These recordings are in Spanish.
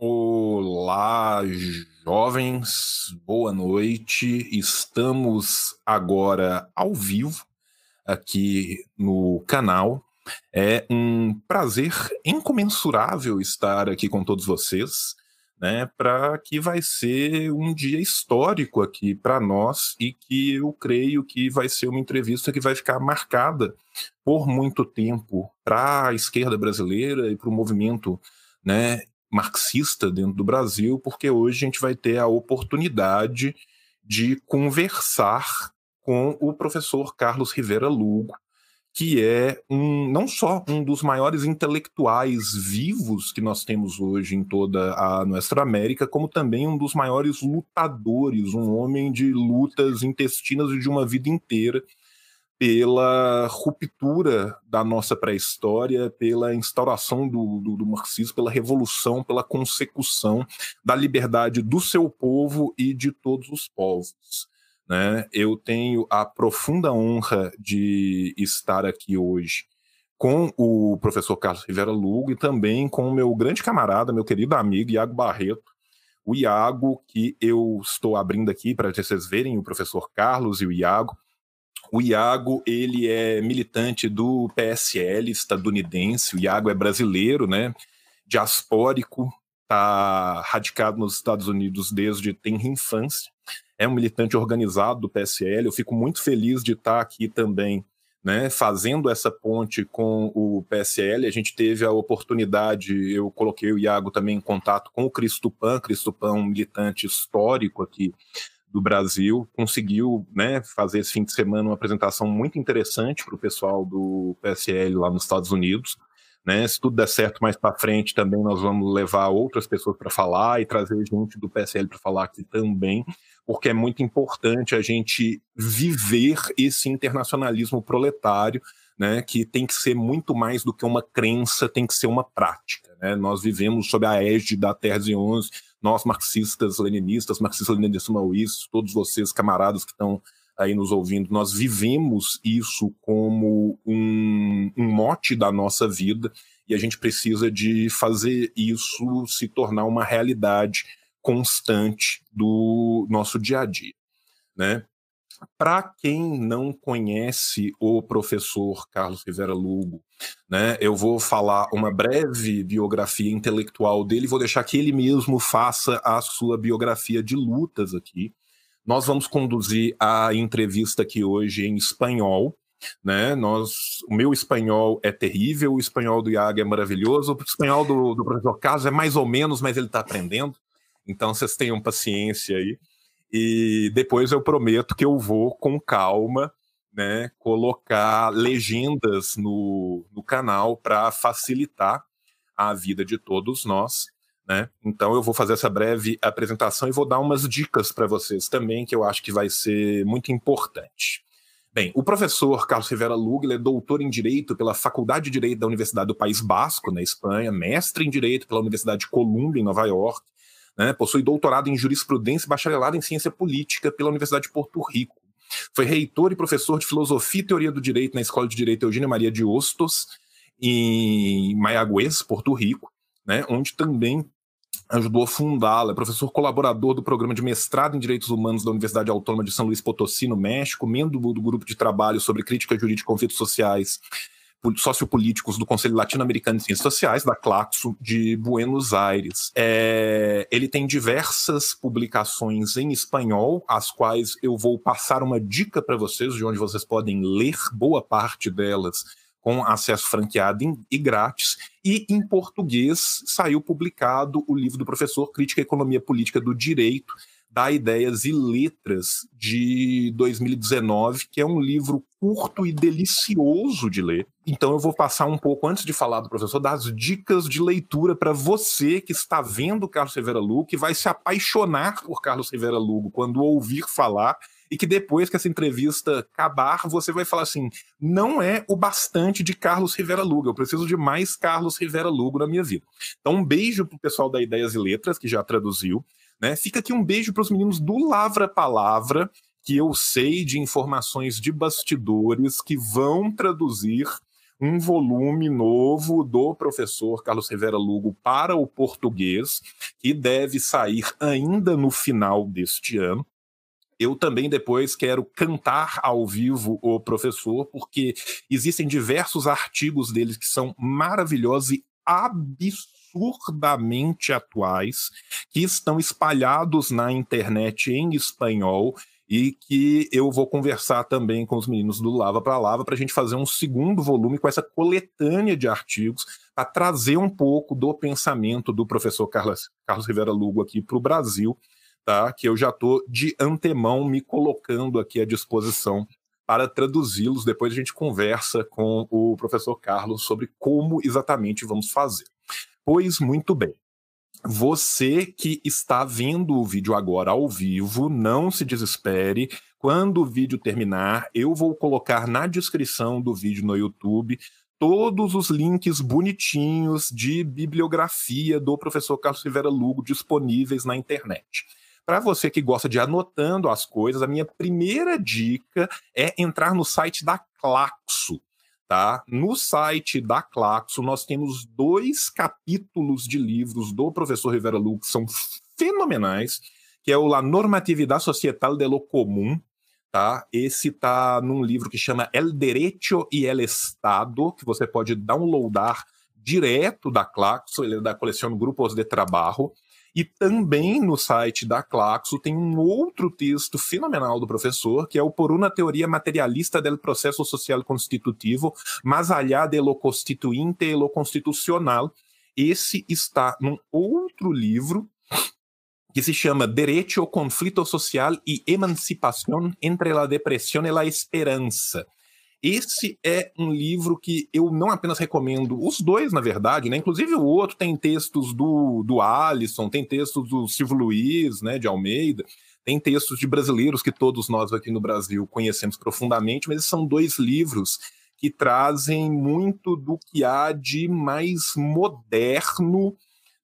Olá, jovens, boa noite. Estamos agora ao vivo aqui no canal. É um prazer incomensurável estar aqui com todos vocês, né? Para que vai ser um dia histórico aqui para nós e que eu creio que vai ser uma entrevista que vai ficar marcada por muito tempo para a esquerda brasileira e para o movimento né, marxista dentro do Brasil, porque hoje a gente vai ter a oportunidade de conversar com o professor Carlos Rivera Lugo, que é um, não só um dos maiores intelectuais vivos que nós temos hoje em toda a nossa América, como também um dos maiores lutadores, um homem de lutas intestinas de uma vida inteira pela ruptura da nossa pré-história, pela instauração do, do, do, marxismo, pela revolução, pela consecução da liberdade do seu povo e de todos os povos. Né? Eu tenho a profunda honra de estar aqui hoje com o professor Carlos Rivera Lugo e também com o meu grande camarada, meu querido amigo Iago Barreto, o Iago, que eu estou abrindo aqui para vocês verem o professor Carlos e o Iago, o Iago, ele é militante do PSL estadunidense, o Iago é brasileiro, né? Diaspórico, está radicado nos Estados Unidos desde tenra infância, é um militante organizado do PSL. Eu fico muito feliz de estar aqui também, né, fazendo essa ponte com o PSL. A gente teve a oportunidade, eu coloquei o Iago também em contato com o Cristo Pan, Cristo Pan, um militante histórico aqui do Brasil, conseguiu né, fazer esse fim de semana uma apresentação muito interessante para o pessoal do PSL lá nos Estados Unidos. Né? Se tudo der certo mais para frente, também nós vamos levar outras pessoas para falar e trazer gente do PSL para falar aqui também, porque é muito importante a gente viver esse internacionalismo proletário, né, que tem que ser muito mais do que uma crença, tem que ser uma prática. Né? Nós vivemos sob a égide da Terra 11, nós marxistas, leninistas, marxistas, leninistas, maoístas, todos vocês, camaradas que estão aí nos ouvindo, nós vivemos isso como um, um mote da nossa vida e a gente precisa de fazer isso se tornar uma realidade constante do nosso dia a dia, né? Para quem não conhece o professor Carlos Rivera Lugo, né, eu vou falar uma breve biografia intelectual dele, vou deixar que ele mesmo faça a sua biografia de lutas aqui. Nós vamos conduzir a entrevista aqui hoje em espanhol. Né? Nós, o meu espanhol é terrível, o espanhol do Iago é maravilhoso, o espanhol do, do professor Carlos é mais ou menos, mas ele está aprendendo. Então vocês tenham paciência aí. E depois eu prometo que eu vou com calma né, colocar legendas no, no canal para facilitar a vida de todos nós. Né? Então eu vou fazer essa breve apresentação e vou dar umas dicas para vocês também, que eu acho que vai ser muito importante. Bem, o professor Carlos Rivera Lugo é doutor em Direito pela Faculdade de Direito da Universidade do País Basco, na Espanha, mestre em Direito pela Universidade de Columbia, em Nova York, né? Possui doutorado em jurisprudência e bacharelado em ciência política pela Universidade de Porto Rico. Foi reitor e professor de filosofia e teoria do direito na Escola de Direito Eugênia Maria de Hostos, em Mayagüez, Porto Rico, né? onde também ajudou a fundá-la. É professor colaborador do programa de mestrado em Direitos Humanos da Universidade Autônoma de São Luís Potosí, no México, membro do grupo de trabalho sobre crítica jurídica e conflitos sociais sociopolíticos do Conselho Latino-Americano de Ciências Sociais, da Claxo, de Buenos Aires. É, ele tem diversas publicações em espanhol, as quais eu vou passar uma dica para vocês, de onde vocês podem ler boa parte delas com acesso franqueado e grátis. E em português saiu publicado o livro do professor Crítica e Economia Política do Direito, da Ideias e Letras de 2019, que é um livro curto e delicioso de ler. Então eu vou passar um pouco, antes de falar do professor, das dicas de leitura para você que está vendo Carlos Rivera Lugo, que vai se apaixonar por Carlos Rivera Lugo quando ouvir falar e que depois que essa entrevista acabar, você vai falar assim: não é o bastante de Carlos Rivera Lugo, eu preciso de mais Carlos Rivera Lugo na minha vida. Então, um beijo pro pessoal da Ideias e Letras, que já traduziu. Né? Fica aqui um beijo para os meninos do Lavra Palavra, que eu sei de informações de bastidores que vão traduzir um volume novo do professor Carlos Rivera Lugo para o português, que deve sair ainda no final deste ano. Eu também depois quero cantar ao vivo o professor, porque existem diversos artigos deles que são maravilhosos e absurdamente atuais, que estão espalhados na internet em espanhol e que eu vou conversar também com os meninos do Lava para Lava para a gente fazer um segundo volume com essa coletânea de artigos para trazer um pouco do pensamento do professor Carlos, Carlos Rivera Lugo aqui para o Brasil, tá? Que eu já estou de antemão me colocando aqui à disposição para traduzi-los. Depois a gente conversa com o professor Carlos sobre como exatamente vamos fazer. Pois muito bem. Você que está vendo o vídeo agora ao vivo, não se desespere. Quando o vídeo terminar, eu vou colocar na descrição do vídeo no YouTube todos os links bonitinhos de bibliografia do professor Carlos Rivera Lugo disponíveis na internet. Para você que gosta de anotando as coisas, a minha primeira dica é entrar no site da Claxo tá? No site da Claxo, nós temos dois capítulos de livros do professor Rivera Lu que são fenomenais, que é o La Normatividad Societal de lo Común, tá? Esse tá num livro que chama El Derecho y el Estado, que você pode downloadar direto da Claxo, ele é da coleção Grupos de Trabalho. E também no site da Claxo tem um outro texto fenomenal do professor, que é o Por uma teoria materialista del processo social constitutivo, mais allá de lo constituinte e lo constitucional. Esse está num outro livro que se chama Derecho, Conflito Social e Emancipação entre a Depressão e a Esperança. Esse é um livro que eu não apenas recomendo, os dois, na verdade, né? Inclusive o outro tem textos do, do Alisson, tem textos do Silvio Luiz, né, de Almeida, tem textos de brasileiros que todos nós aqui no Brasil conhecemos profundamente, mas são dois livros que trazem muito do que há de mais moderno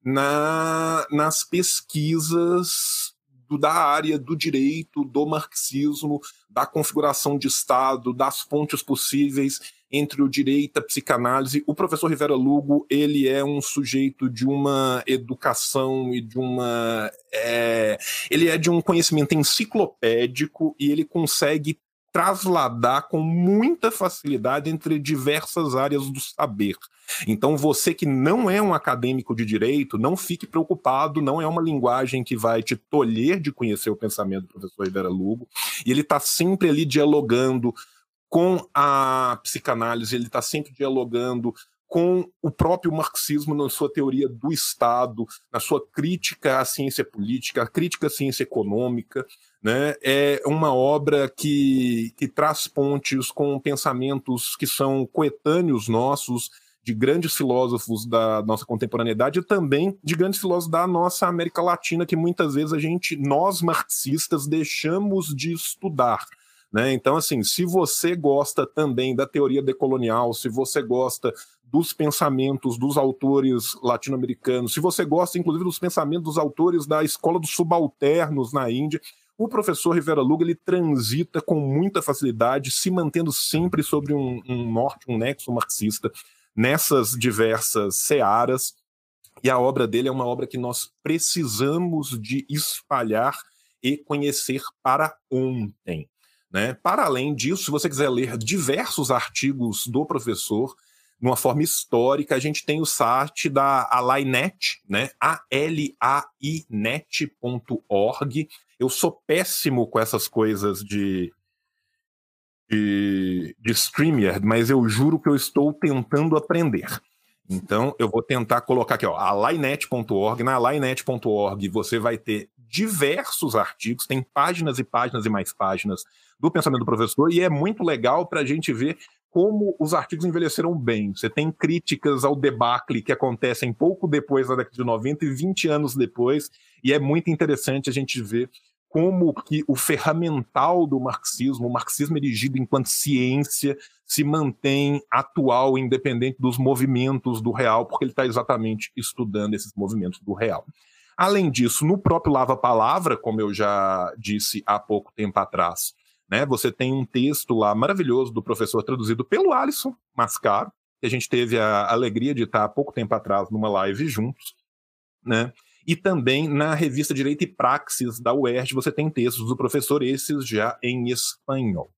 na, nas pesquisas do, da área do direito, do marxismo, da configuração de Estado, das pontes possíveis entre o direito e a psicanálise. O professor Rivera Lugo, ele é um sujeito de uma educação e de uma... É, ele é de um conhecimento enciclopédico e ele consegue trasladar com muita facilidade entre diversas áreas do saber. Então, você que não é um acadêmico de direito, não fique preocupado, não é uma linguagem que vai te tolher de conhecer o pensamento do professor Rivera Lugo, e ele está sempre ali dialogando com a psicanálise, ele está sempre dialogando com o próprio marxismo na sua teoria do Estado, na sua crítica à ciência política, a crítica à ciência econômica, né? É uma obra que, que traz pontes com pensamentos que são coetâneos nossos, de grandes filósofos da nossa contemporaneidade e também de grandes filósofos da nossa América Latina, que muitas vezes a gente, nós marxistas, deixamos de estudar. Né? Então, assim, se você gosta também da teoria decolonial, se você gosta dos pensamentos dos autores latino-americanos, se você gosta, inclusive, dos pensamentos dos autores da escola dos subalternos na Índia, o professor Rivera Luga ele transita com muita facilidade, se mantendo sempre sobre um, um norte, um nexo marxista, nessas diversas searas. E a obra dele é uma obra que nós precisamos de espalhar e conhecer para ontem. Né? Para além disso, se você quiser ler diversos artigos do professor, numa forma histórica, a gente tem o site da Alainet, né? A-L-A-I-net.org. Eu sou péssimo com essas coisas de, de, de mas eu juro que eu estou tentando aprender. Então, eu vou tentar colocar aqui, ó, alainet.org. Na alainet.org você vai ter diversos artigos, tem páginas e páginas e mais páginas do pensamento do professor, e é muito legal para a gente ver como os artigos envelheceram bem. Você tem críticas ao debacle que acontecem pouco depois da década de 90 e 20 anos depois, e é muito interessante a gente ver como que o ferramental do marxismo, o marxismo erigido enquanto ciência, se mantém atual, independente dos movimentos do real, porque ele está exatamente estudando esses movimentos do real. Além disso, no próprio Lava Palavra, como eu já disse há pouco tempo atrás, né? Você tem um texto lá maravilhoso do professor traduzido pelo Alisson Mascaro, que a gente teve a alegria de estar há pouco tempo atrás numa live juntos, né? E também na revista Direito e Praxis da UERJ você tem textos do professor, esses já em espanhol.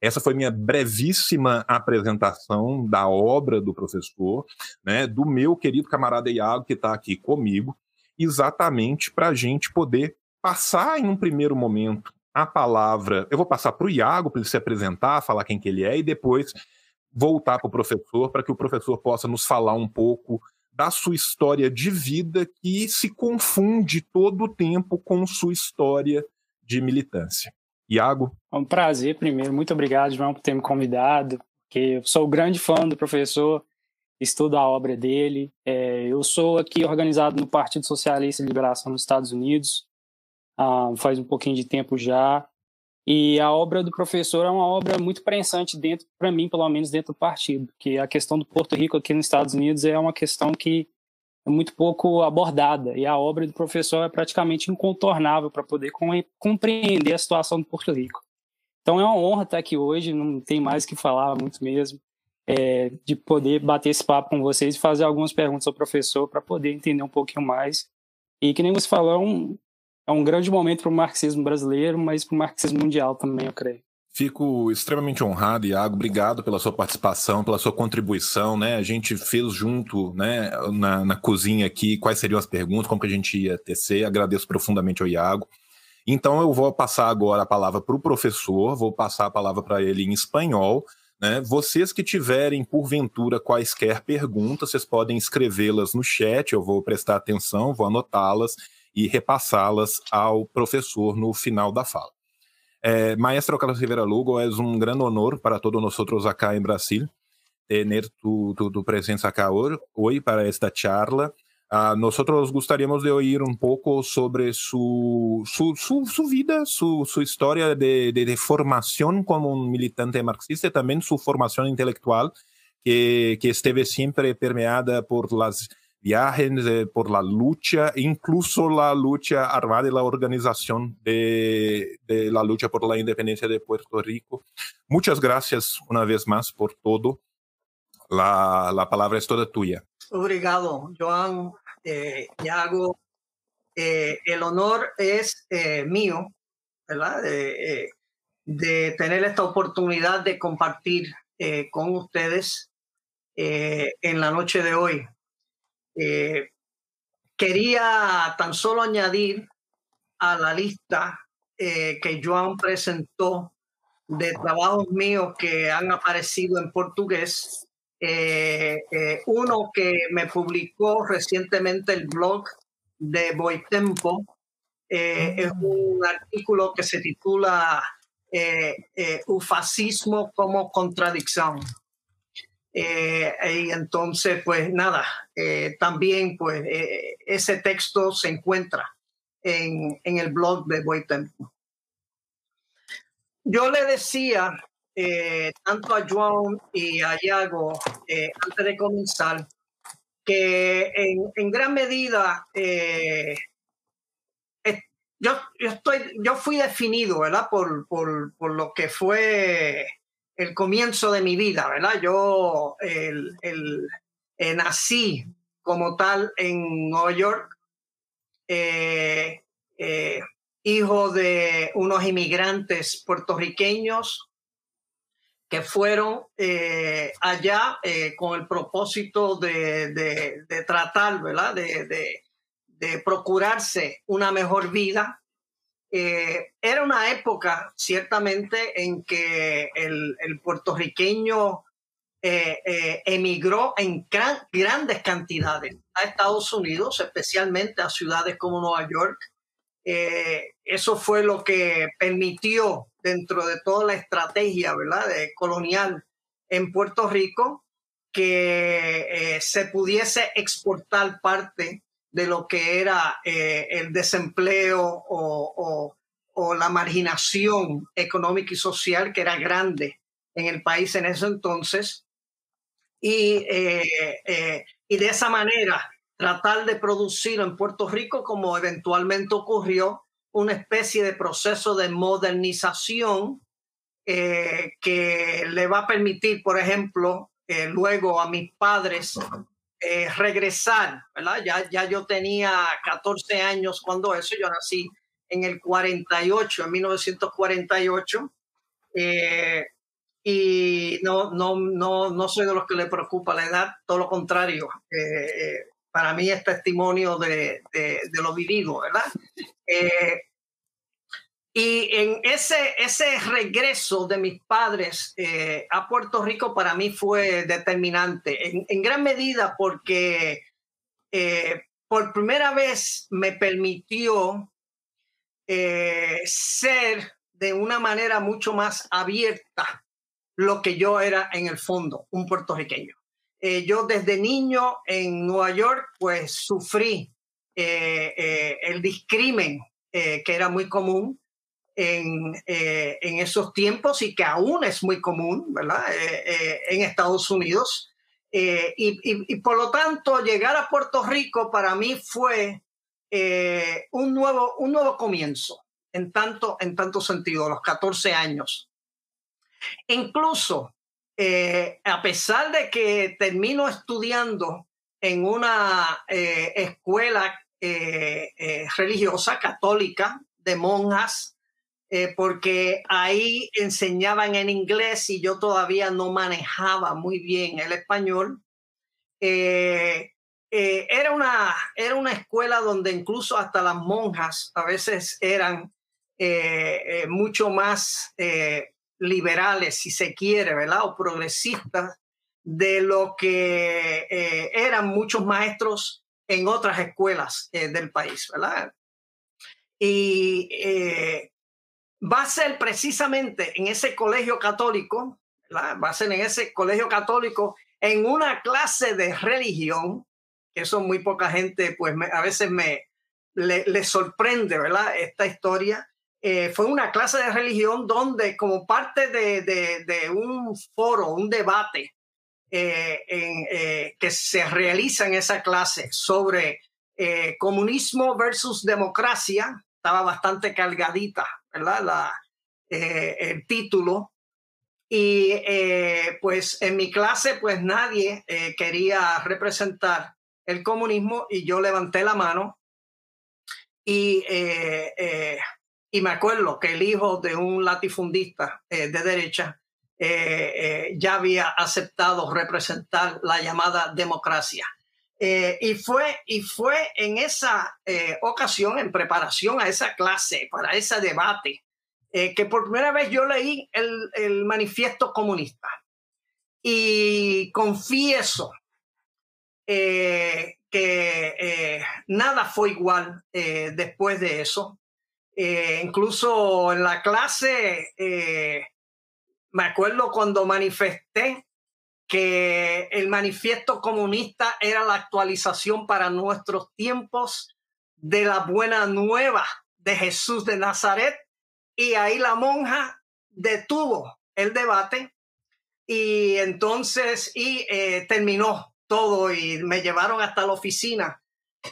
Essa foi minha brevíssima apresentação da obra do professor, né, do meu querido camarada Iago, que está aqui comigo, exatamente para a gente poder passar em um primeiro momento a palavra. Eu vou passar para o Iago para ele se apresentar, falar quem que ele é, e depois voltar para o professor para que o professor possa nos falar um pouco da sua história de vida que se confunde todo o tempo com sua história de militância. Iago? É um prazer, primeiro. Muito obrigado, João, por ter me convidado, porque eu sou grande fã do professor, estudo a obra dele. É, eu sou aqui organizado no Partido Socialista de Liberação nos Estados Unidos, ah, faz um pouquinho de tempo já. E a obra do professor é uma obra muito prensante dentro, para mim, pelo menos dentro do partido, que a questão do Porto Rico aqui nos Estados Unidos é uma questão que é muito pouco abordada e a obra do professor é praticamente incontornável para poder compreender a situação do Porto Rico. Então é uma honra estar aqui hoje, não tem mais que falar, muito mesmo, é, de poder bater esse papo com vocês e fazer algumas perguntas ao professor para poder entender um pouquinho mais. E que nem você falou, é um, é um grande momento para o marxismo brasileiro, mas para o marxismo mundial também, eu creio. Fico extremamente honrado, Iago. Obrigado pela sua participação, pela sua contribuição. Né? A gente fez junto né, na, na cozinha aqui quais seriam as perguntas, como que a gente ia tecer. Agradeço profundamente ao Iago. Então eu vou passar agora a palavra para o professor, vou passar a palavra para ele em espanhol. Né? Vocês que tiverem, porventura, quaisquer perguntas, vocês podem escrevê-las no chat, eu vou prestar atenção, vou anotá-las y repassá-las ao profesor no final da fala. Eh, maestro Carlos Rivera Lugo, es un gran honor para todos nosotros acá en Brasil tener tu, tu, tu presencia acá hoy, para esta charla. Uh, nosotros gustaríamos de oír un poco sobre su, su, su, su vida, su, su historia de, de, de, formación como un militante marxista y también su formación intelectual, que, que esteve siempre permeada por las viajes eh, por la lucha, incluso la lucha armada y la organización de, la lucha por la independencia de Puerto Rico. Muchas gracias una vez más por todo. La, la palabra es toda tuya. Obrigado, Joan. Eh, Iago, eh, el honor es eh, mío, ¿verdad? De, tener esta oportunidad de compartir con ustedes en la noche de hoy. Eh, quería tan solo añadir a la lista eh, que Joan presentó de trabajos míos que han aparecido en portugués. Eh, uno que me publicó recientemente el blog de Boitempo. es mm. un artículo que se titula Un fascismo como contradicción. Eh, y entonces, pues nada, eh, también pues eh, ese texto se encuentra en, en el blog de Tempo. Yo le decía tanto a Joan y a Iago antes de comenzar que en, en gran medida yo, yo, estoy, yo fui definido, ¿verdad? Por, por, por lo que fue el comienzo de mi vida, ¿verdad? Yo eh, nací como tal en Nueva York, eh, eh, hijo de unos inmigrantes puertorriqueños que fueron allá con el propósito de, tratar, ¿verdad? De procurarse una mejor vida eh, era una época, ciertamente, en que el, puertorriqueño eh, eh, emigró en grandes cantidades a Estados Unidos, especialmente a ciudades como Nueva York. eso fue lo que permitió, dentro de toda la estrategia ¿verdad? De colonial en Puerto Rico, que se pudiese exportar parte de lo que era eh, el desempleo o, la marginación económica y social que era grande en el país en ese entonces. Y, eh, eh, y de esa manera tratar de producir en Puerto Rico, como eventualmente ocurrió, una especie de proceso de modernización que le va a permitir, por ejemplo, luego a mis padres regresar, ¿verdad? Ya, ya yo tenía 14 años cuando eso, yo nací en el 48, en 1948. y no, no, no, no soy de los que le preocupa la edad, todo lo contrario. para mí es testimonio de, de, de lo vivido, ¿verdad? Y en ese, ese regreso de mis padres eh, a Puerto Rico para mí fue determinante, en, gran medida porque eh, por primera vez me permitió eh, ser de una manera mucho más abierta lo que yo era en el fondo, un puertorriqueño. yo desde niño en Nueva York pues sufrí el discrimen que era muy común en, eh, en, esos tiempos y que aún es muy común, ¿verdad? Eh, eh, en Estados Unidos. Y, y, por lo tanto, llegar a Puerto Rico para mí fue un, nuevo, un nuevo comienzo, en tanto, en tanto sentido, los 14 años. Incluso, a pesar de que termino estudiando en una escuela religiosa católica de monjas, eh, porque ahí enseñaban en inglés y yo todavía no manejaba muy bien el español. Eh, eh, era, una, era una escuela donde incluso hasta las monjas a veces eran mucho más liberales, si se quiere, ¿verdad? O progresistas de lo que eran muchos maestros en otras escuelas del país, ¿verdad? Y va a ser precisamente en ese colegio católico, va a ser en ese colegio católico, en una clase de religión, que eso muy poca gente, pues a veces me le, sorprende, ¿verdad? Esta historia. Eh, fue una clase de religión donde como parte de, un foro, un debate eh, eh, que se realiza en esa clase sobre comunismo versus democracia, estaba bastante cargadita ¿verdad? Eh, el título. Y eh, pues en mi clase, pues nadie eh, quería representar el comunismo y yo levanté la mano y, y me acuerdo que el hijo de un latifundista de derecha ya había aceptado representar la llamada democracia. Y, fue, y fue en esa ocasión, en preparación a esa clase, para ese debate, eh, que por primera vez yo leí el, manifiesto comunista y confieso eh, que eh, nada fue igual después de eso. incluso en la clase, me acuerdo cuando manifesté que el manifiesto comunista era la actualización para nuestros tiempos de la buena nueva de Jesús de Nazaret y ahí la monja detuvo el debate y entonces y eh, terminó todo y me llevaron hasta la oficina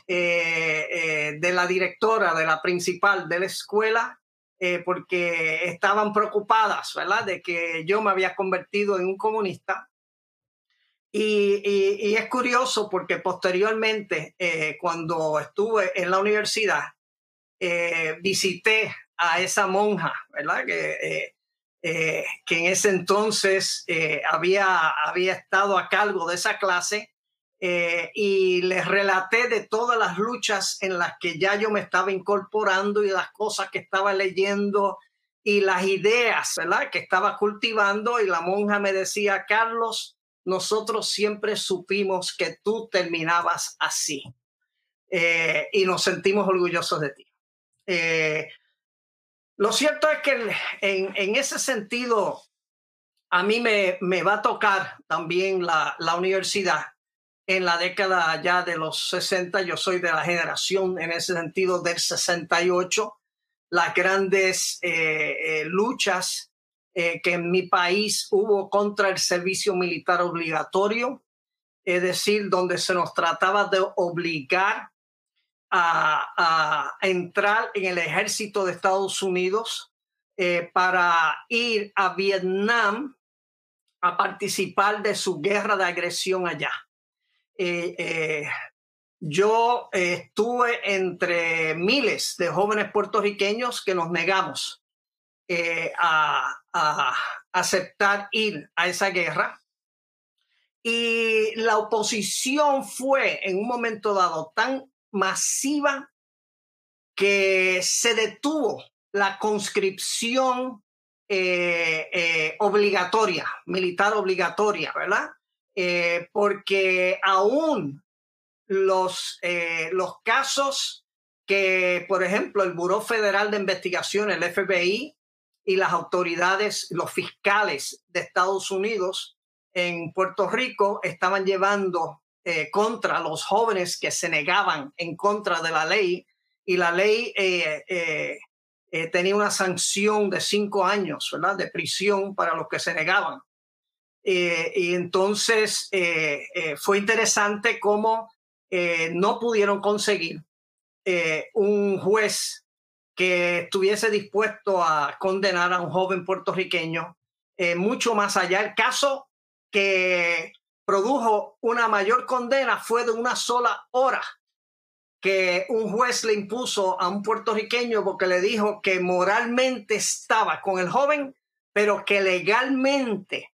eh, eh, de la directora, de la principal de la escuela, porque estaban preocupadas, ¿verdad?, de que yo me había convertido en un comunista. Y, es curioso porque posteriormente, cuando estuve en la universidad, visité a esa monja, ¿verdad? Que, eh, eh, que en ese entonces eh, había, había estado a cargo de esa clase y les relaté de todas las luchas en las que ya yo me estaba incorporando y las cosas que estaba leyendo y las ideas, ¿verdad? Que estaba cultivando y la monja me decía, Carlos, nosotros siempre supimos que tú terminabas así y nos sentimos orgullosos de ti. Lo cierto es que en, ese sentido, a mí me, va a tocar también la, universidad en la década ya de los 60. Yo soy de la generación, en ese sentido, del 68. Las grandes eh, eh, luchas eh, que en mi país hubo contra el servicio militar obligatorio, es decir, donde se nos trataba de obligar a, entrar en el ejército de Estados Unidos eh, para ir a Vietnam a participar de su guerra de agresión allá. yo estuve entre miles de jóvenes puertorriqueños que nos negamos a, a aceptar ir a esa guerra. Y la oposición fue en un momento dado tan masiva que se detuvo la conscripción eh, eh, obligatoria, militar obligatoria, ¿verdad? Eh, porque aún los, los casos que, por ejemplo, el Buró Federal de Investigación, el FBI, y las autoridades, los fiscales de Estados Unidos en Puerto Rico estaban llevando contra los jóvenes que se negaban en contra de la ley y la ley eh, eh, eh, tenía una sanción de cinco años, ¿verdad? De prisión para los que se negaban. y entonces fue interesante cómo no pudieron conseguir un juez que estuviese dispuesto a condenar a un joven puertorriqueño mucho más allá. El caso que produjo una mayor condena fue de una sola hora que un juez le impuso a un puertorriqueño porque le dijo que moralmente estaba con el joven, pero que legalmente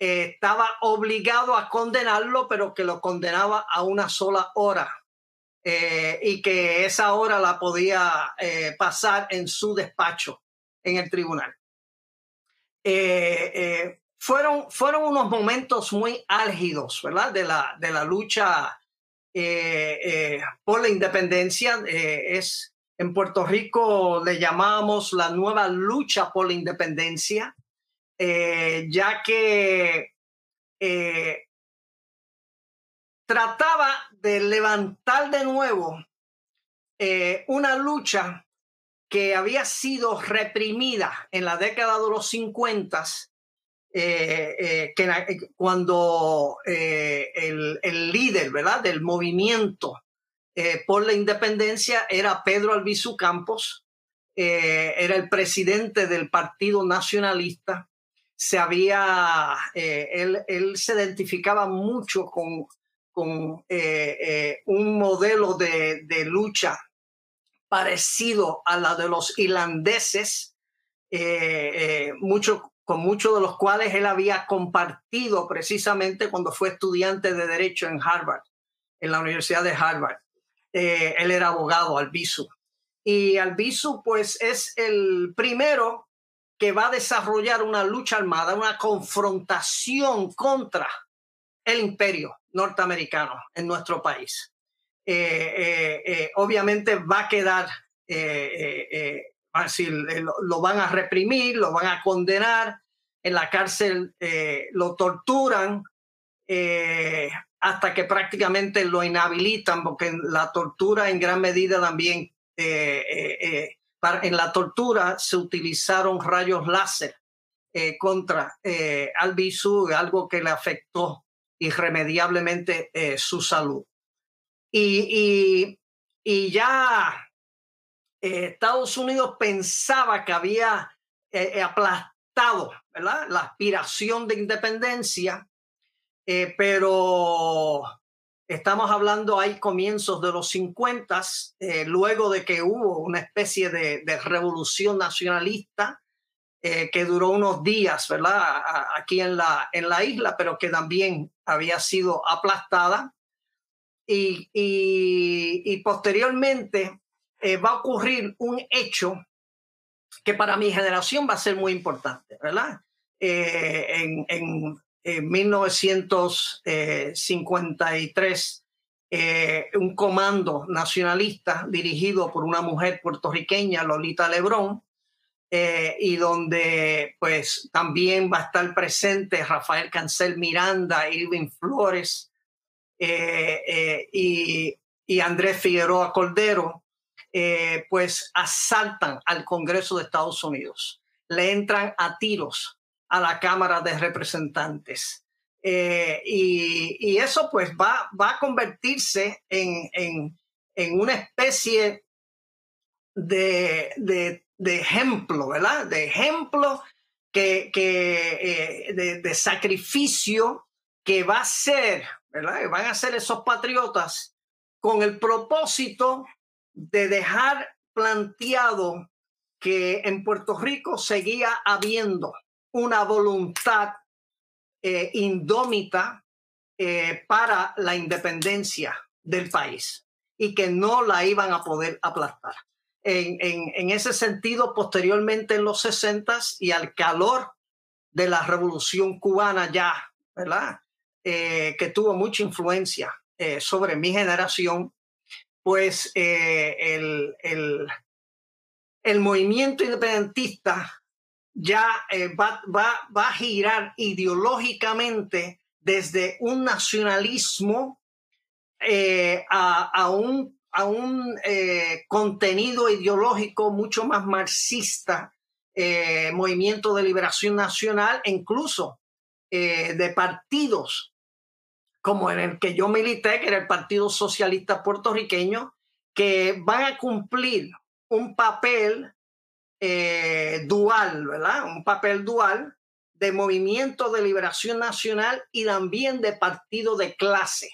eh, estaba obligado a condenarlo, pero que lo condenaba a una sola hora eh, y que esa hora la podía eh, pasar en su despacho en el tribunal. fueron, fueron unos momentos muy álgidos, ¿verdad? De la, de la lucha eh, eh, por la independencia. Eh, es en Puerto Rico le llamamos la nueva lucha por la independencia, ya que trataba de levantar de nuevo una lucha que había sido reprimida en la década de los 50 eh, eh, eh, cuando el, el, líder ¿verdad? del movimiento por la independencia era Pedro Albizu Campos, era el presidente del Partido Nacionalista, se había, él, él, se identificaba mucho con, con un modelo de, de, lucha parecido a la de los irlandeses, mucho con muchos de los cuales él había compartido precisamente cuando fue estudiante de Derecho en Harvard, en la Universidad de Harvard. Eh, él era abogado, Albizu. Y Albizu, pues, es el primero que va a desarrollar una lucha armada, una confrontación contra el imperio norteamericano en nuestro país. Eh, eh, obviamente va a quedar lo, van a reprimir, lo van a condenar, en la cárcel eh, lo torturan eh, hasta que prácticamente lo inhabilitan, porque la tortura en gran medida también, eh, en la tortura se utilizaron rayos láser contra Albizu, algo que le afectó irremediablemente su salud. y, y ya eh, Estados Unidos pensaba que había eh, eh, aplastado la aspiración de independencia, pero estamos hablando ahí comienzos de los 50, luego de que hubo una especie de, revolución nacionalista que duró unos días, ¿verdad? aquí en la, en la isla, pero que también había sido aplastada. Y, y posteriormente eh, va a ocurrir un hecho que para mi generación va a ser muy importante, ¿verdad? Eh, en, 1953, eh, un comando nacionalista dirigido por una mujer puertorriqueña, Lolita Lebrón, y donde pues también va a estar presente Rafael Cancel Miranda, Irving Flores y, y Andrés Figueroa Cordero, eh, pues asaltan al Congreso de Estados Unidos, le entran a tiros a la Cámara de Representantes. Eh, y, eso pues va, va a convertirse en, en, una especie de, ejemplo, ¿verdad? De ejemplo que, que de, de, sacrificio que va a ser, ¿verdad? Van a ser esos patriotas con el propósito de dejar planteado que en Puerto Rico seguía habiendo una voluntad eh, indómita eh, para la independencia del país y que no la iban a poder aplastar. En, en, ese sentido, posteriormente en los 60 y al calor de la revolución cubana ya, ¿verdad? Eh, que tuvo mucha influencia sobre mi generación, pues el, el, el movimiento independentista ya eh, va, va, a girar ideológicamente desde un nacionalismo eh, a, un, a un eh, contenido ideológico mucho más marxista, movimiento de liberación nacional, incluso de partidos como en el que yo milité, que era el Partido Socialista Puertorriqueño, que van a cumplir un papel eh, dual, ¿verdad? Un papel dual de movimiento de liberación nacional y también de partido de clase,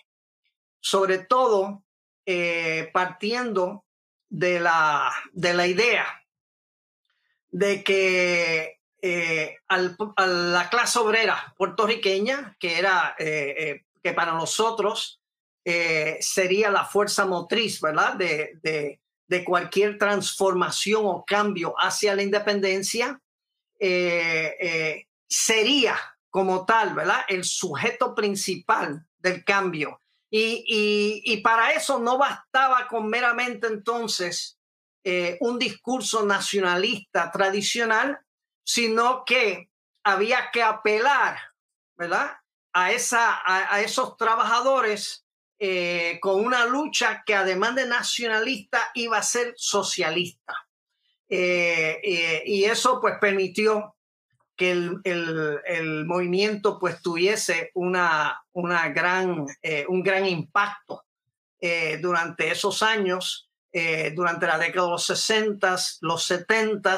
sobre todo eh, partiendo de la, de la idea de que eh, a la clase obrera puertorriqueña, que era que para nosotros sería la fuerza motriz, ¿verdad? de, de cualquier transformación o cambio hacia la independencia, eh, eh, sería como tal, ¿verdad? El sujeto principal del cambio. Y, para eso no bastaba con meramente entonces eh, un discurso nacionalista tradicional, sino que había que apelar, ¿verdad? A, esa, a esos trabajadores eh, con una lucha que además de nacionalista iba a ser socialista. Eh, y eso pues permitió que el, movimiento pues tuviese una, una gran, un gran impacto durante esos años, durante la década de los 60, los 70,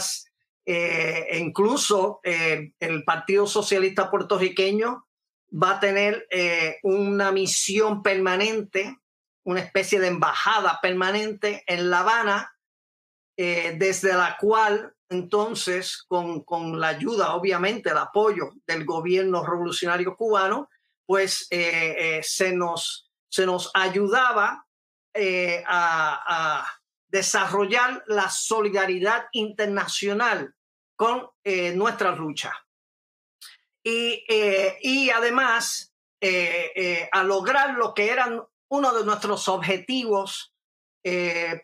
e incluso el Partido Socialista Puertorriqueño va a tener eh, una misión permanente, una especie de embajada permanente en La Habana, eh, desde la cual entonces, con, con, la ayuda, obviamente, el apoyo del gobierno revolucionario cubano, pues eh, se, nos, se nos ayudaba a, a, desarrollar la solidaridad internacional con nuestra lucha. Eh, y, además eh, eh, a lograr lo que eran uno de nuestros objetivos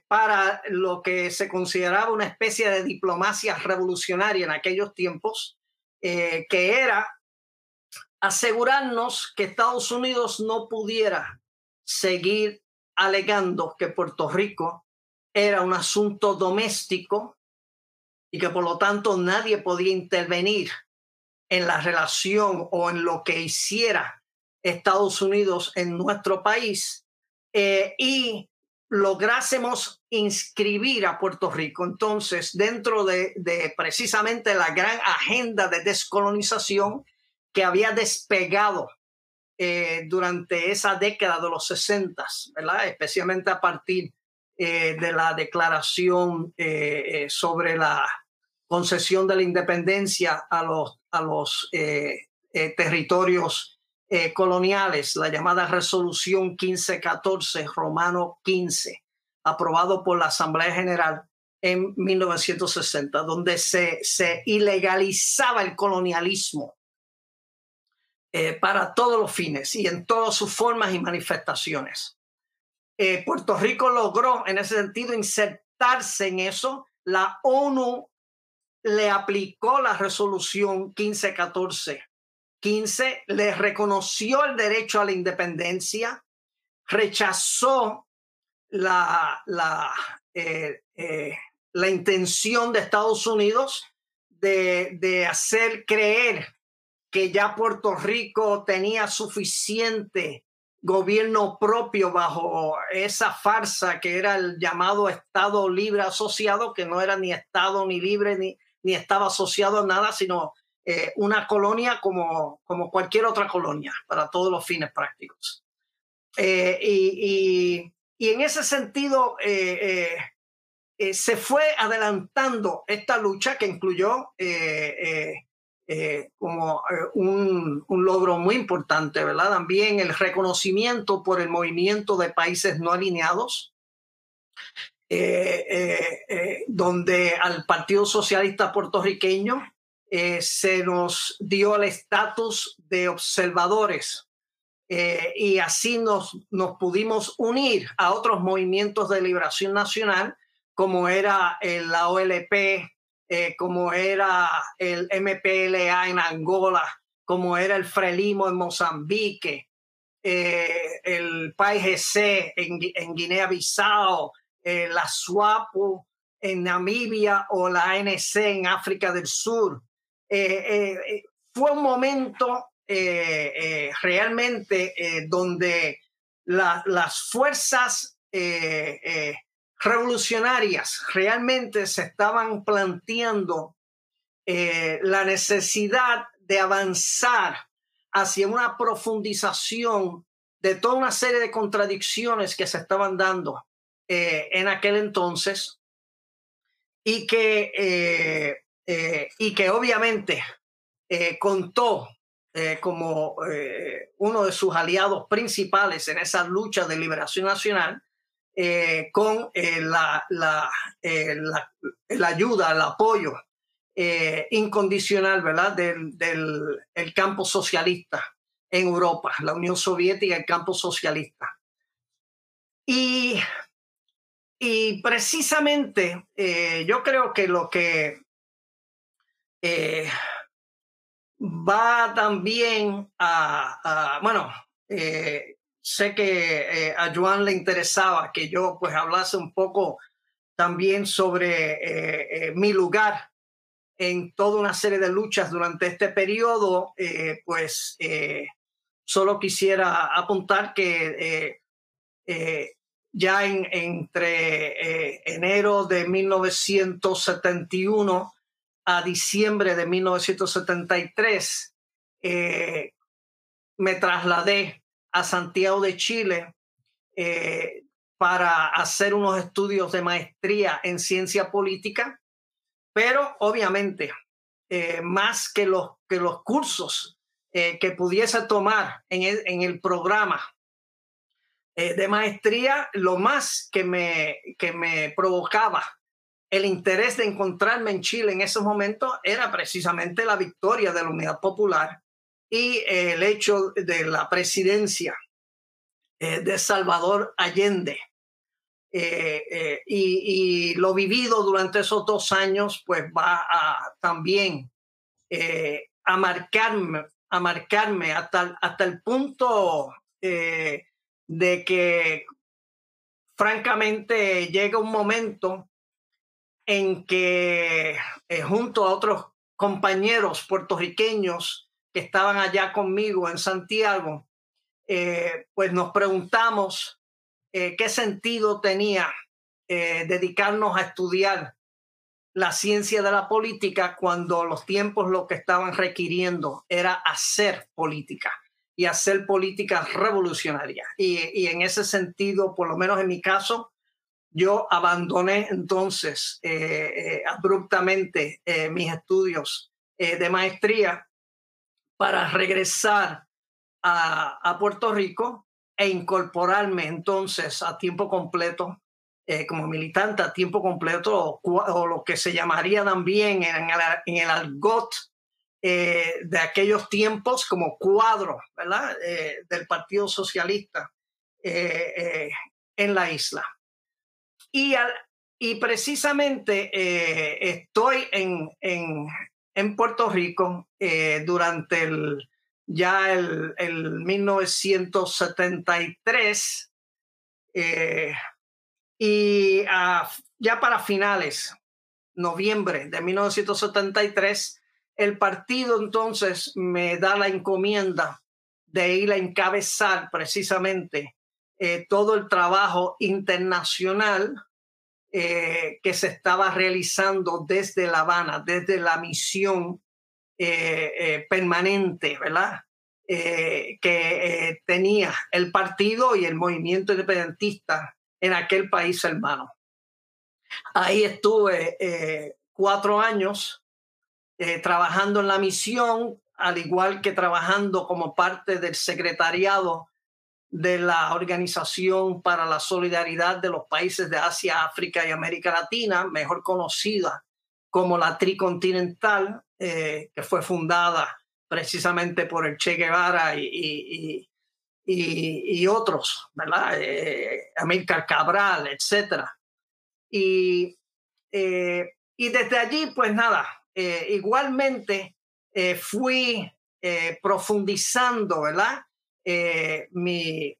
para lo que se consideraba una especie de diplomacia revolucionaria en aquellos tiempos, que era asegurarnos que Estados Unidos no pudiera seguir alegando que Puerto Rico era un asunto doméstico y que por lo tanto nadie podía intervenir en la relación o en lo que hiciera Estados Unidos en nuestro país eh, y lográsemos inscribir a Puerto Rico entonces dentro de, precisamente la gran agenda de descolonización que había despegado eh, durante esa década de los 60, ¿verdad? especialmente a partir eh, de la declaración sobre la concesión de la independencia a los, a los eh, eh, territorios eh, coloniales, la llamada resolución 1514, romano 15, aprobado por la Asamblea General en 1960, donde se, se ilegalizaba el colonialismo para todos los fines y en todas sus formas y manifestaciones. Puerto Rico logró en ese sentido insertarse en eso. La ONU le aplicó la resolución 1514. 15 le reconoció el derecho a la independencia, rechazó la, la, eh, eh, la intención de Estados Unidos de, de hacer creer que ya Puerto Rico tenía suficiente gobierno propio bajo esa farsa que era el llamado Estado Libre Asociado, que no era ni Estado ni libre ni, ni estaba asociado a nada, sino una colonia como, como cualquier otra colonia para todos los fines prácticos. y, y, en ese sentido, se fue adelantando esta lucha que incluyó eh, como eh, un, un, logro muy importante, ¿verdad? También el reconocimiento por el movimiento de países no alineados, eh, donde al Partido Socialista puertorriqueño se nos dio el estatus de observadores y así nos, nos pudimos unir a otros movimientos de liberación nacional, como era la OLP, eh, como era el MPLA en Angola, como era el Frelimo en Mozambique, eh, el PAIGC en, en Guinea-Bissau, eh, la SWAPO en Namibia o la ANC en África del Sur. Fue un momento realmente donde las fuerzas revolucionarias realmente se estaban planteando eh, la necesidad de avanzar hacia una profundización de toda una serie de contradicciones que se estaban dando eh, en aquel entonces y que, eh, y que obviamente contó como uno de sus aliados principales en esa lucha de liberación nacional eh, con eh, la, eh, la, la, ayuda, el apoyo incondicional ¿verdad? del, del el campo socialista en Europa, la Unión Soviética, el campo socialista. Y, y precisamente yo creo que lo que va también a, bueno, sé que eh, a Joan le interesaba que yo pues hablase un poco también sobre eh, eh, mi lugar en toda una serie de luchas durante este periodo, pues solo quisiera apuntar que ya en, entre enero de 1971 a diciembre de 1973, me trasladé a Santiago de Chile eh, para hacer unos estudios de maestría en ciencia política, pero obviamente eh, más que los, que los cursos eh, que pudiese tomar en el, en el programa de maestría, lo más que me, que me provocaba el interés de encontrarme en Chile en esos momentos era precisamente la victoria de la Unidad Popular y el hecho de la presidencia eh, de Salvador Allende. Eh, eh, y, lo vivido durante esos dos años, pues va a también a marcarme, a marcarme hasta, hasta el punto de que francamente llega un momento en que junto a otros compañeros puertorriqueños que estaban allá conmigo en Santiago, eh, pues nos preguntamos eh, qué sentido tenía eh, dedicarnos a estudiar la ciencia de la política cuando los tiempos lo que estaban requiriendo era hacer política y hacer política revolucionaria. Y en ese sentido, por lo menos en mi caso, yo abandoné entonces abruptamente mis estudios de maestría para regresar a, Puerto Rico e incorporarme entonces a tiempo completo eh, como militante a tiempo completo o, lo que se llamaría también en el, en argot eh, de aquellos tiempos como cuadro ¿verdad? Eh, del Partido Socialista en la isla. Y, y precisamente estoy en, en, en Puerto Rico eh, durante el, ya el, el 1973 eh, y ya para finales, noviembre de 1973, el partido entonces me da la encomienda de ir a encabezar precisamente eh, todo el trabajo internacional eh, que se estaba realizando desde La Habana, desde la misión permanente, ¿verdad? que tenía el partido y el movimiento independentista en aquel país hermano. Ahí estuve cuatro años trabajando en la misión, al igual que trabajando como parte del secretariado de la Organización para la Solidaridad de los Países de Asia, África y América Latina, mejor conocida como la Tricontinental, eh, que fue fundada precisamente por el Che Guevara y, y, otros, ¿verdad? Eh, Cabral, etc. Y, eh, y desde allí, pues nada, eh, igualmente fui profundizando, ¿verdad? Eh, mi,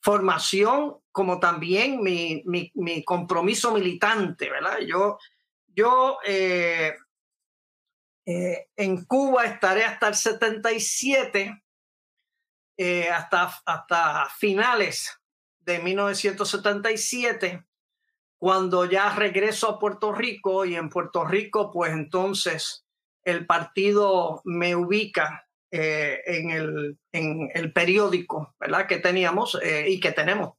formación como también mi, compromiso militante, ¿verdad? Yo, yo eh, eh, en Cuba estaré hasta el 77, hasta, hasta finales de 1977, cuando ya regreso a Puerto Rico y en Puerto Rico, pues entonces el partido me ubica eh, en, el, en, el, periódico, ¿verdad? Que teníamos eh, y que tenemos,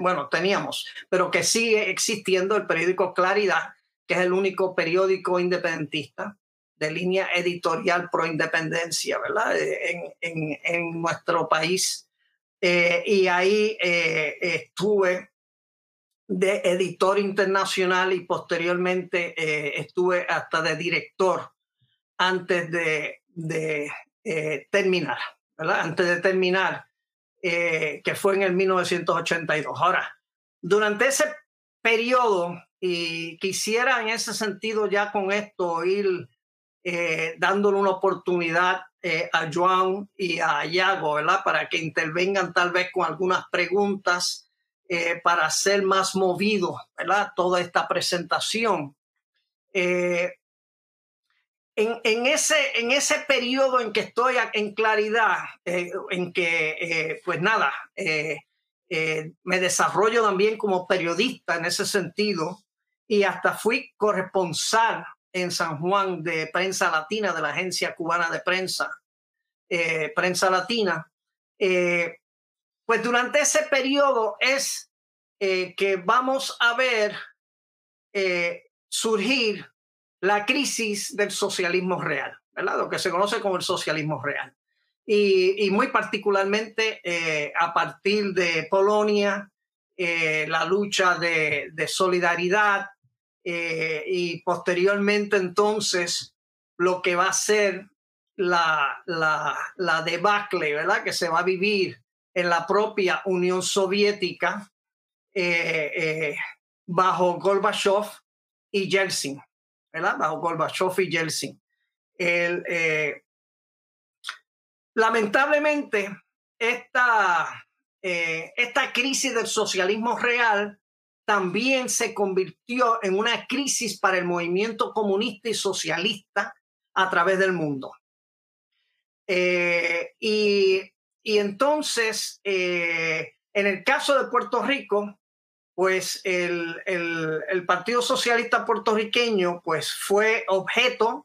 bueno, teníamos, pero que sigue existiendo el periódico Claridad, que es el único periódico independentista de línea editorial pro independencia, ¿verdad? Eh, en, en, nuestro país. y ahí estuve de editor internacional y posteriormente estuve hasta de director antes de, de, eh, ¿verdad? Antes de terminar, eh, que fue en el 1982. Ahora, durante ese periodo, y quisiera en ese sentido ya con esto ir eh, dándole una oportunidad a Joan y a Yago, ¿verdad? Para que intervengan tal vez con algunas preguntas para ser más movido, ¿verdad? Toda esta presentación en, ese, en ese periodo en que estoy en claridad, eh, en que, eh, pues nada, eh, me desarrollo también como periodista en ese sentido y hasta fui corresponsal en San Juan de Prensa Latina, de la Agencia Cubana de Prensa, Prensa Latina. pues durante ese periodo es que vamos a ver surgir la crisis del socialismo real, ¿verdad? Lo que se conoce como el socialismo real. Y, muy particularmente eh, a partir de Polonia, eh, la lucha de, solidaridad eh, y posteriormente entonces lo que va a ser la, la, debacle, ¿verdad? Que se va a vivir en la propia Unión Soviética bajo Gorbachev y Yeltsin. Bajo Gorbachev y Yeltsin. Eh, lamentablemente, esta, eh, esta crisis del socialismo real también se convirtió en una crisis para el movimiento comunista y socialista a través del mundo. Eh, y, entonces, en el caso de Puerto Rico, pues el, Partido Socialista puertorriqueño pues fue objeto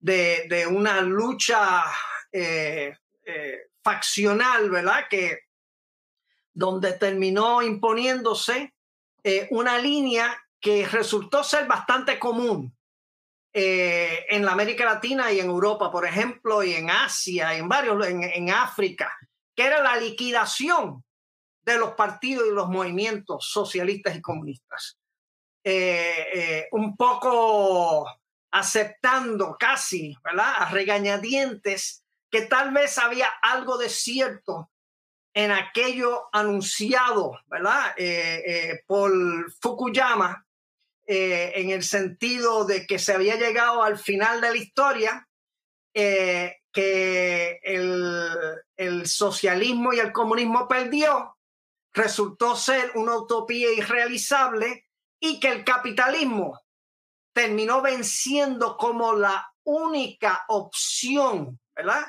de, una lucha eh, eh, faccional, ¿verdad? Que donde terminó imponiéndose eh, una línea que resultó ser bastante común en la América Latina y en Europa, por ejemplo, y en Asia, en varios, en África, que era la liquidación de los partidos y los movimientos socialistas y comunistas. Eh, eh, un poco aceptando casi, ¿verdad? A regañadientes que tal vez había algo de cierto en aquello anunciado, ¿verdad? Eh, por Fukuyama, en el sentido de que se había llegado al final de la historia, que el, el socialismo y el comunismo perdió resultó ser una utopía irrealizable y que el capitalismo terminó venciendo como la única opción, ¿verdad?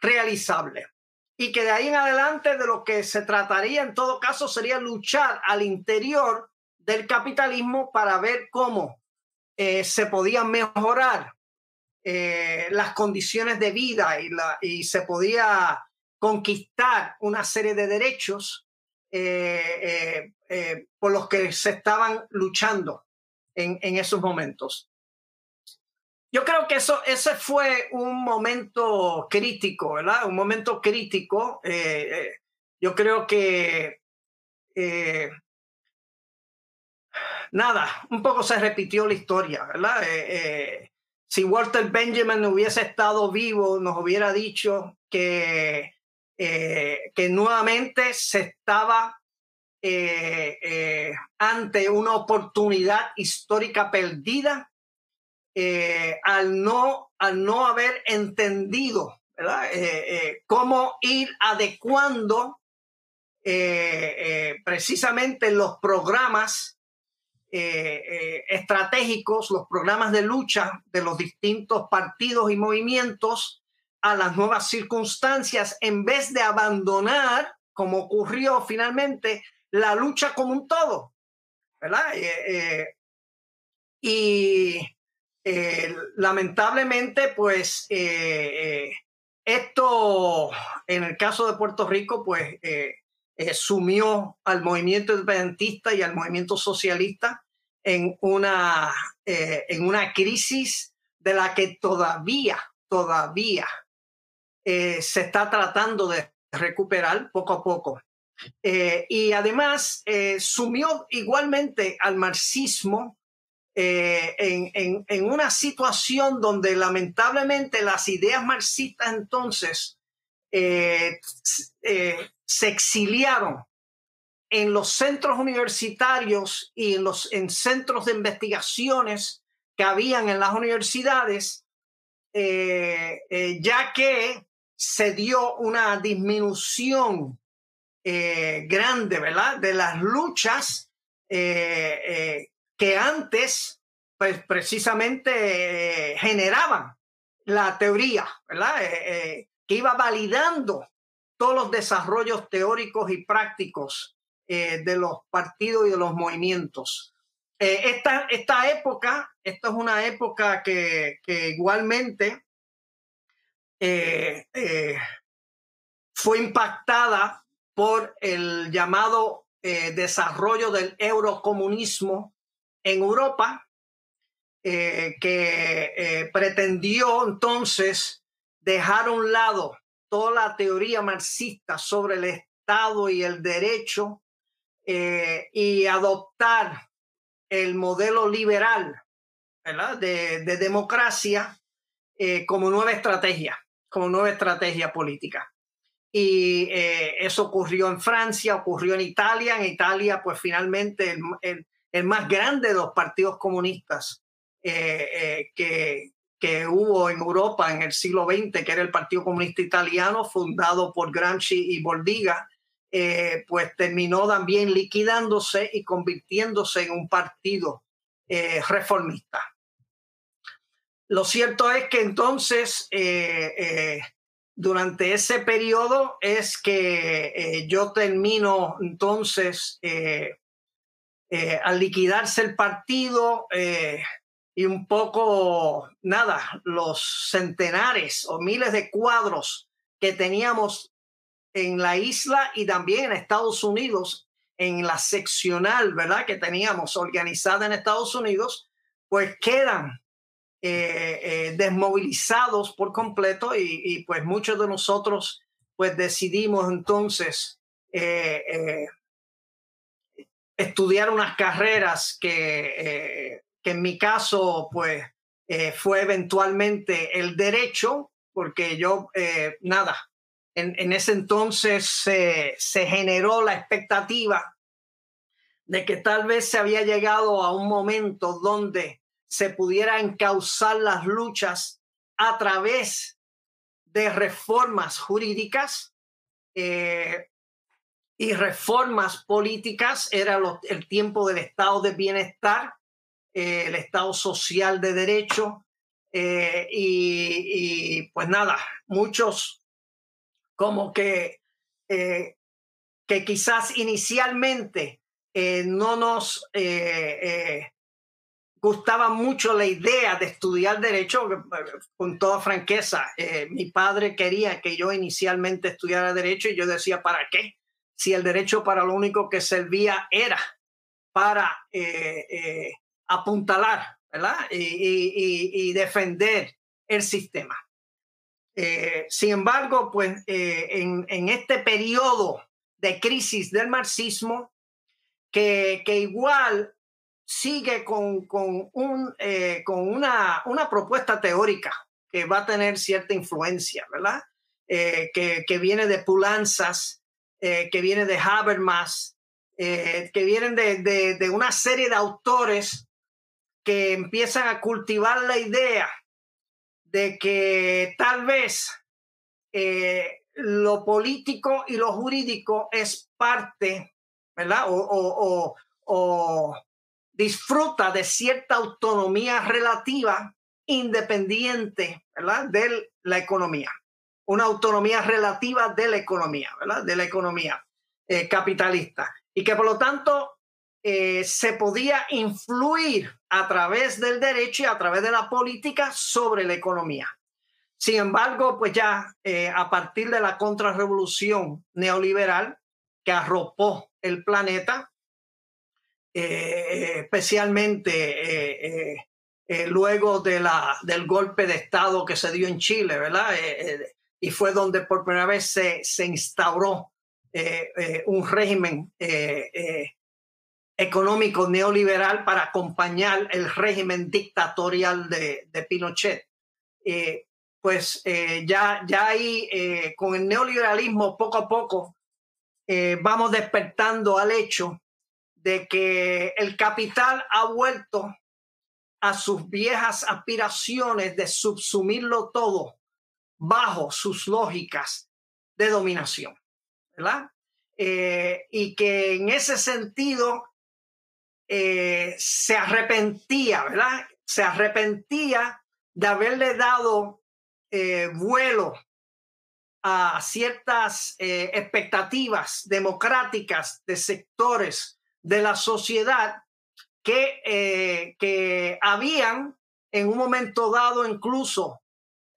Realizable. Y que de ahí en adelante de lo que se trataría en todo caso sería luchar al interior del capitalismo para ver cómo eh, se podía mejorar las condiciones de vida y se podía conquistar una serie de derechos por los que se estaban luchando en, en esos momentos. Yo creo que eso, ese fue un momento crítico, ¿verdad? Un momento crítico. Eh, eh, yo creo que eh, nada, un poco se repitió la historia, ¿verdad? si Walter Benjamin hubiese estado vivo, nos hubiera dicho que, que nuevamente se estaba ante una oportunidad histórica perdida eh, al, no, al no haber entendido. Eh, eh, cómo ir adecuando precisamente los programas estratégicos, los programas de lucha de los distintos partidos y movimientos a las nuevas circunstancias en vez de abandonar, como ocurrió finalmente, la lucha como un todo. ¿verdad? y eh, lamentablemente, pues eh, eh, esto, en el caso de Puerto Rico, pues sumió al movimiento independentista y al movimiento socialista en una, en una crisis de la que todavía, todavía se está tratando de recuperar poco a poco. y además sumió igualmente al marxismo eh, en, una situación donde lamentablemente las ideas marxistas entonces eh, eh, se exiliaron en los centros universitarios y en los en centros de investigaciones que habían en las universidades, ya que se dio una disminución grande, ¿verdad?, de las luchas que antes, pues precisamente generaban la teoría, ¿verdad? Eh, eh, que iba validando todos los desarrollos teóricos y prácticos eh, de los partidos y de los movimientos. esta, esta época, esta es una época que, que igualmente fue impactada por el llamado desarrollo del eurocomunismo en Europa eh, que eh, pretendió entonces dejar a un lado toda la teoría marxista sobre el Estado y el derecho eh, y adoptar el modelo liberal de, democracia como nueva estrategia, como nueva estrategia política. Y eso ocurrió en Francia, ocurrió en Italia. En Italia, pues finalmente el, el más grande de los partidos comunistas eh, eh, que, que hubo en Europa en el siglo XX, que era el Partido Comunista Italiano, fundado por Gramsci y Bordiga, eh, pues terminó también liquidándose y convirtiéndose en un partido reformista. Lo cierto es que entonces, durante ese periodo, es que yo termino entonces eh, al liquidarse el partido eh, y un poco, nada, los centenares o miles de cuadros que teníamos en la isla y también en Estados Unidos, en la seccional, ¿verdad? Que teníamos organizada en Estados Unidos, pues quedan eh, desmovilizados por completo y, pues muchos de nosotros pues decidimos entonces estudiar unas carreras que, eh, que en mi caso, pues, eh, fue eventualmente el derecho, porque yo, eh, nada, en, ese entonces se generó la expectativa de que tal vez se había llegado a un momento donde se pudiera encauzar las luchas a través de reformas jurídicas y reformas políticas, era el tiempo del estado de bienestar, eh, el estado social de derecho, eh, y, pues nada, muchos como que, eh, que quizás inicialmente no nos gustaba mucho la idea de estudiar derecho, con toda franqueza. Eh, mi padre quería que yo inicialmente estudiara derecho y yo decía, ¿para qué? Si el derecho para lo único que servía era para eh, eh, apuntalar, ¿verdad? Y, defender el sistema. sin embargo, pues en, en, este periodo de crisis del marxismo, que, que igual sigue con, con, un, eh, con una, una, propuesta teórica que va a tener cierta influencia, ¿verdad? Eh, que, que, viene de Pulanzas, eh, que viene de Habermas, que vienen de, de, una serie de autores que empiezan a cultivar la idea de que tal vez lo político y lo jurídico es parte, ¿verdad? O, o, disfruta de cierta autonomía relativa independiente ¿verdad? de la economía. Una autonomía relativa de la economía, ¿verdad? De la economía eh, capitalista. Y que por lo tanto eh, se podía influir a través del derecho y a través de la política sobre la economía. Sin embargo, pues ya eh, a partir de la contrarrevolución neoliberal que arropó el planeta, eh, especialmente eh, eh, luego de la, del golpe de Estado que se dio en Chile, ¿verdad? y fue donde por primera vez se, se instauró un régimen económico neoliberal para acompañar el régimen dictatorial de, de Pinochet. pues ya, ya ahí, con el neoliberalismo, poco a poco, vamos despertando al hecho de que el capital ha vuelto a sus viejas aspiraciones de subsumirlo todo bajo sus lógicas de dominación, ¿verdad? Eh, y que en ese sentido eh, se arrepentía, ¿verdad? Se arrepentía de haberle dado eh, vuelo a ciertas expectativas democráticas de sectores de la sociedad que, eh, que habían en un momento dado incluso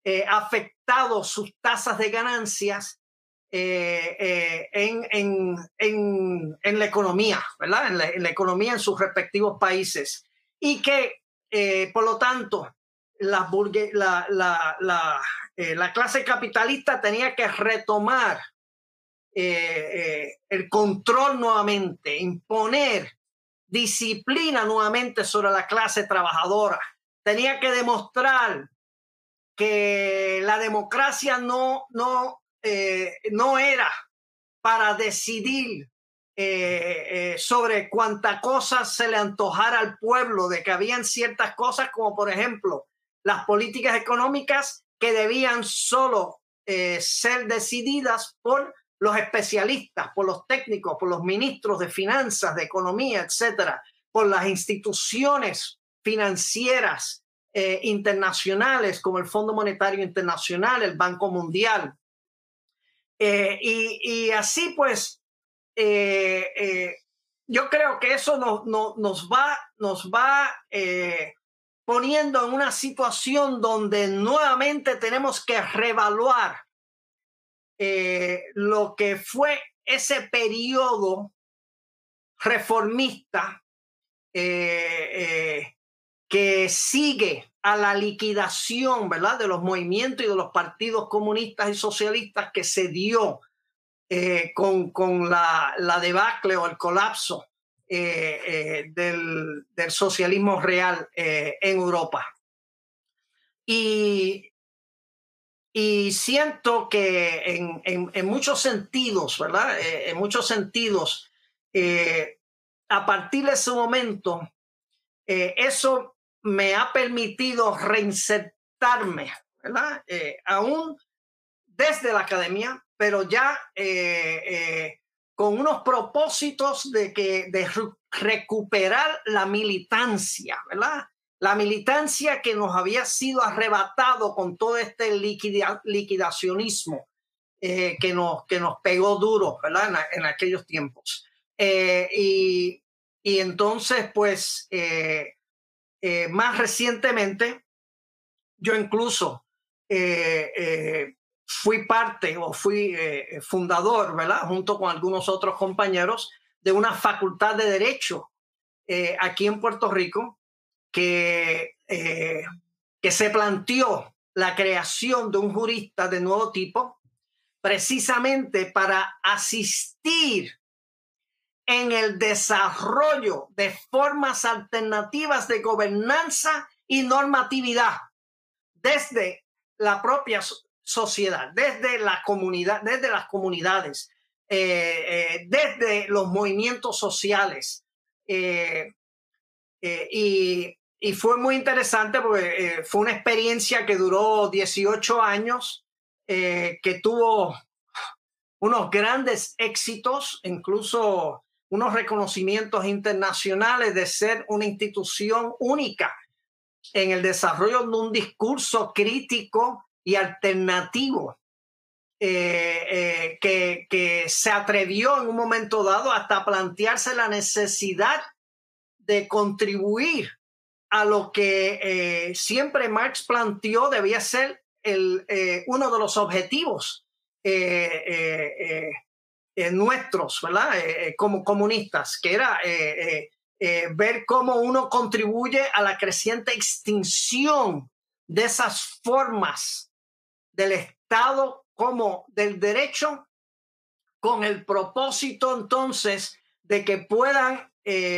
eh, afectado sus tasas de ganancias eh, en, en, en, la economía, ¿verdad? En la, economía en sus respectivos países. Y que, por lo tanto, la, la, la clase capitalista tenía que retomar eh, eh, el control nuevamente, imponer disciplina nuevamente sobre la clase trabajadora. Tenía que demostrar que la democracia no, no, eh, no era para decidir sobre cuánta cosa se le antojara al pueblo, de que habían ciertas cosas como por ejemplo las políticas económicas que debían solo ser decididas por los especialistas, por los técnicos, por los ministros de finanzas, de economía, etcétera, por las instituciones financieras eh, internacionales como el Fondo Monetario Internacional, el Banco Mundial. Eh, y, así pues, eh, yo creo que eso nos, nos va, nos va poniendo en una situación donde nuevamente tenemos que revaluar eh, lo que fue ese periodo reformista eh, eh, que sigue a la liquidación, ¿verdad?, de los movimientos y de los partidos comunistas y socialistas que se dio con, con la, la, debacle o el colapso del, del, socialismo real en Europa. Y y siento que en, en, muchos sentidos, ¿verdad? Eh, en muchos sentidos, eh, a partir de ese momento, eh, eso me ha permitido reinsertarme, ¿verdad? aún desde la academia, pero ya con unos propósitos de, que, de recuperar la militancia, ¿verdad? La militancia que nos había sido arrebatado con todo este liquidacionismo eh, que, nos, que nos pegó duro. En, aquellos tiempos. Eh, y, y, entonces, pues, eh, más recientemente, yo incluso fui parte o fui fundador, ¿verdad? Junto con algunos otros compañeros de una facultad de derecho aquí en Puerto Rico que, que se planteó la creación de un jurista de nuevo tipo precisamente para asistir en el desarrollo de formas alternativas de gobernanza y normatividad desde la propia sociedad, desde la comunidad, desde las comunidades, eh, eh, desde los movimientos sociales. Eh, y, y, fue muy interesante porque fue una experiencia que duró 18 años, que tuvo unos grandes éxitos, incluso unos reconocimientos internacionales de ser una institución única en el desarrollo de un discurso crítico y alternativo eh, eh, que, que, se atrevió en un momento dado hasta plantearse la necesidad de contribuir a lo que eh, siempre Marx planteó debía ser el, uno de los objetivos nuestros, ¿verdad? Eh, eh, como comunistas, que era eh, ver cómo uno contribuye a la creciente extinción de esas formas del Estado como del derecho, con el propósito entonces de que puedan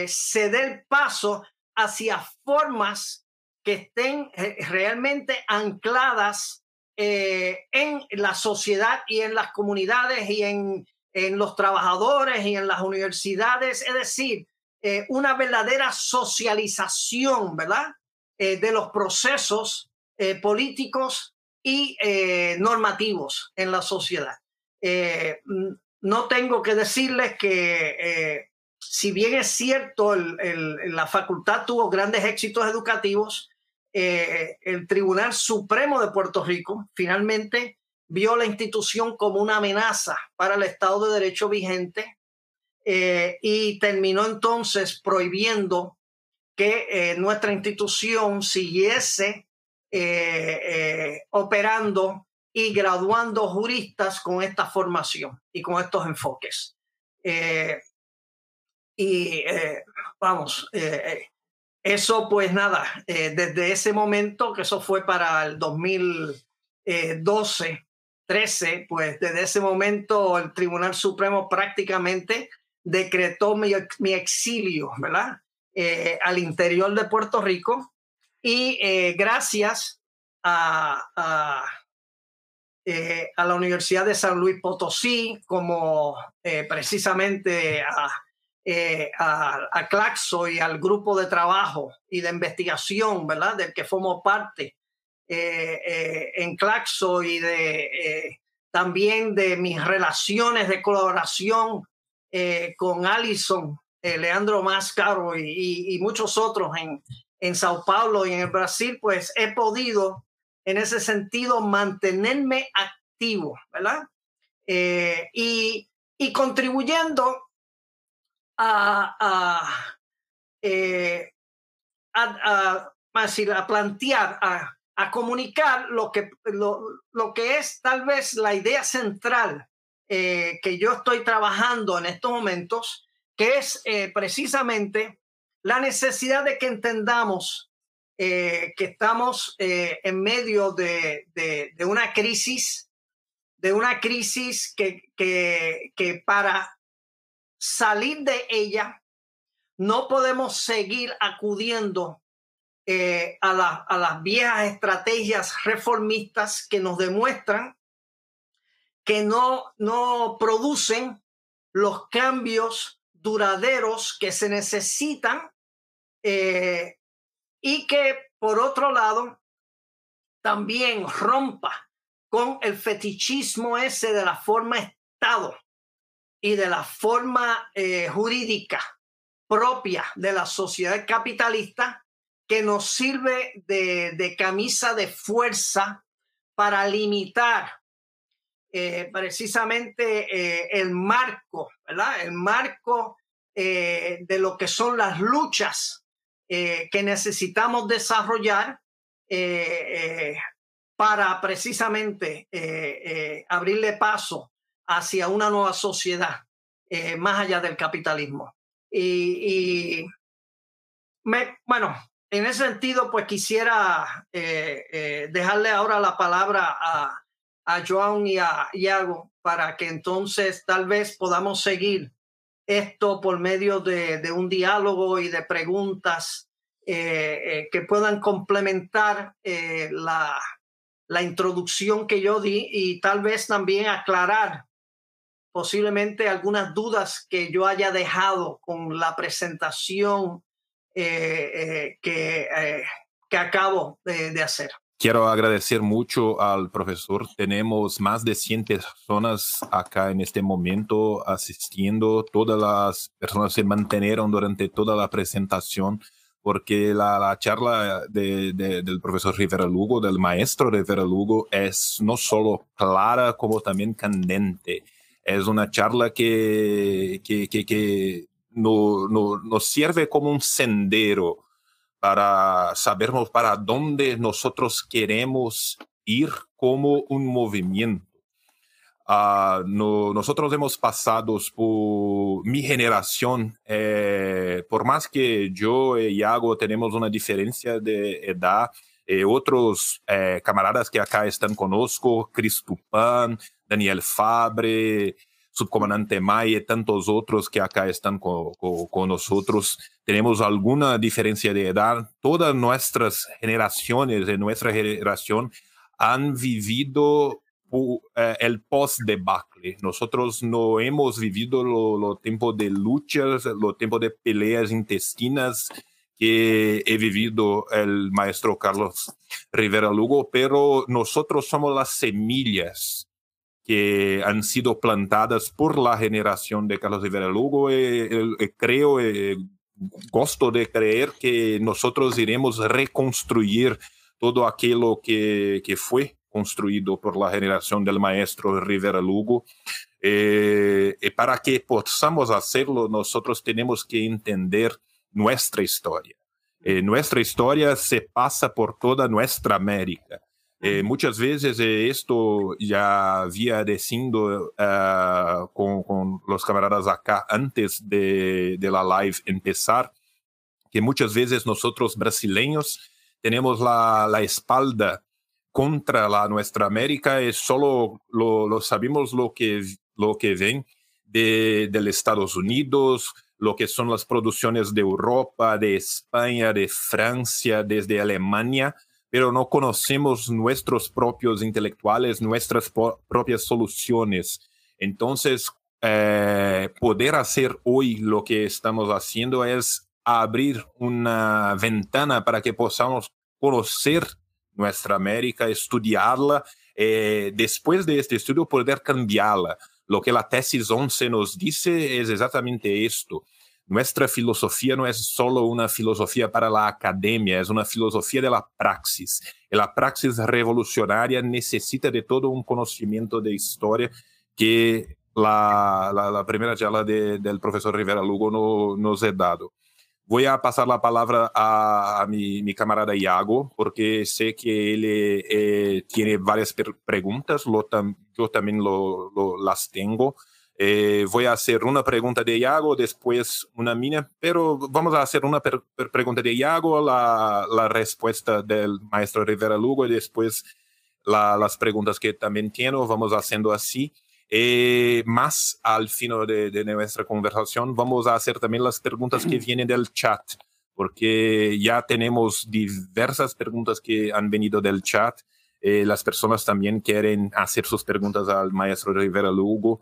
ceder paso hacia formas que estén realmente ancladas en la sociedad y en las comunidades y en en los trabajadores y en las universidades, es decir, eh, una verdadera socialización, ¿verdad? Eh, de los procesos eh, políticos y normativos en la sociedad. No tengo que decirles que si bien es cierto, la facultad tuvo grandes éxitos educativos, el Tribunal Supremo de Puerto Rico finalmente vio la institución como una amenaza para el Estado de Derecho vigente eh, y terminó entonces prohibiendo que eh, nuestra institución siguiese eh, operando graduando juristas con esta formación y con estos enfoques. y vamos, eso pues nada, desde ese momento, que eso fue para el 2012, 13, pues desde ese momento el Tribunal Supremo prácticamente decretó mi, exilio, ¿verdad? Eh, al interior de Puerto Rico y eh, gracias a, eh, a, la Universidad de San Luis Potosí, como precisamente a, a, Claxo y al grupo de trabajo y de investigación, ¿verdad? Del que formo parte eh, eh, en Claxo y de eh, también de mis relaciones de colaboración con Alison, Leandro Máscaro y, y, muchos otros en, en Sao Paulo y en el Brasil, pues he podido en ese sentido mantenerme activo, ¿verdad? y, y, contribuyendo a, a, a, a, plantear, a, a comunicar lo que, lo, lo que es tal vez la idea central eh, que yo estoy trabajando en estos momentos, que es eh, precisamente la necesidad de que entendamos eh, que estamos en medio de, de, una crisis, de una crisis que, que, para salir de ella no podemos seguir acudiendo eh, a, a, las viejas estrategias reformistas que nos demuestran que no, no producen los cambios duraderos que se necesitan eh, y que, por otro lado, también rompa con el fetichismo ese de la forma Estado y de la forma eh, jurídica propia de la sociedad capitalista que nos sirve de, camisa de fuerza para limitar eh, precisamente eh, el marco, ¿verdad? El marco de lo que son las luchas que necesitamos desarrollar para precisamente abrirle paso hacia una nueva sociedad más allá del capitalismo. Y, bueno, en ese sentido, pues quisiera dejarle ahora la palabra a, a Joan y a Iago para que entonces tal vez podamos seguir esto por medio de, un diálogo y de preguntas eh, eh, que puedan complementar eh, la, introducción que yo di y tal vez también aclarar posiblemente algunas dudas que yo haya dejado con la presentación que acabo de hacer. Quiero agradecer mucho al profesor. Tenemos más de 100 personas acá en este momento asistiendo. Todas las personas se mantuvieron durante toda la presentación porque la, charla del profesor Rivera Lugo, del maestro Rivera Lugo, es no solo clara como también candente. Es una charla que, que, que, no, nos sirve como un sendero para sabermos para dónde nosotros queremos ir como un movimiento. Uh, no, nosotros hemos pasado por mi generación, eh, por más que yo y Iago tenemos una diferencia de edad, eh, otros eh, camaradas que acá están conozco, Cris Tupan, Daniel Fabre, subcomandante May y tantos otros que acá están con, nosotros, tenemos alguna diferencia de edad. Todas nuestras generaciones de nuestra generación han vivido eh, el post-debacle. Nosotros no hemos vivido los lo tiempos de luchas, los tiempos de peleas intestinas que he vivido el maestro Carlos Rivera Lugo, pero nosotros somos las semillas que han sido plantadas por la generación de Carlos Rivera Lugo. Eh, eh, creo, eh, gosto de creer que nosotros iremos reconstruir todo aquello que, que fue construido por la generación del maestro Rivera Lugo. y para que podamos hacerlo, nosotros tenemos que entender nuestra historia. nuestra historia se pasa por toda nuestra América. Eh, muchas veces eh, esto ya había diciendo uh, con, con, los camaradas acá antes de, de, la live empezar, que muchas veces nosotros brasileños tenemos la, la espalda contra la nuestra América y solo lo, lo sabemos lo que, lo que ven de, de Estados Unidos, lo que son las producciones de Europa, de España, de Francia, desde Alemania, pero no conocemos nuestros propios intelectuales, nuestras propias soluciones. Entonces, eh, poder hacer hoy lo que estamos haciendo es abrir una ventana para que podamos conocer nuestra América, estudiarla, eh, después de este estudio poder cambiarla. Lo que la tesis 11 nos dice es exactamente esto. Nuestra filosofía no es solo una filosofía para la academia, es una filosofía de la praxis. Y la praxis revolucionaria necesita de todo un conocimiento de historia que la, la, primera charla del profesor Rivera Lugo no, nos ha dado. Voy a pasar la palabra a, mi, mi, camarada Iago, porque sé que él eh, tiene varias preguntas, lo, yo también lo, las tengo. Eh, voy a hacer una pregunta de Iago, después una mía, pero vamos a hacer una pregunta de Iago, la, la, respuesta del maestro Rivera Lugo y después las preguntas que también tiene, vamos haciendo así. Eh, más al final de, de, nuestra conversación, vamos a hacer también las preguntas que vienen del chat, porque ya tenemos diversas preguntas que han venido del chat. Eh, las personas también quieren hacer sus preguntas al maestro Rivera Lugo.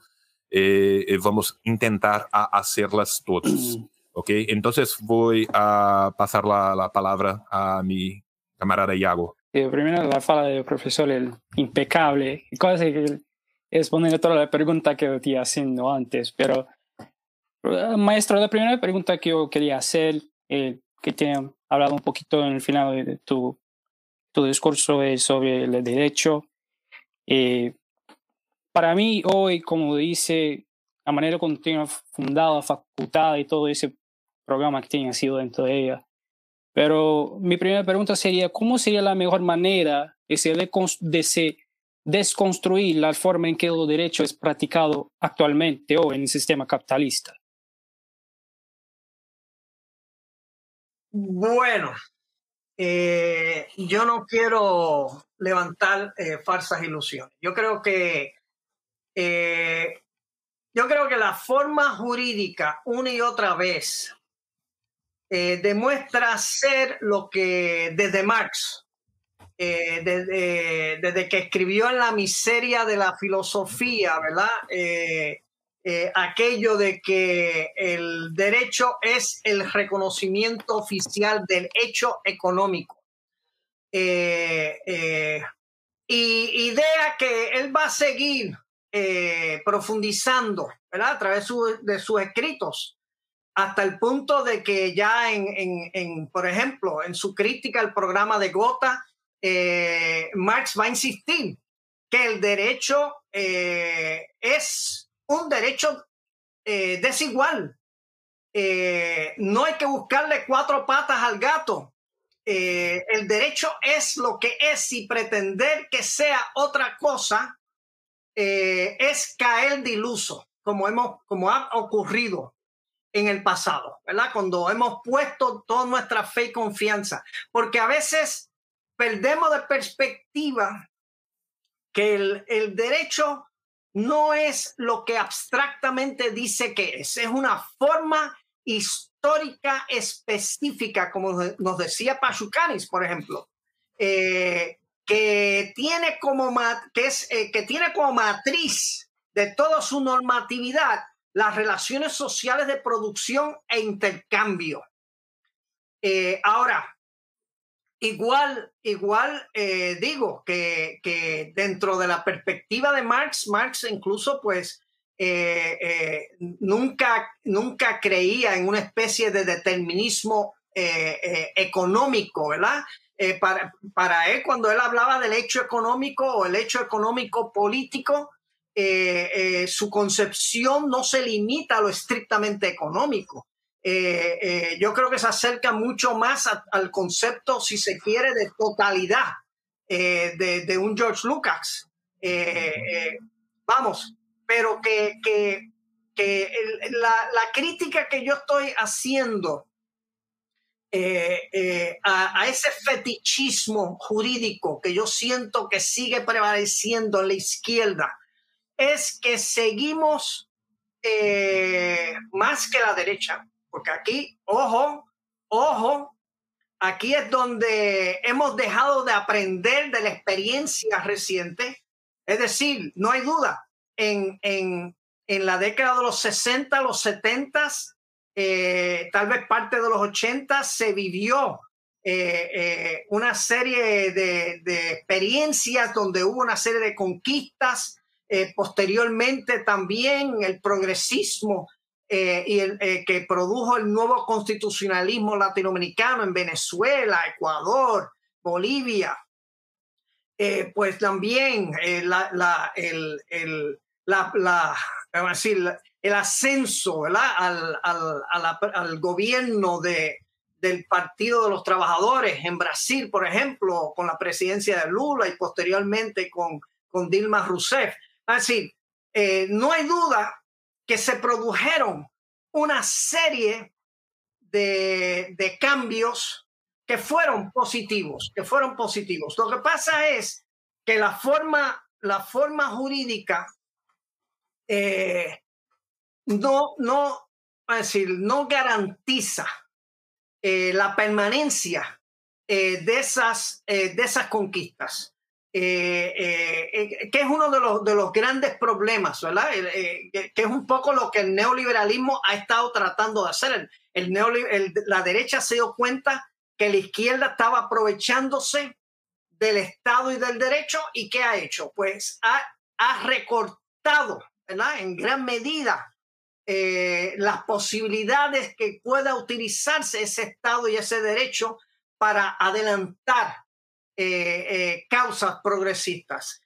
Eh, eh, vamos a intentar a hacerlas todas. ¿Ok? Entonces voy a pasar la, la palabra a mi camarada Iago. Eh, primero la fala del profesor el impecable, cosa que responde toda la pregunta que estoy haciendo antes, pero maestro, la primera pregunta que yo quería hacer, eh, que te he hablado un poquito en el final de tu, tu discurso sobre el derecho. Eh, para mí hoy, como dice, a manera continua fundada, facultad y todo ese programa que tiene sido dentro de ella, Pero mi primera pregunta sería, ¿cómo sería la mejor manera de, de desconstruir la forma en que el derecho es practicado actualmente o en el sistema capitalista? Bueno, eh, yo no quiero levantar eh, falsas ilusiones. Yo creo que eh, yo creo que la forma jurídica una y otra vez demuestra ser lo que desde Marx, desde, desde, que escribió en la miseria de la filosofía, ¿verdad? Eh, aquello de que el derecho es el reconocimiento oficial del hecho económico. Eh, eh, y idea que él va a seguir profundizando a través de sus escritos hasta el punto de que ya en, por ejemplo, en su crítica al programa de Gotha, Marx va a insistir que el derecho es un derecho eh, desigual. Eh, no hay que buscarle cuatro patas al gato. Eh, el derecho es lo que es y pretender que sea otra cosa es caer de iluso, como, hemos, como ha ocurrido en el pasado, ¿verdad? Cuando hemos puesto toda nuestra fe y confianza, porque a veces perdemos de perspectiva que el, el derecho no es lo que abstractamente dice que es, es una forma histórica específica, como nos decía Pachucanis, por ejemplo, eh, que, tiene como que, es, eh, que tiene como matriz de toda su normatividad las relaciones sociales de producción e intercambio. Eh, ahora, Igual, igual eh, digo que, que, dentro de la perspectiva de Marx, Marx incluso pues nunca, nunca creía en una especie de determinismo económico, ¿verdad? Para, para él, cuando él hablaba del hecho económico o el hecho económico político, su concepción no se limita a lo estrictamente económico. Eh, eh, yo creo que se acerca mucho más al concepto, si se quiere, de totalidad eh, de, un George Lucas. vamos, pero que, que, la, crítica que yo estoy haciendo a, a, ese fetichismo jurídico que yo siento que sigue prevaleciendo en la izquierda es que seguimos más que la derecha, porque aquí, ojo, ojo, aquí es donde hemos dejado de aprender de la experiencia reciente. Es decir, no hay duda, en, la década de los 60, los 70, eh, tal vez parte de los 80, se vivió eh, eh, una serie de, experiencias donde hubo una serie de conquistas. posteriormente también el progresismo y que produjo el nuevo constitucionalismo latinoamericano en Venezuela, Ecuador, Bolivia, pues también la, la, el, el, la, decir, el ascenso Al, al, al, gobierno de, del Partido de los Trabajadores en Brasil, por ejemplo, con la presidencia de Lula y posteriormente con, con Dilma Rousseff. Es decir, no hay duda que se produjeron una serie de, cambios que fueron positivos, que fueron positivos. Lo que pasa es que la forma, la forma jurídica eh, no, no, decir, no garantiza eh, la permanencia eh, de, esas, de esas conquistas. Eh, eh, eh, que es uno de los, de los grandes problemas, ¿verdad? que es un poco lo que el neoliberalismo ha estado tratando de hacer. El, la derecha se dio cuenta que la izquierda estaba aprovechándose del Estado y del derecho y ¿qué ha hecho? Pues ha, ha recortado, ¿verdad? En gran medida las posibilidades que pueda utilizarse ese Estado y ese derecho para adelantar eh, eh, causas progresistas,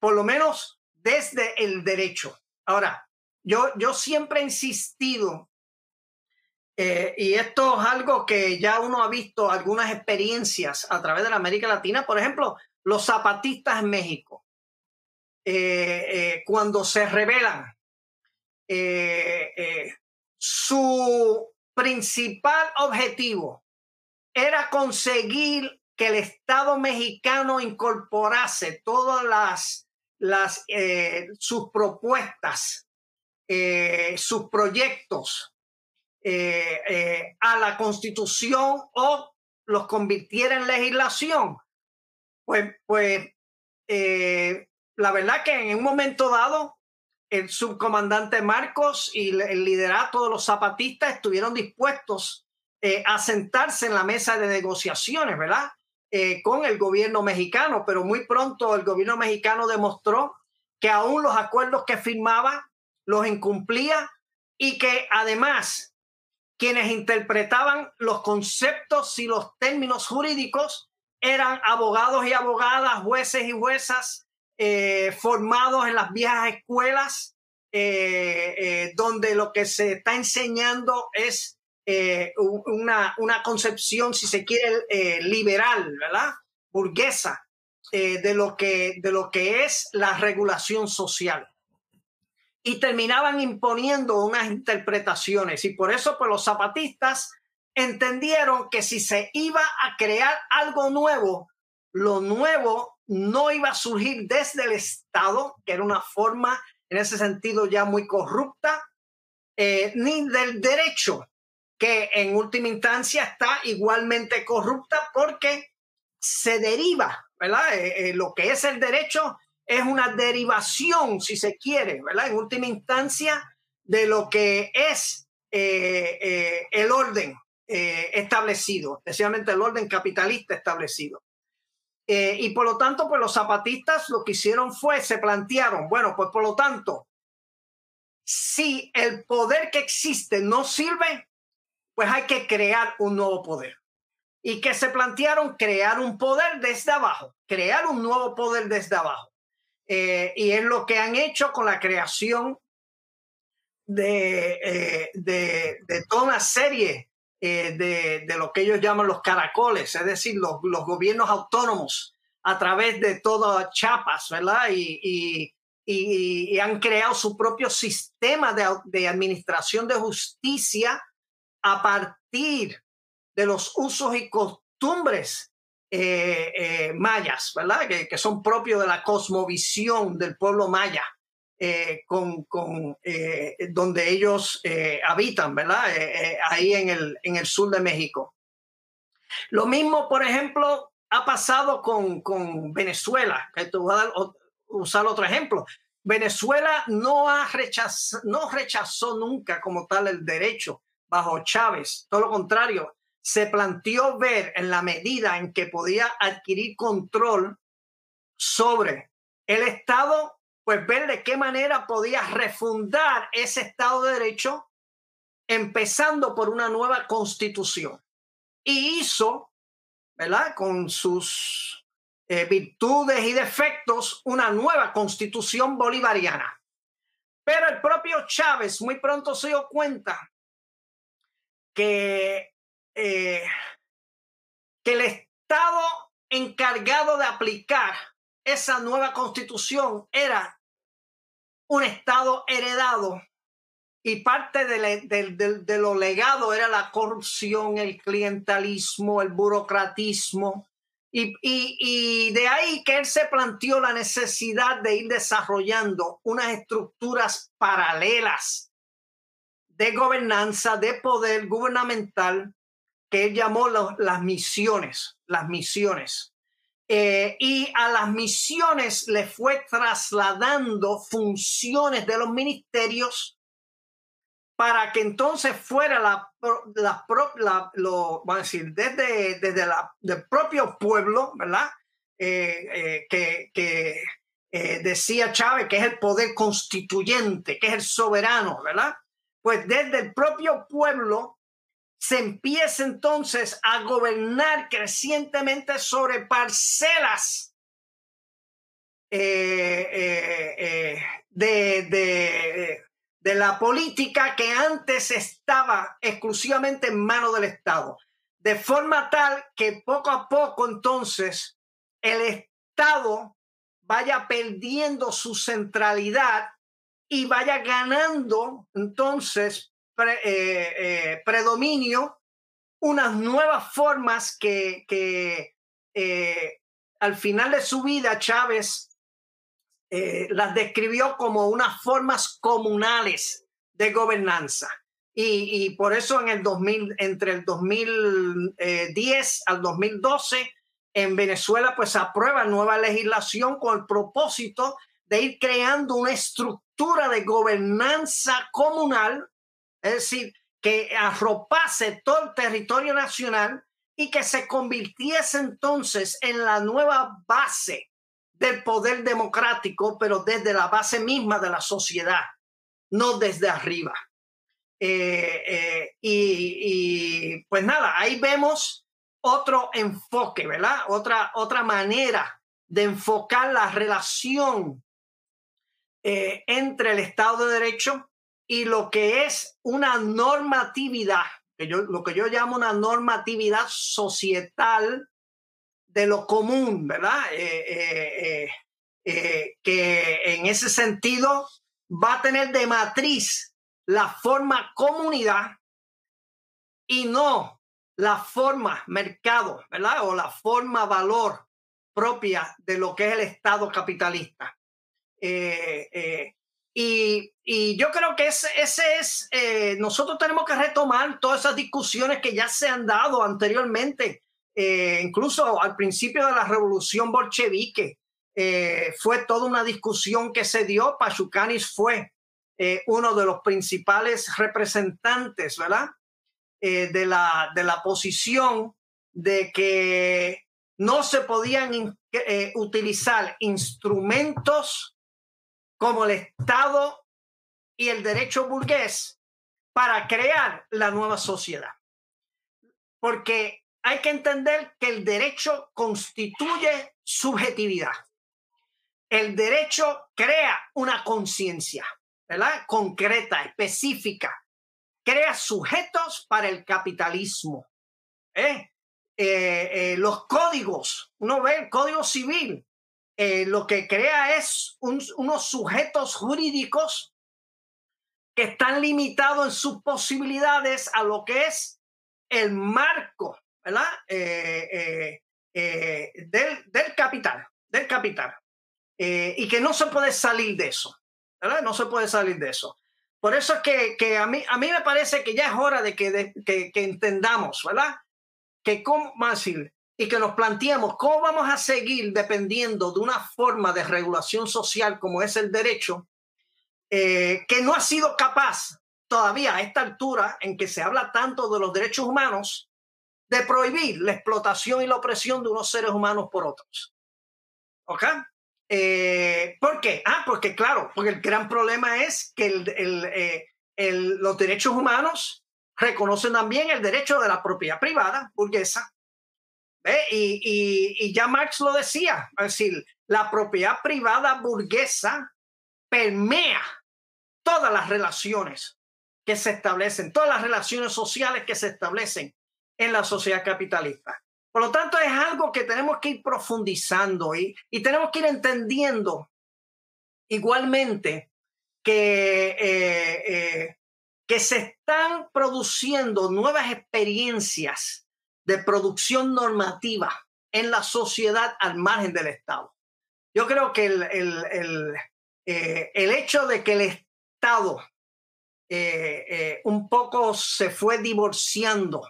por lo menos desde el derecho. Ahora, yo, yo siempre he insistido Eh, y esto es algo que ya uno ha visto algunas experiencias a través de la América Latina. Por ejemplo, los zapatistas en México, eh, eh, cuando se rebelan, su principal objetivo era conseguir que el Estado mexicano incorporase todas las, las sus propuestas, sus proyectos eh, eh, a la constitución o los convirtiera en legislación, pues, pues eh, la verdad que en un momento dado el subcomandante Marcos y el liderato de los zapatistas estuvieron dispuestos a sentarse en la mesa de negociaciones, ¿verdad? con el gobierno mexicano, pero muy pronto el gobierno mexicano demostró que aún los acuerdos que firmaba los incumplía y que además quienes interpretaban los conceptos y los términos jurídicos eran abogados y abogadas, jueces y juezas eh, formados en las viejas escuelas, eh, eh, donde lo que se está enseñando es una, una, concepción, si se quiere, liberal, ¿verdad? Burguesa de, lo que, de lo que es la regulación social y terminaban imponiendo unas interpretaciones. Y por eso, pues los zapatistas entendieron que si se iba a crear algo nuevo, lo nuevo no iba a surgir desde el Estado, que era una forma en ese sentido ya muy corrupta, eh, ni del derecho, que en última instancia está igualmente corrupta porque se deriva, ¿verdad? Eh, eh, lo que es el derecho es una derivación, si se quiere, ¿verdad? En última instancia, de lo que es el orden establecido, especialmente el orden capitalista establecido. Y por lo tanto, pues los zapatistas lo que hicieron fue, se plantearon, bueno, pues por lo tanto, si el poder que existe no sirve, pues hay que crear un nuevo poder. Y que se plantearon crear un poder desde abajo, crear un nuevo poder desde abajo. Eh, y es lo que han hecho con la creación de, eh, de, toda una serie eh, de, de, lo que ellos llaman los caracoles, es decir, los, los gobiernos autónomos a través de todas chapas, ¿verdad? Y, y, han creado su propio sistema de, de administración de justicia a partir de los usos y costumbres eh, eh, mayas, ¿verdad? Que, son propios de la cosmovisión del pueblo maya, eh, con, con donde ellos habitan, ¿verdad? ahí en el, en el sur de México. Lo mismo, por ejemplo, ha pasado con, con Venezuela, que te voy a usar otro ejemplo. Venezuela no, ha no rechazó nunca como tal el derecho bajo Chávez, todo lo contrario, se planteó ver en la medida en que podía adquirir control sobre el Estado, pues ver de qué manera podía refundar ese Estado de Derecho, empezando por una nueva constitución. Y hizo, ¿verdad? Con sus eh, virtudes y defectos, una nueva constitución bolivariana. Pero el propio Chávez muy pronto se dio cuenta que eh, que el Estado encargado de aplicar esa nueva constitución era un Estado heredado y parte de, lo legado era la corrupción, el clientelismo, el burocratismo. Y, de ahí que él se planteó la necesidad de ir desarrollando unas estructuras paralelas de gobernanza, de poder gubernamental que él llamó las misiones, las misiones. Eh, y a las misiones le fue trasladando funciones de los ministerios para que entonces fuera la, la, lo, vamos a decir, desde, desde la, del propio pueblo, ¿verdad? Eh, eh, que, que decía Chávez que es el poder constituyente, que es el soberano, ¿verdad? Pues desde el propio pueblo se empieza entonces a gobernar crecientemente sobre parcelas eh, eh, eh, de, de la política que antes estaba exclusivamente en manos del Estado, de forma tal que poco a poco entonces el Estado vaya perdiendo su centralidad y vaya ganando entonces eh, eh, predominio unas nuevas formas que, que eh, al final de su vida Chávez las describió como unas formas comunales de gobernanza. Y, y, por eso en el 2000, entre el 2010 al 2012, en Venezuela pues aprueba nueva legislación con el propósito de ir creando una estructura de gobernanza comunal, es decir, que arropase todo el territorio nacional y que se convirtiese entonces en la nueva base del poder democrático, pero desde la base misma de la sociedad, no desde arriba. Eh, eh, y, pues nada, ahí vemos otro enfoque, ¿verdad? Otra, otra manera de enfocar la relación eh, entre el Estado de Derecho y lo que es una normatividad, que yo, lo que yo llamo una normatividad societal de lo común, ¿verdad? Eh, eh, eh, que en ese sentido va a tener de matriz la forma comunidad y no la forma mercado, ¿verdad? O la forma valor propia de lo que es el Estado capitalista. Y, y, yo creo que ese, ese es, nosotros tenemos que retomar todas esas discusiones que ya se han dado anteriormente eh, incluso al principio de la revolución bolchevique, eh, fue toda una discusión que se dio. Pachucanis fue eh, uno de los principales representantes, ¿verdad? de, la, de la posición de que no se podían utilizar instrumentos como el Estado y el derecho burgués para crear la nueva sociedad. Porque hay que entender que el derecho constituye subjetividad. El derecho crea una conciencia, ¿verdad? Concreta, específica. Crea sujetos para el capitalismo. ¿eh? Eh, eh, los códigos, uno ve el código civil, lo que crea es unos sujetos jurídicos que están limitados en sus posibilidades a lo que es el marco. Eh, eh, eh, del, capital, del capital. y que no se puede salir de eso. No se puede salir de eso. Por eso es que, a, mí, a mí me parece que ya es hora de que, entendamos, ¿verdad? Que cómo, más y que nos planteemos cómo vamos a seguir dependiendo de una forma de regulación social como es el derecho, que no ha sido capaz todavía a esta altura en que se habla tanto de los derechos humanos, de prohibir la explotación y la opresión de unos seres humanos por otros. ¿Ok? Eh, ¿Por qué? Ah, porque claro, porque el gran problema es que eh, los derechos humanos reconocen también el derecho de la propiedad privada burguesa. Y, ya Marx lo decía, es decir, la propiedad privada burguesa permea todas las relaciones que se establecen, todas las relaciones sociales que se establecen en la sociedad capitalista. Por lo tanto, es algo que tenemos que ir profundizando y, y tenemos que ir entendiendo igualmente que, eh, eh, que se están produciendo nuevas experiencias de producción normativa en la sociedad al margen del Estado. Yo creo que el, el, el, eh, el hecho de que el Estado un poco se fue divorciando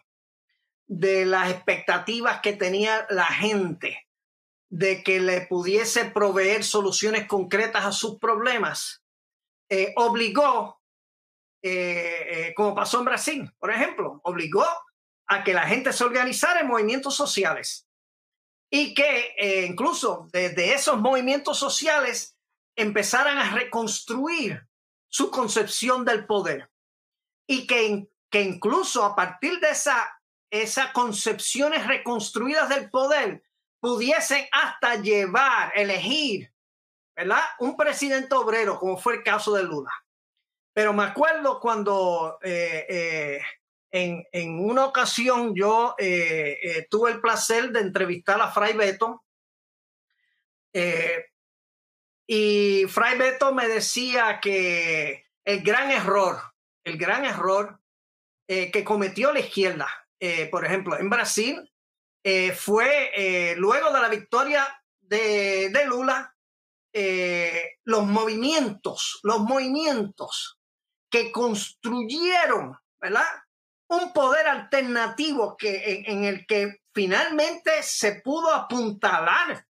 de las expectativas que tenía la gente de que le pudiese proveer soluciones concretas a sus problemas, eh, obligó, eh, eh, como pasó en Brasil, por ejemplo, obligó a que la gente se organizara en movimientos sociales y que incluso desde esos movimientos sociales empezaran a reconstruir su concepción del poder y que, que incluso a partir de esa esas concepciones reconstruidas del poder pudiesen hasta llevar, elegir, ¿verdad? Un presidente obrero, como fue el caso de Lula. pero me acuerdo cuando en, en, una ocasión yo tuve el placer de entrevistar a Fray Beto. y Fray Beto me decía que el gran error, el gran error que cometió la izquierda, por ejemplo, en Brasil, eh, fue eh, luego de la victoria de, de Lula, eh, los movimientos, los movimientos que construyeron, ¿verdad? Un poder alternativo que, en, el que finalmente se pudo apuntalar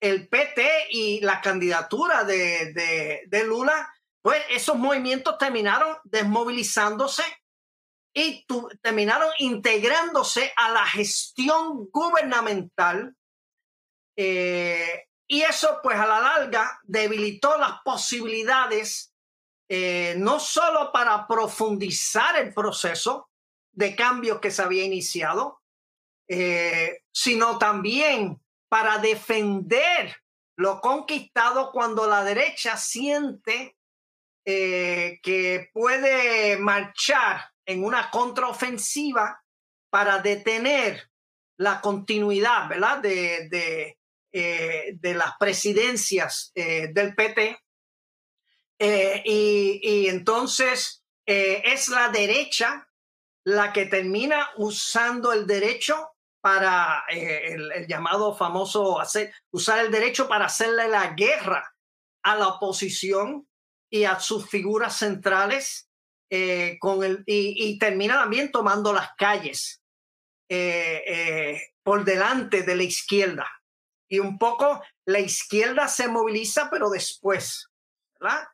el PT y la candidatura de, de, Lula, pues esos movimientos terminaron desmovilizándose y terminaron integrándose a la gestión gubernamental eh, y eso pues a la larga debilitó las posibilidades eh, no solo para profundizar el proceso de cambio que se había iniciado, eh, sino también para defender lo conquistado cuando la derecha siente que puede marchar en una contraofensiva para detener la continuidad ¿verdad? De, de, eh, de las presidencias eh, del PT. Eh, y, y, entonces es la derecha la que termina usando el derecho para el, el, llamado famoso hacer, usar el derecho para hacerle la guerra a la oposición y a sus figuras centrales eh, con el, y, termina también tomando las calles eh, eh, por delante de la izquierda. Y un poco la izquierda se moviliza, pero después, ¿verdad?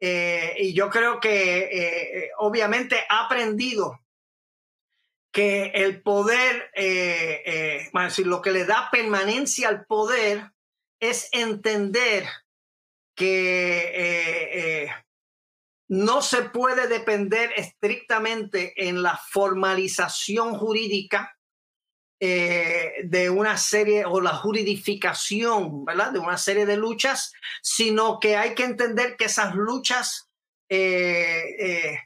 Y yo creo que obviamente ha aprendido que el poder, eh, decir, lo que le da permanencia al poder es entender que no se puede depender estrictamente en la formalización jurídica eh, de una serie o la juridificación. De una serie de luchas, sino que hay que entender que esas luchas eh, eh,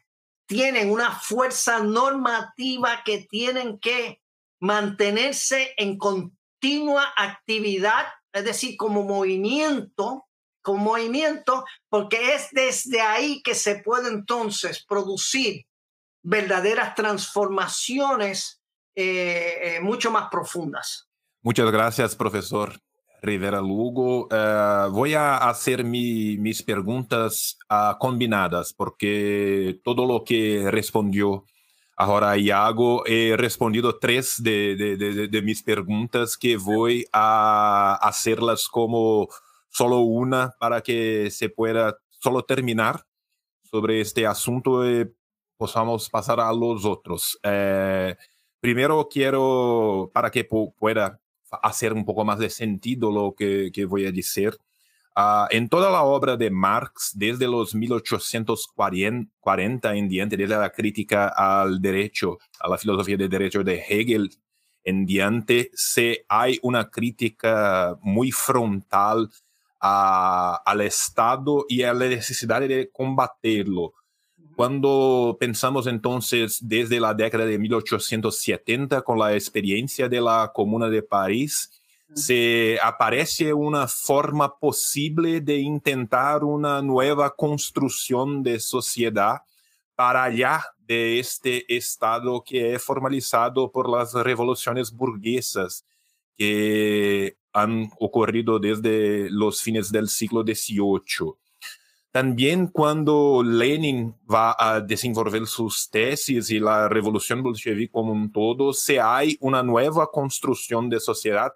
tienen una fuerza normativa que tienen que mantenerse en continua actividad, es decir, como movimiento con movimiento, porque es desde ahí que se puede entonces producir verdaderas transformaciones eh, eh, mucho más profundas. Muchas gracias, profesor Rivera Lugo. Uh, voy a hacer mi, mis preguntas uh, combinadas, porque todo lo que respondió ahora Iago, he respondido tres de, de, de, de mis preguntas que voy a hacerlas como solo una para que se pueda solo terminar sobre este asunto y podamos pasar a los otros. Eh, primero quiero, para que pueda hacer un poco más de sentido lo que, que voy a decir, uh, en toda la obra de Marx, desde los 1840 en diante, desde la crítica al derecho, a la filosofía del derecho de Hegel en diante, se hay una crítica muy frontal a, al Estado y a la necesidad de combatirlo. Cuando pensamos entonces desde la década de 1870 con la experiencia de la Comuna de París, se aparece una forma posible de intentar una nueva construcción de sociedad para allá de este Estado que es formalizado por las revoluciones burguesas que han ocurrido desde los fines del siglo XVIII. También cuando Lenin va a desenvolver sus tesis y la revolución bolchevique como un todo, se hay una nueva construcción de sociedad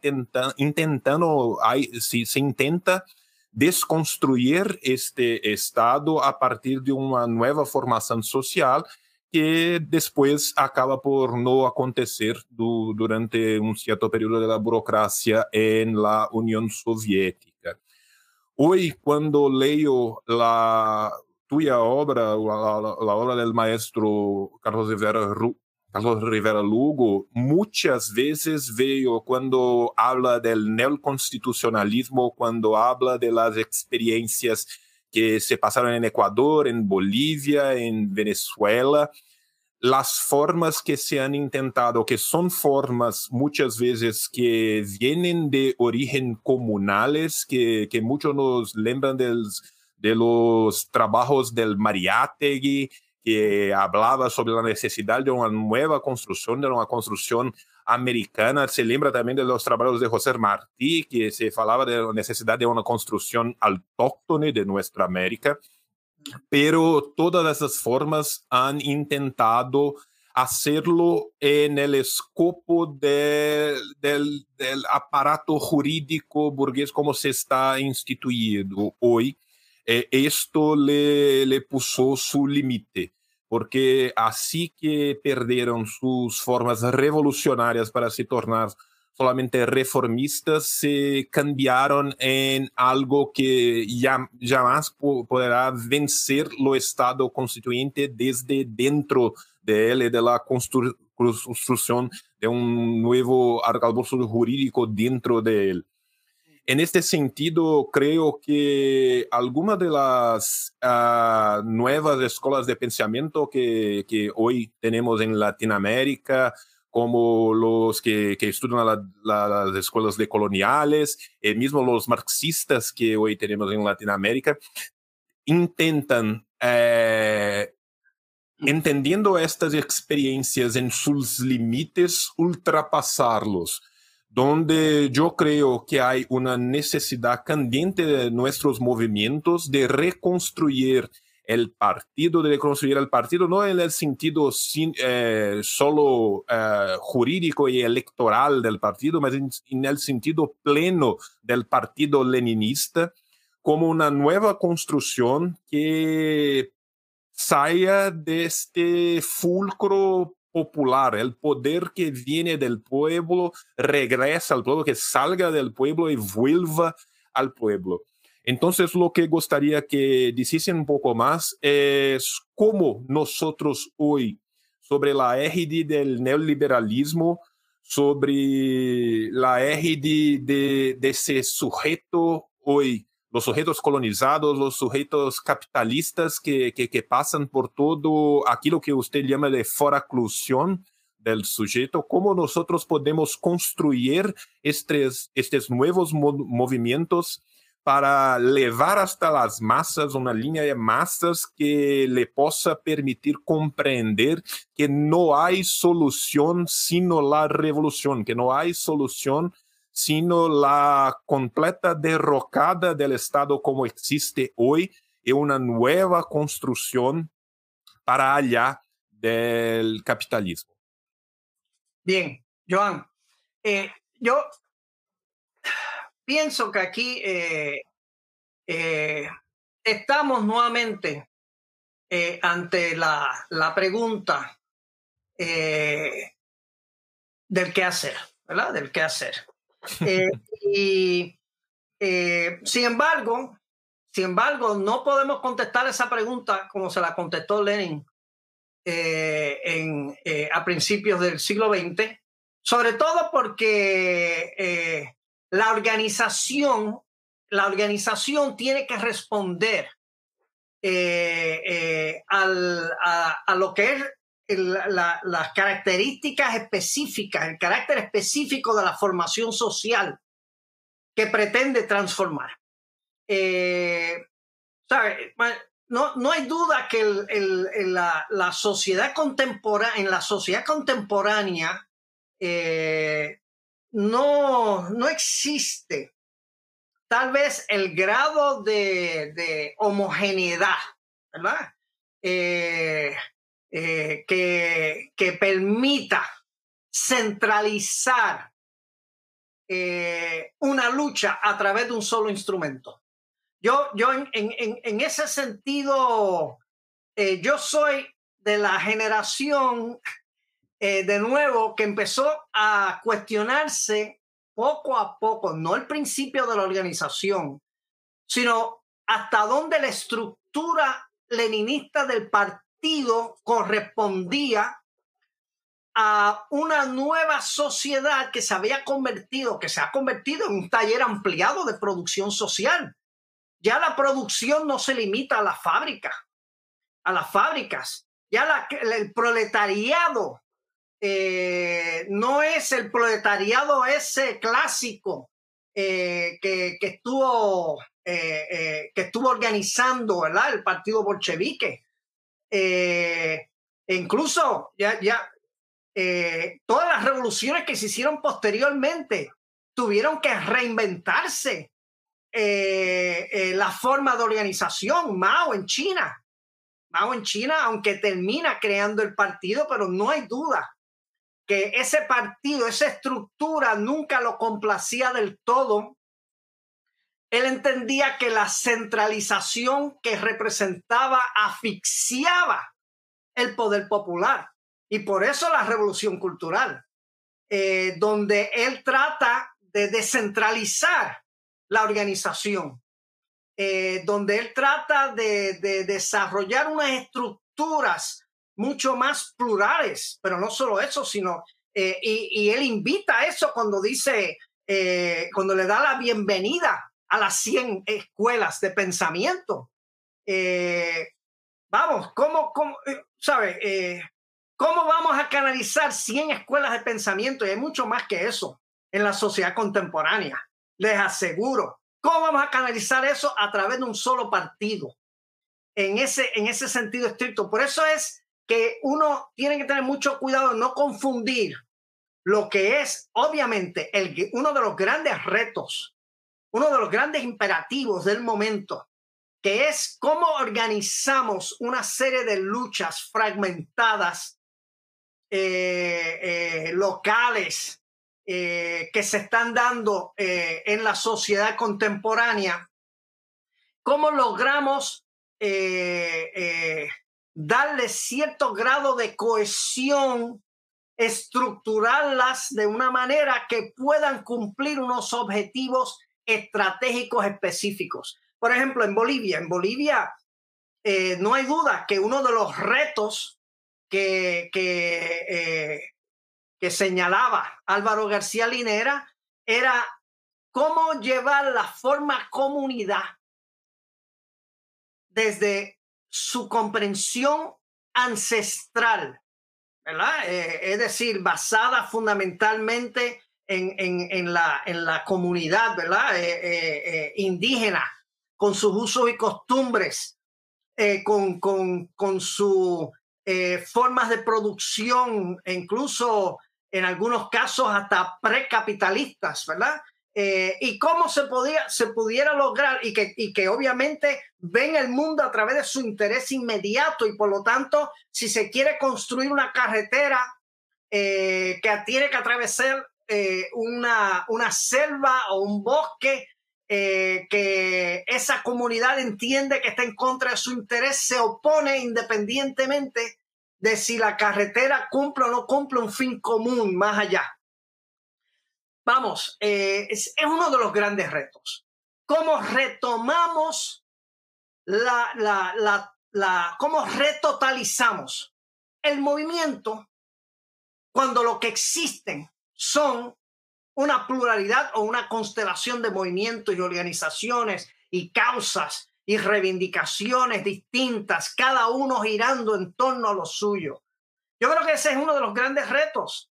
intentando, se intenta desconstruir este Estado a partir de una nueva formación social que después acaba por no acontecer durante un cierto periodo de la burocracia en la Unión Soviética. Hoy, cuando leo la tuya obra, la, obra del maestro Carlos Rivera, Carlos Rivera Lugo, muchas veces veo cuando habla del neoconstitucionalismo, cuando habla de las que se pasaron en Ecuador, en Bolivia, en Venezuela, las formas que se han intentado, que son formas muchas veces que vienen de origen comunales, que, que muchos nos lembran del, de los trabajos del Mariátegui, que hablaba sobre la necesidad de una nueva construcción, de una construcción americana. Se lembra también de los trabajos de José Martí, que se falaba de la necesidad de una construcción autóctone de nuestra América pero todas esas formas han intentado hacerlo en el escopo de, del, del, aparato jurídico burgués como se está instituido hoy. Eh, esto le, le puso su límite, porque así que perdieron sus formas revolucionarias para se tornar solamente reformistas se cambiaron en algo que ya, jamás podrá vencer lo Estado constituyente desde dentro de él y de la construcción de un nuevo arcabouço jurídico dentro de él. En este sentido, creo que algunas de las uh, nuevas escuelas de pensamiento que, que hoy tenemos en Latinoamérica, como los que, que estudian la, la, las escuelas de coloniales, eh, mismo los marxistas que hoy tenemos en Latinoamérica, intentan, eh, entendiendo estas experiencias en sus límites, ultrapasarlos donde yo creo que hay una necesidad candente de nuestros movimientos de reconstruir el partido, de construir el partido, no en el sentido sin, eh, solo eh, jurídico y electoral del partido, mas en, en, el sentido pleno del partido leninista, como una nueva construcción que salga de este fulcro popular, el poder que viene del pueblo, regresa al pueblo, que salga del pueblo y vuelva al pueblo. Entonces, lo que gustaría que dijesen un poco más es cómo nosotros hoy, sobre la égide del neoliberalismo, sobre la égide de, ese sujeto hoy, los sujetos colonizados, los sujetos capitalistas que, pasan por todo aquello que usted llama de foraclusión del sujeto, cómo nosotros podemos construir estos nuevos movimientos para levar hasta las masas una línea de masas que le possa permitir comprender que no hay solución sino la revolución, que no hay solución sino la completa derrocada del Estado como existe hoy y una nueva construcción para allá del capitalismo. Bien, Joan, eh, yo pienso que aquí eh, eh, estamos nuevamente eh, ante la, la pregunta del qué hacer, ¿verdad? Del qué hacer. y sin embargo, sin embargo, no podemos contestar esa pregunta como se la contestó Lenin en, a principios del siglo XX, sobre todo porque la organización, la organización tiene que responder eh, eh, a, lo que es las características específicas, el carácter específico de la formación social que pretende transformar. Eh, no, no, hay duda que la, sociedad contemporánea, en la sociedad contemporánea, no, no existe tal vez el grado de, homogeneidad, ¿verdad? Eh, eh, que, que, permita centralizar eh, una lucha a través de un solo instrumento. Yo, yo en, en, en ese sentido, yo soy de la generación eh, de nuevo, que empezó a cuestionarse poco a poco, no el principio de la organización, sino hasta dónde la estructura leninista del partido correspondía a una nueva sociedad que se había convertido, que se ha convertido en un taller ampliado de producción social. ya la producción no se limita a la fábrica, a las fábricas. Ya el proletariado eh, no es el proletariado ese clásico eh, que, estuvo, eh, que estuvo organizando ¿verdad? el partido bolchevique. incluso ya, ya todas las revoluciones que se hicieron posteriormente tuvieron que reinventarse la forma de organización. Mao en China, Mao en China, aunque termina creando el partido, pero no hay duda que ese partido, esa estructura nunca lo complacía del todo. Él entendía que la centralización que representaba asfixiaba el poder popular. Y por eso la revolución cultural, eh, donde él trata de descentralizar la organización, eh, donde él trata de, de desarrollar unas estructuras mucho más plurales, pero no solo eso, sino, eh, y, él invita a eso cuando dice, eh, cuando le da la bienvenida a las 100 escuelas de pensamiento. Eh, vamos, ¿cómo, cómo sabe? ¿Cómo vamos a canalizar 100 escuelas de pensamiento? Y hay mucho más que eso en la sociedad contemporánea, les aseguro. ¿Cómo vamos a canalizar eso a través de un solo partido? En ese, en ese sentido estricto. Por eso es que uno tiene que tener mucho cuidado no confundir lo que es obviamente el, uno de los grandes retos, uno de los grandes imperativos del momento, que es cómo organizamos una serie de luchas fragmentadas, eh, eh, locales, eh, que se están dando en la sociedad contemporánea, cómo logramos darle cierto grado de cohesión, estructurarlas de una manera que puedan cumplir unos objetivos estratégicos específicos. Por ejemplo, en Bolivia, en Bolivia eh, no hay duda que uno de los retos que, que, eh, que señalaba Álvaro García Linera era cómo llevar la forma comunidad desde su comprensión ancestral, ¿verdad? Eh, es decir, basada fundamentalmente en, la, en la, comunidad, ¿verdad? Eh, eh, indígena, con sus usos y costumbres, con, con, con sus formas de producción, incluso en algunos casos hasta precapitalistas, ¿verdad? Eh, y cómo se, podía, se pudiera lograr y que, y que obviamente ven el mundo a través de su interés inmediato y por lo tanto si se quiere construir una carretera eh, que tiene que atravesar eh, una, una selva o un bosque que esa comunidad entiende que está en contra de su interés, se opone independientemente de si la carretera cumple o no cumple un fin común más allá vamos, eh, es, uno de los grandes retos. ¿Cómo retomamos la, la, la, la, cómo retotalizamos el movimiento cuando lo que existen son una pluralidad o una constelación de movimientos y organizaciones y causas y reivindicaciones distintas, cada uno girando en torno a lo suyo. Yo creo que ese es uno de los grandes retos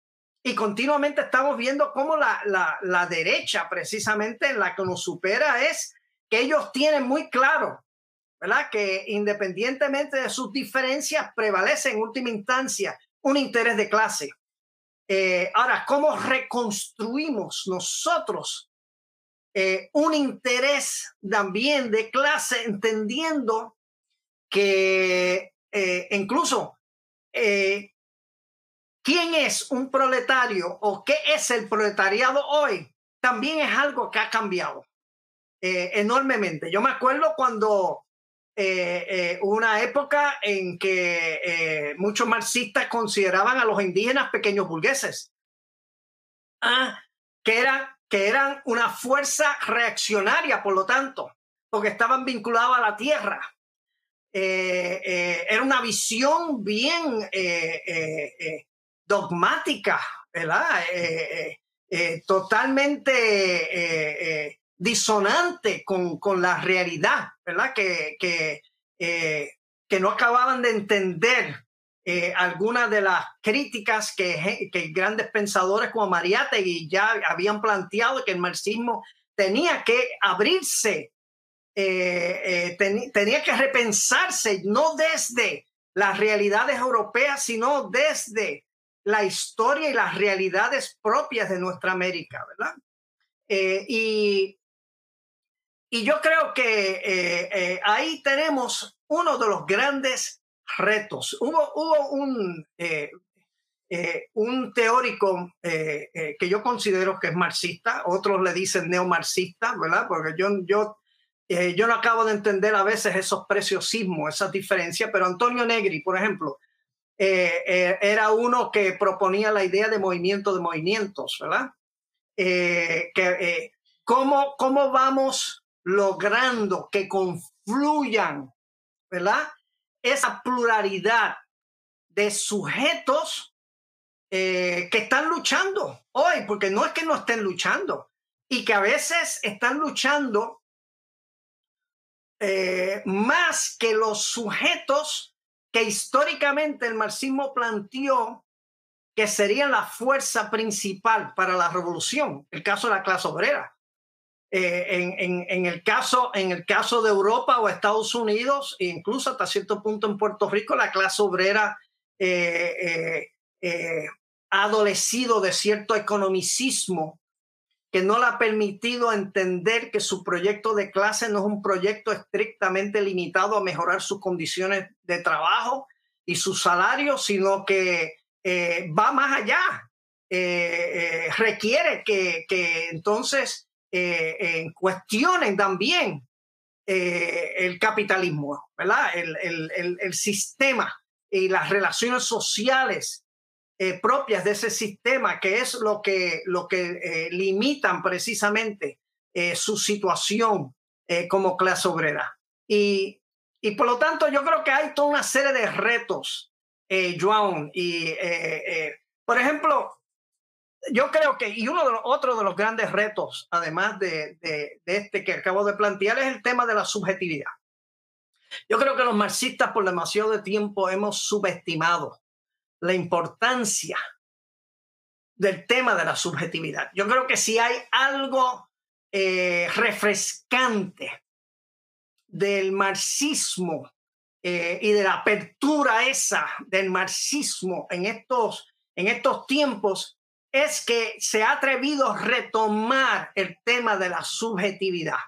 y continuamente estamos viendo cómo la, la, derecha, precisamente en la que nos supera, es que ellos tienen muy claro, ¿verdad? Que independientemente de sus diferencias, prevalece en última instancia un interés de clase. Eh, ahora, ¿cómo reconstruimos nosotros eh, un interés también de clase, entendiendo que eh, incluso quién es un proletario o qué es el proletariado hoy, también es algo que ha cambiado eh, enormemente. Yo me acuerdo cuando eh, eh, una época en que muchos marxistas consideraban a los indígenas pequeños burgueses, ah, que, eran, que eran una fuerza reaccionaria, por lo tanto, porque estaban vinculados a la tierra. era una visión bien dogmática, ¿verdad? Eh, eh, eh, totalmente disonante con, con la realidad, ¿verdad? Que, que, que no acababan de entender algunas de las críticas que, que, grandes pensadores como Mariátegui ya habían planteado que el marxismo tenía que abrirse, tenía que repensarse no desde las realidades europeas, sino desde la historia y las realidades propias de nuestra América, ¿verdad? y, y yo creo que ahí tenemos uno de los grandes retos. Hubo, hubo un, eh, eh, un teórico eh, que yo considero que es marxista, otros le dicen neomarxista, ¿verdad? Porque yo, yo, yo no acabo de entender a veces esos preciosismos, esas diferencias, pero Antonio Negri, por ejemplo, era uno que proponía la idea de movimiento de movimientos, ¿verdad? que, ¿cómo, ¿Cómo vamos logrando que confluyan, ¿verdad? esa pluralidad de sujetos eh, que están luchando hoy, porque no es que no estén luchando, y que a veces están luchando eh, más que los sujetos que históricamente el marxismo planteó que serían la fuerza principal para la revolución, el caso de la clase obrera. Eh, en, el caso, en el caso de Europa o Estados Unidos, e incluso hasta cierto punto en Puerto Rico, la clase obrera eh, eh, ha adolecido de cierto economicismo que no le ha permitido entender que su proyecto de clase no es un proyecto estrictamente limitado a mejorar sus condiciones de trabajo y su salario, sino que va más allá. requiere que, entonces eh, cuestionen también eh, el capitalismo, ¿verdad? El, sistema y las relaciones sociales eh, propias de ese sistema, que es lo que, lo que limitan precisamente su situación como clase obrera. Y, y, por lo tanto, yo creo que hay toda una serie de retos, Joan. Y, por ejemplo, yo creo que, y uno de los, otro de los grandes retos, además de, de, este que acabo de plantear, es el tema de la subjetividad. Yo creo que los marxistas por demasiado tiempo hemos subestimado la importancia del tema de la subjetividad. Yo creo que si hay algo eh, refrescante del marxismo eh, y de la apertura esa del marxismo en estos, en estos tiempos, es que se ha atrevido a retomar el tema de la subjetividad.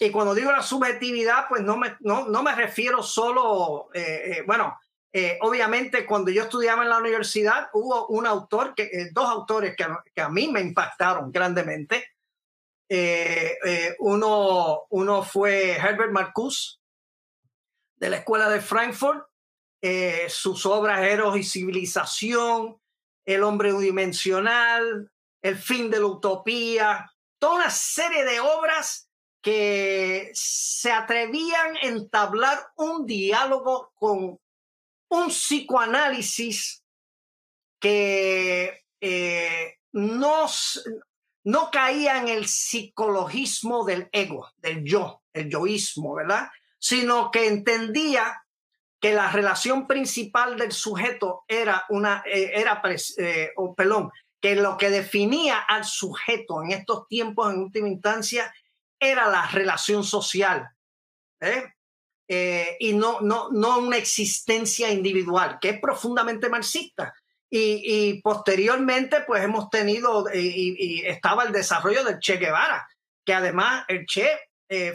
Y cuando digo la subjetividad, pues no me, no, me refiero solo, eh, eh, bueno, eh, obviamente cuando yo estudiaba en la universidad hubo un autor, que, dos autores que, que, a mí me impactaron grandemente. uno, uno fue Herbert Marcuse, de la Escuela de Frankfurt, sus obras Eros y Civilización, el hombre unidimensional, el fin de la utopía, toda una serie de obras que se atrevían a entablar un diálogo con un psicoanálisis que eh, no, no caía en el psicologismo del ego, del yo, el yoísmo, ¿verdad? Sino que entendía que la relación principal del sujeto era una, eh, era, eh, o pelón, que lo que definía al sujeto en estos tiempos, en última instancia, era la relación social. ¿eh? Y no, no, no una existencia individual, que es profundamente marxista. Y, posteriormente, pues hemos tenido, y, estaba el desarrollo del Che Guevara, que además el Che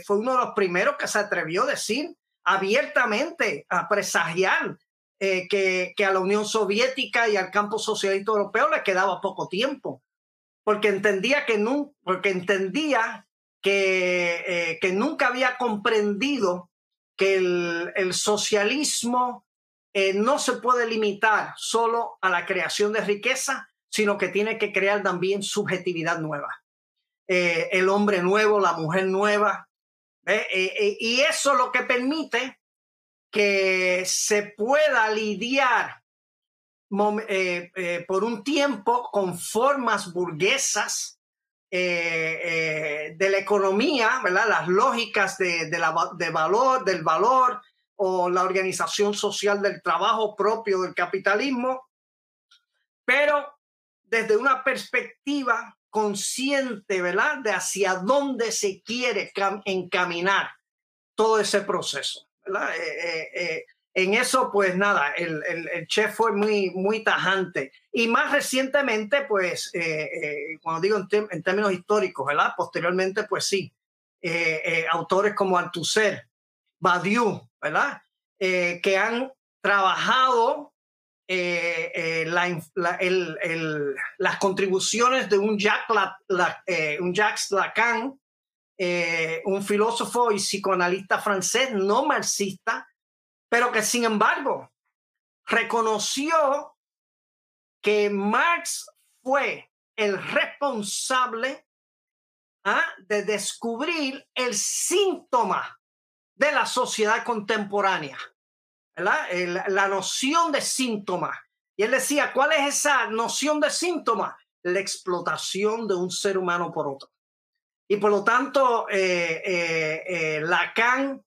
fue uno de los primeros que se atrevió a decir abiertamente a presagiar eh, que, que, a la Unión Soviética y al campo socialista europeo le quedaba poco tiempo, porque entendía que, no, porque entendía que, eh, que nunca había comprendido que el, socialismo eh, no se puede limitar solo a la creación de riqueza, sino que tiene que crear también subjetividad nueva. el hombre nuevo, la mujer nueva, eh, eh, y eso lo que permite que se pueda lidiar eh, por un tiempo con formas burguesas de la economía, ¿verdad? Las lógicas de, la, de valor, del valor o la organización social del trabajo propio del capitalismo, pero desde una perspectiva consciente, ¿verdad? De hacia dónde se quiere encaminar todo ese proceso, ¿verdad? Eh, en eso, pues nada, el, el, chef fue muy, muy tajante. Y más recientemente, pues, eh, eh, cuando digo en, términos históricos, ¿verdad? Posteriormente, pues sí, eh, autores como Althusser, Badiou, ¿verdad? que han trabajado la, las contribuciones de un, Jacques, un Jacques Lacan, un filósofo y psicoanalista francés no marxista, pero que sin embargo reconoció que Marx fue el responsable ¿ah? de descubrir el síntoma de la sociedad contemporánea, la noción de síntoma. Y él decía, ¿cuál es esa noción de síntoma? La explotación de un ser humano por otro. Y por lo tanto, eh, eh, eh Lacan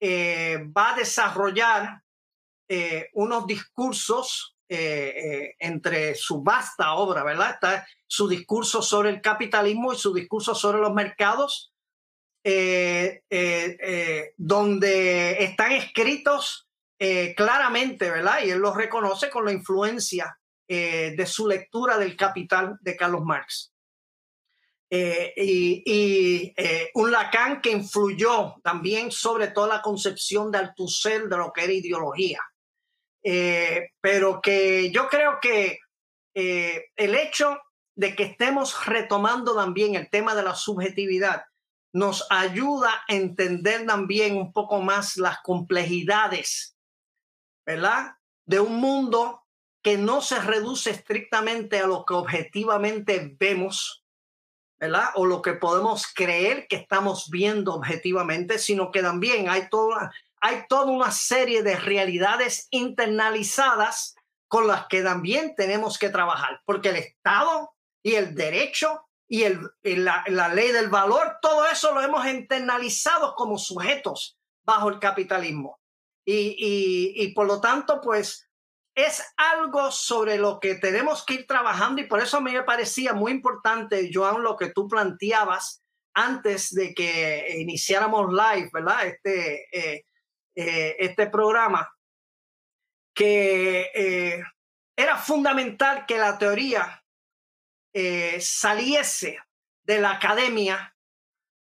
eh, va a desarrollar eh, unos discursos eh, entre su vasta obra, ¿verdad? Su discurso sobre el capitalismo y su discurso sobre los mercados, donde están escritos claramente, ¿verdad? Y él los reconoce con la influencia de su lectura del Capital de Carlos Marx. Eh, y, eh, un Lacan que influyó también sobre toda la concepción de Althusser de lo que era ideología. Eh, pero que yo creo que el hecho de que estemos retomando también el tema de la subjetividad nos ayuda a entender también un poco más las complejidades, ¿verdad? De un mundo que no se reduce estrictamente a lo que objetivamente vemos, ¿verdad? O lo que podemos creer que estamos viendo objetivamente, sino que también hay toda, hay toda una serie de realidades internalizadas con las que también tenemos que trabajar, porque el Estado y el derecho y, el, la, la, ley del valor, todo eso lo hemos internalizado como sujetos bajo el capitalismo. Y, y, y por lo tanto, pues es algo sobre lo que tenemos que ir trabajando y por eso a mí me parecía muy importante, Joan, lo que tú planteabas antes de que iniciáramos live, ¿verdad? Este, eh, eh, este programa, que eh, era fundamental que la teoría saliese de la academia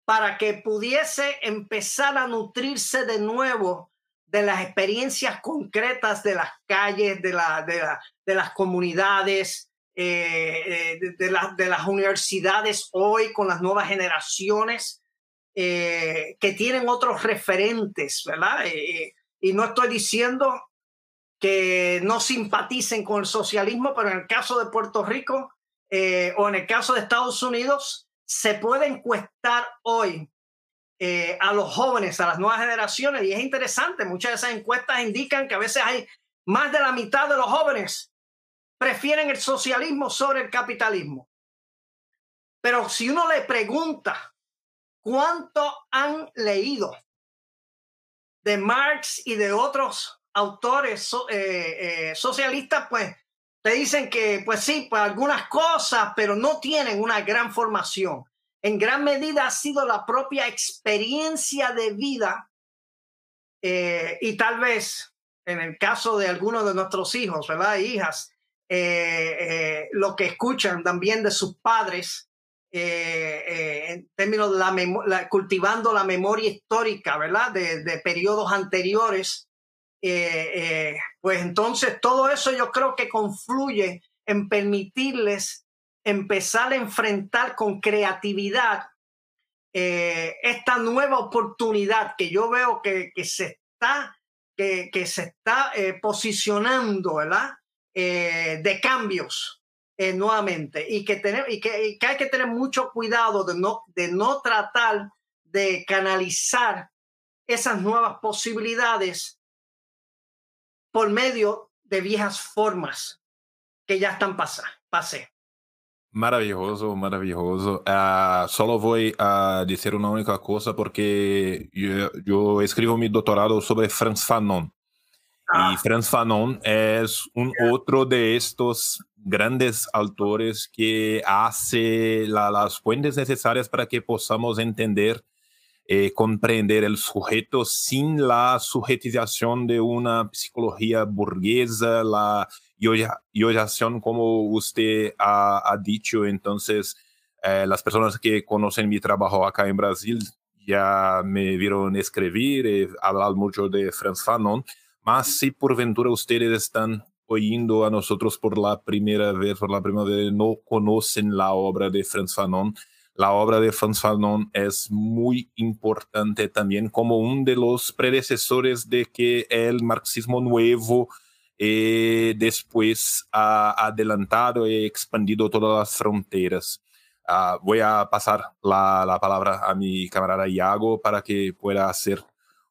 para que pudiese empezar a nutrirse de nuevo de las experiencias concretas de las calles, de, la, de, las comunidades, eh, eh, de, de, las universidades hoy con las nuevas generaciones eh, que tienen otros referentes, ¿verdad? y no estoy diciendo que no simpaticen con el socialismo, pero en el caso de Puerto Rico o en el caso de Estados Unidos, se puede encuestar hoy eh, a los jóvenes, a las nuevas generaciones. Y es interesante, muchas de esas encuestas indican que a veces hay más de la mitad de los jóvenes prefieren el socialismo sobre el capitalismo. Pero si uno le pregunta cuánto han leído de Marx y de otros autores eh, eh, socialistas, pues te dicen que, pues sí, pues algunas cosas, pero no tienen una gran formación en gran medida ha sido la propia experiencia de vida eh, y tal vez en el caso de algunos de nuestros hijos, ¿verdad? Hijas, eh, eh, lo que escuchan también de sus padres en términos de la, cultivando la memoria histórica, ¿verdad? De, de periodos anteriores. pues entonces todo eso yo creo que confluye en permitirles empezar a enfrentar con creatividad eh, esta nueva oportunidad que yo veo que, se está, que, que se está eh, posicionando, ¿verdad? Eh, de cambios nuevamente y que, y que, hay que tener mucho cuidado de no, de no tratar de canalizar esas nuevas posibilidades por medio de viejas formas que ya están pasadas. Maravilloso, maravilloso. Uh, solo voy a decir una única cosa porque yo, yo escribo mi doctorado sobre Franz Fanon. Ah. Y Franz Fanon es un otro de estos grandes autores que hace la, las fuentes necesarias para que podamos entender eh, comprender el sujeto sin la sujetización de una psicología burguesa, la yoyación como usted ha, ha dicho. Entonces, eh, las personas que conocen mi trabajo acá en Brasil ya me vieron escribir, he hablado mucho de Franz Fanon, mas si por ventura ustedes están oyendo a nosotros por la primera vez, por la primera vez, no conocen la obra de Franz Fanon, la obra de Franz Fanon es muy importante también como uno de los predecesores de que el marxismo nuevo eh, después ha adelantado y expandido todas las fronteras. Uh, voy a pasar la, la, palabra a mi camarada Iago para que pueda hacer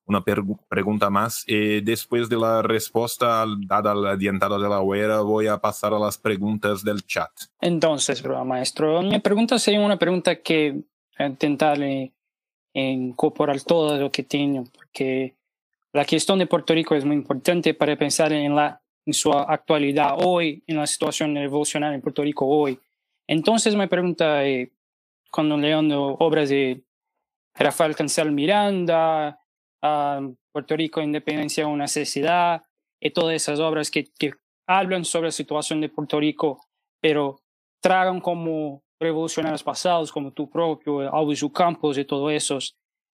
una pregunta más. Eh, después de la respuesta dada la adiantada de la huera, voy a pasar a las preguntas del chat. Entonces, maestro, mi pregunta sería una pregunta que intentarle incorporar todo lo que tengo, porque la cuestión de Puerto Rico es muy importante para pensar en, la, en su actualidad hoy, en la situación revolucionaria en Puerto Rico hoy. Entonces, mi pregunta es, cuando leyendo obras de Rafael Cancel Miranda, Puerto Rico, Independencia, una necesidad, y todas esas obras que, que hablan sobre la situación de Puerto Rico, pero tragan como revolucionarios pasados, como tu propio, Alves Campos y todo eso.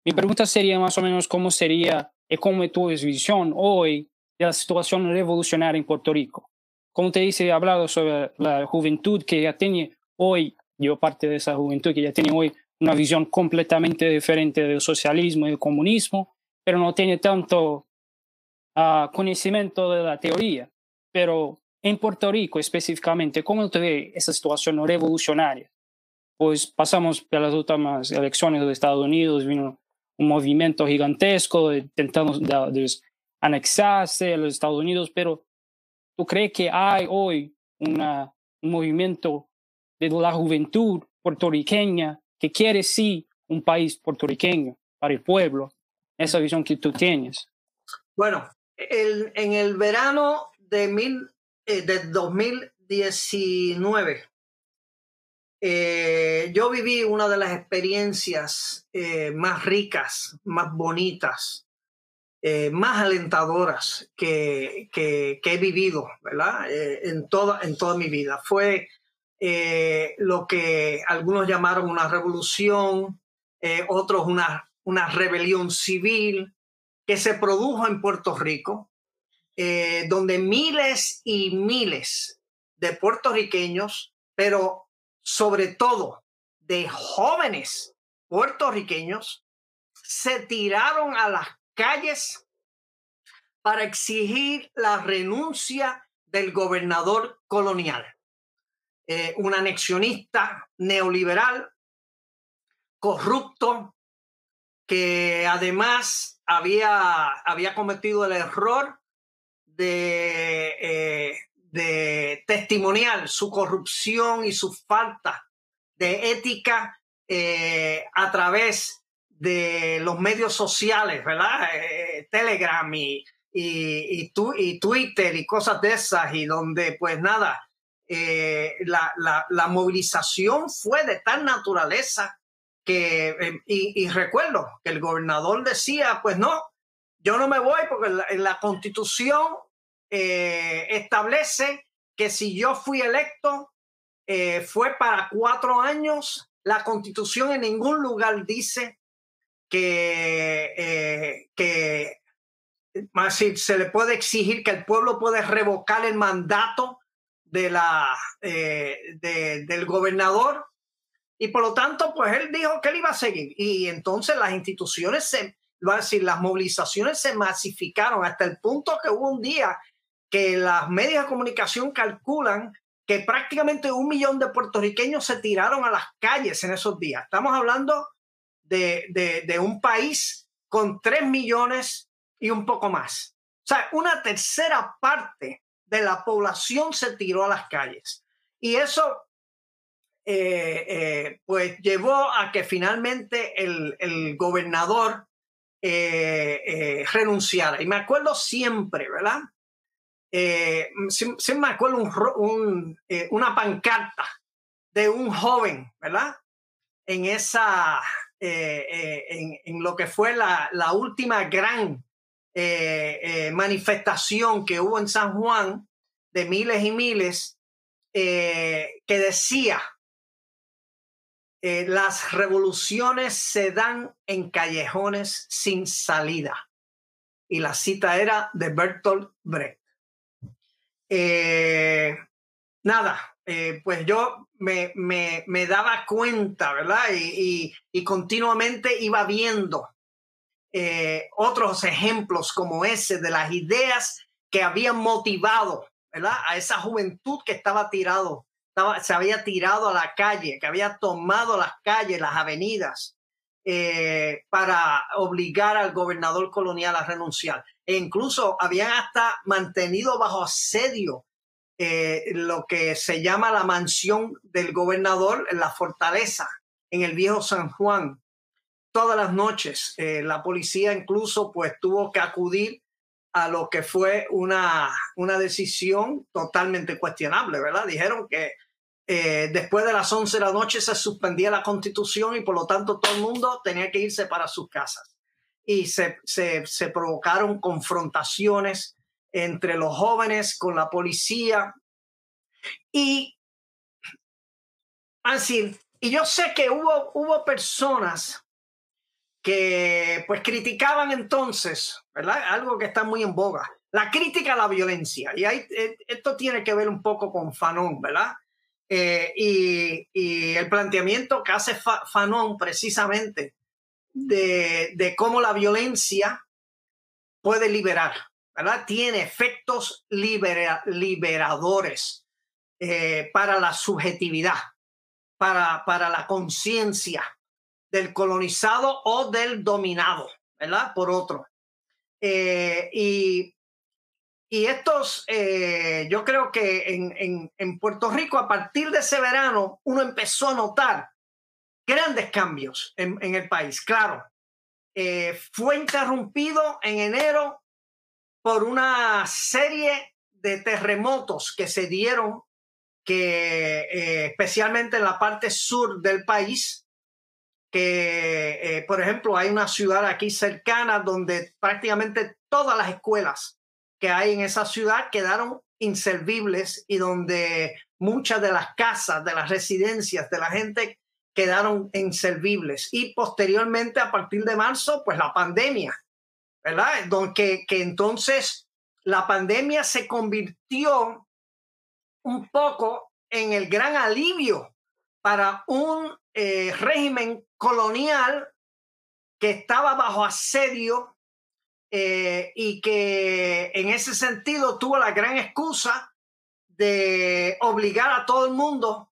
Mi pregunta sería más o menos cómo sería y cómo es tu visión hoy de la situación revolucionaria en Puerto Rico. Como te dice, he hablado sobre la juventud que ya tiene hoy, yo parte de esa juventud que ya tiene hoy una visión completamente diferente del socialismo y del comunismo, pero no tiene tanto uh, conocimiento de la teoría. Pero en Puerto Rico específicamente, ¿cómo te ve esa situación revolucionaria? Pues pasamos por las últimas elecciones de Estados Unidos, vino un movimiento gigantesco intentando anexarse a los Estados Unidos, pero ¿tú crees que hay hoy un movimiento de la juventud puertorriqueña que quiere sí un país puertorriqueño para el pueblo, esa visión que tú tienes? Bueno, en el verano de, mil, eh, de 2019, eh, yo viví una de las experiencias eh, más ricas, más bonitas, más alentadoras que, que, he vivido, ¿verdad? en, toda, en toda mi vida. Fue lo que algunos llamaron una revolución, otros una una rebelión civil que se produjo en Puerto Rico, eh, donde miles y miles de puertorriqueños, pero sobre todo de jóvenes puertorriqueños, se tiraron a las calles para exigir la renuncia del gobernador colonial, eh, un anexionista neoliberal, corrupto, que además había, había cometido el error de, eh, de testimonial su corrupción y su falta de ética eh, a través de los medios sociales, ¿verdad? Eh, Telegram y, y, y, Twitter y cosas de esas, y donde pues nada, la, la, la movilización fue de tal naturaleza que, eh, y, recuerdo que el gobernador decía, pues no, yo no me voy porque la, la constitución eh, establece que si yo fui electo eh, fue para cuatro años. La constitución en ningún lugar dice que, que más si se le puede exigir que el pueblo puede revocar el mandato de la, del gobernador y por lo tanto, pues él dijo que él iba a seguir. Y entonces las instituciones se, va a las movilizaciones se masificaron hasta el punto que hubo un día que las medios de comunicación calculan que prácticamente un millón de puertorriqueños se tiraron a las calles en esos días. Estamos hablando de, de, un país con tres millones y un poco más. O sea, una tercera parte de la población se tiró a las calles. Y eso pues llevó a que finalmente el, el gobernador renunciara. Y me acuerdo siempre, ¿verdad? siempre me acuerdo un, una pancarta de un joven, ¿verdad? En esa, en, en, lo que fue la, última gran eh, eh, manifestación que hubo en San Juan de miles y miles eh, que decía, las revoluciones se dan en callejones sin salida. Y la cita era de Bertolt Brecht. nada, pues yo me, me, daba cuenta, ¿verdad? Y, y, continuamente iba viendo eh, otros ejemplos como ese de las ideas que habían motivado ¿verdad? a esa juventud que estaba tirado, estaba, se había tirado a la calle, que había tomado las calles, las avenidas, eh, para obligar al gobernador colonial a renunciar. E incluso habían hasta mantenido bajo asedio eh, lo que se llama la mansión del gobernador la fortaleza, en el viejo San Juan, todas las noches. Eh, la policía incluso pues tuvo que acudir a lo que fue una, una decisión totalmente cuestionable, ¿verdad? Dijeron que eh, después de las 11 de la noche se suspendía la constitución y por lo tanto todo el mundo tenía que irse para sus casas. Y se, se provocaron confrontaciones entre los jóvenes con la policía. Y así, y yo sé que hubo, hubo personas que pues criticaban entonces, ¿verdad? Algo que está muy en boga, la crítica a la violencia. Y ahí, eh, esto tiene que ver un poco con Fanon, ¿verdad? Eh, y, el planteamiento que hace Fanon precisamente de, cómo la violencia puede liberar, ¿verdad? Tiene efectos liberadores eh, para la subjetividad, para, para la conciencia, del colonizado o del dominado, ¿verdad? Por otro. Eh, y, y, estos, eh, yo creo que en, en, Puerto Rico, a partir de ese verano, uno empezó a notar grandes cambios en, en el país. Claro, fue interrumpido en enero por una serie de terremotos que se dieron, que especialmente en la parte sur del país, que, eh, por ejemplo, hay una ciudad aquí cercana donde prácticamente todas las escuelas que hay en esa ciudad quedaron inservibles y donde muchas de las casas, de las residencias de la gente quedaron inservibles. Y posteriormente, a partir de marzo, pues la pandemia, ¿verdad? Donde, que entonces la pandemia se convirtió un poco en el gran alivio para un eh, régimen colonial que estaba bajo asedio eh, y que en ese sentido tuvo la gran excusa de obligar a todo el mundo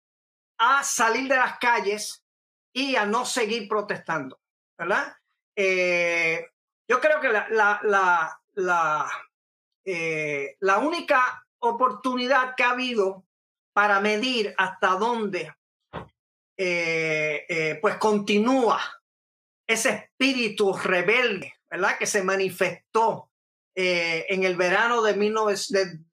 a salir de las calles y a no seguir protestando, ¿verdad? Eh, yo creo que la, la, la, la única oportunidad que ha habido para medir hasta dónde eh, eh, pues continúa ese espíritu rebelde, ¿verdad? Que se manifestó eh, en el verano de,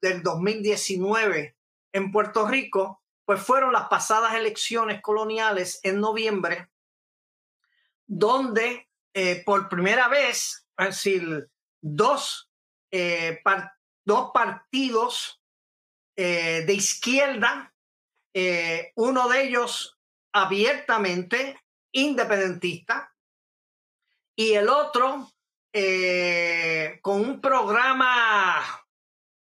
del 2019 en Puerto Rico, pues fueron las pasadas elecciones coloniales en noviembre, donde por primera vez, es decir, dos, dos partidos de izquierda, uno de ellos abiertamente independentista y el otro eh, con un programa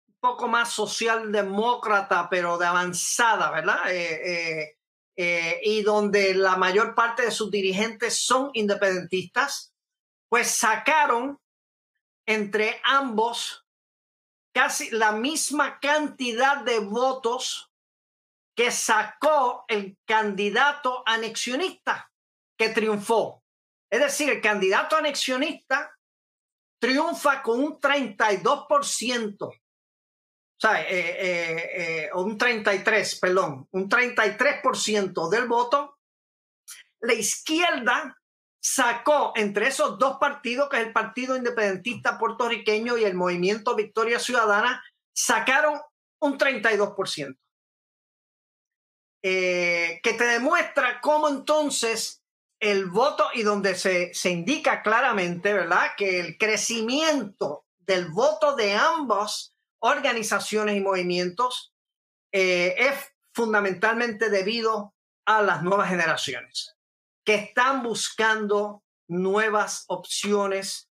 un poco más socialdemócrata, pero de avanzada, ¿verdad? Eh, eh, y donde la mayor parte de sus dirigentes son independentistas, pues sacaron entre ambos casi la misma cantidad de votos que sacó el candidato anexionista que triunfó. Es decir, el candidato anexionista triunfa con un 32%. sea, un 33, perdón, un 33% del voto, la izquierda sacó entre esos dos partidos, que es el Partido Independentista Puertorriqueño y el Movimiento Victoria Ciudadana, sacaron un 32%. Eh, que te demuestra cómo entonces el voto y donde se, se indica claramente, ¿verdad? Que el crecimiento del voto de ambas organizaciones y movimientos eh, es fundamentalmente debido a las nuevas generaciones que están buscando nuevas opciones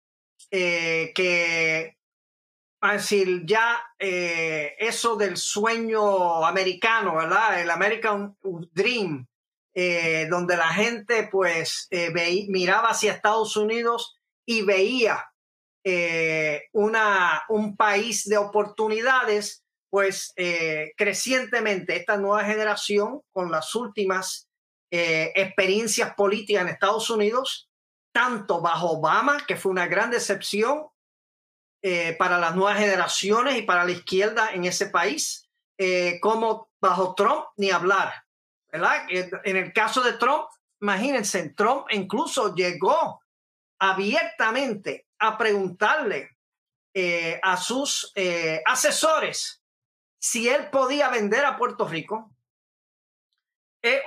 eh, que decir, ya eh, eso del sueño americano, ¿verdad? El American Dream, eh, donde la gente pues eh, miraba hacia Estados Unidos y veía una, un país de oportunidades, pues crecientemente esta nueva generación con las últimas experiencias políticas en Estados Unidos, tanto bajo Obama, que fue una gran decepción, eh, para las nuevas generaciones y para la izquierda en ese país, eh, como bajo Trump ni hablar, ¿verdad? En el caso de Trump, imagínense, Trump incluso llegó abiertamente a preguntarle eh, a sus asesores si él podía vender a Puerto Rico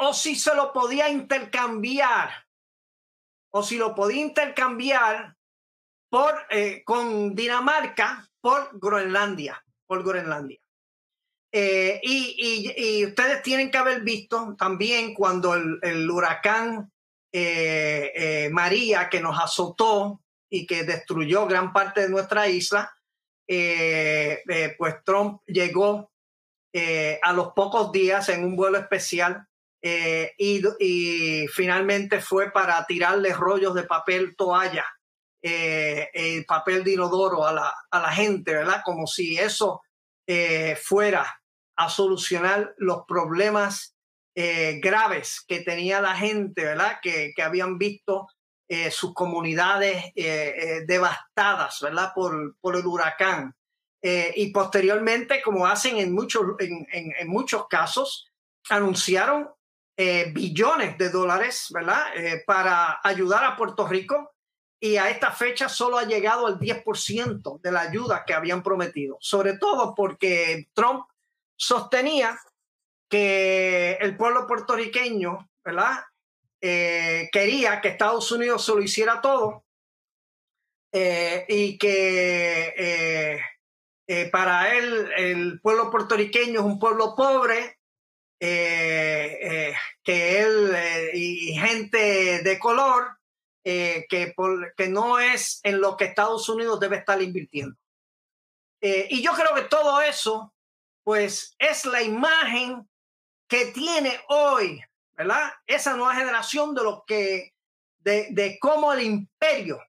o si se lo podía intercambiar o si lo podía intercambiar por, eh, con Dinamarca por Groenlandia, por Groenlandia. Eh, y, ustedes tienen que haber visto también cuando el, huracán eh, María que nos azotó y que destruyó gran parte de nuestra isla, pues Trump llegó a los pocos días en un vuelo especial y, y, finalmente fue para tirarle rollos de papel toalla eh, el papel de inodoro a la, a la, gente, ¿verdad? Como si eso eh, fuera a solucionar los problemas eh, graves que tenía la gente, ¿verdad? Que, que habían visto sus comunidades devastadas, ¿verdad? Por, por el huracán. y posteriormente, como hacen en muchos, en, en, en muchos casos, anunciaron billones de dólares, ¿verdad? para ayudar a Puerto Rico y a esta fecha solo ha llegado al 10% de la ayuda que habían prometido, sobre todo porque Trump sostenía que el pueblo puertorriqueño, ¿verdad? Eh, quería que Estados Unidos se lo hiciera todo eh, y que eh, para él el pueblo puertorriqueño es un pueblo pobre, que él y gente de color eh, que, que no es en lo que Estados Unidos debe estar invirtiendo. Eh, y yo creo que todo eso, pues, es la imagen que tiene hoy, ¿verdad? Esa nueva generación de lo que, de, de cómo el imperio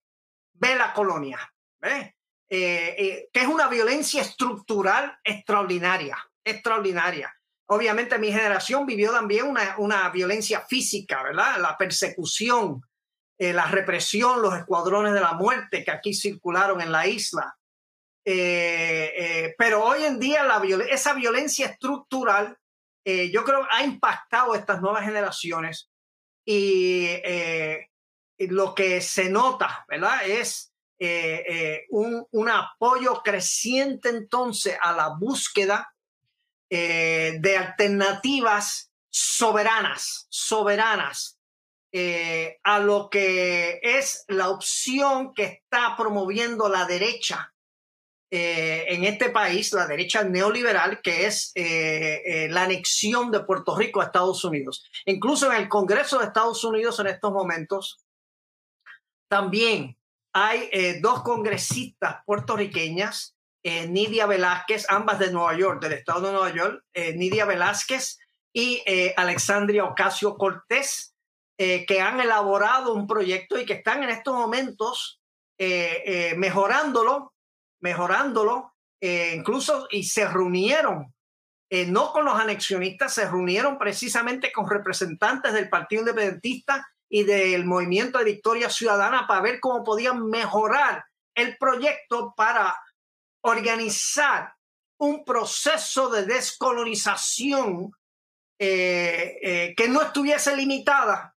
ve la colonia, ¿eh? que es una violencia estructural extraordinaria, extraordinaria. Obviamente mi generación vivió también una, una violencia física, ¿verdad? La persecución, eh, la represión, los escuadrones de la muerte que aquí circularon en la isla. Eh, eh, pero hoy en día esa violencia estructural yo creo ha impactado a estas nuevas generaciones y, lo que se nota, ¿verdad? Es un, un, apoyo creciente entonces a la búsqueda de alternativas soberanas, soberanas eh, a lo que es la opción que está promoviendo la derecha eh, en este país, la derecha neoliberal, que es eh, la anexión de Puerto Rico a Estados Unidos. Incluso en el Congreso de Estados Unidos en estos momentos, también hay dos congresistas puertorriqueñas, Nidia Velázquez, ambas de Nueva York, del estado de Nueva York, Nidia Velázquez y Alexandria Ocasio Cortés, eh, que han elaborado un proyecto y que están en estos momentos eh, eh, mejorándolo, mejorándolo, incluso y se reunieron, no con los anexionistas, se reunieron precisamente con representantes del Partido Independentista y del Movimiento de Victoria Ciudadana para ver cómo podían mejorar el proyecto para organizar un proceso de descolonización eh, eh, que no estuviese limitada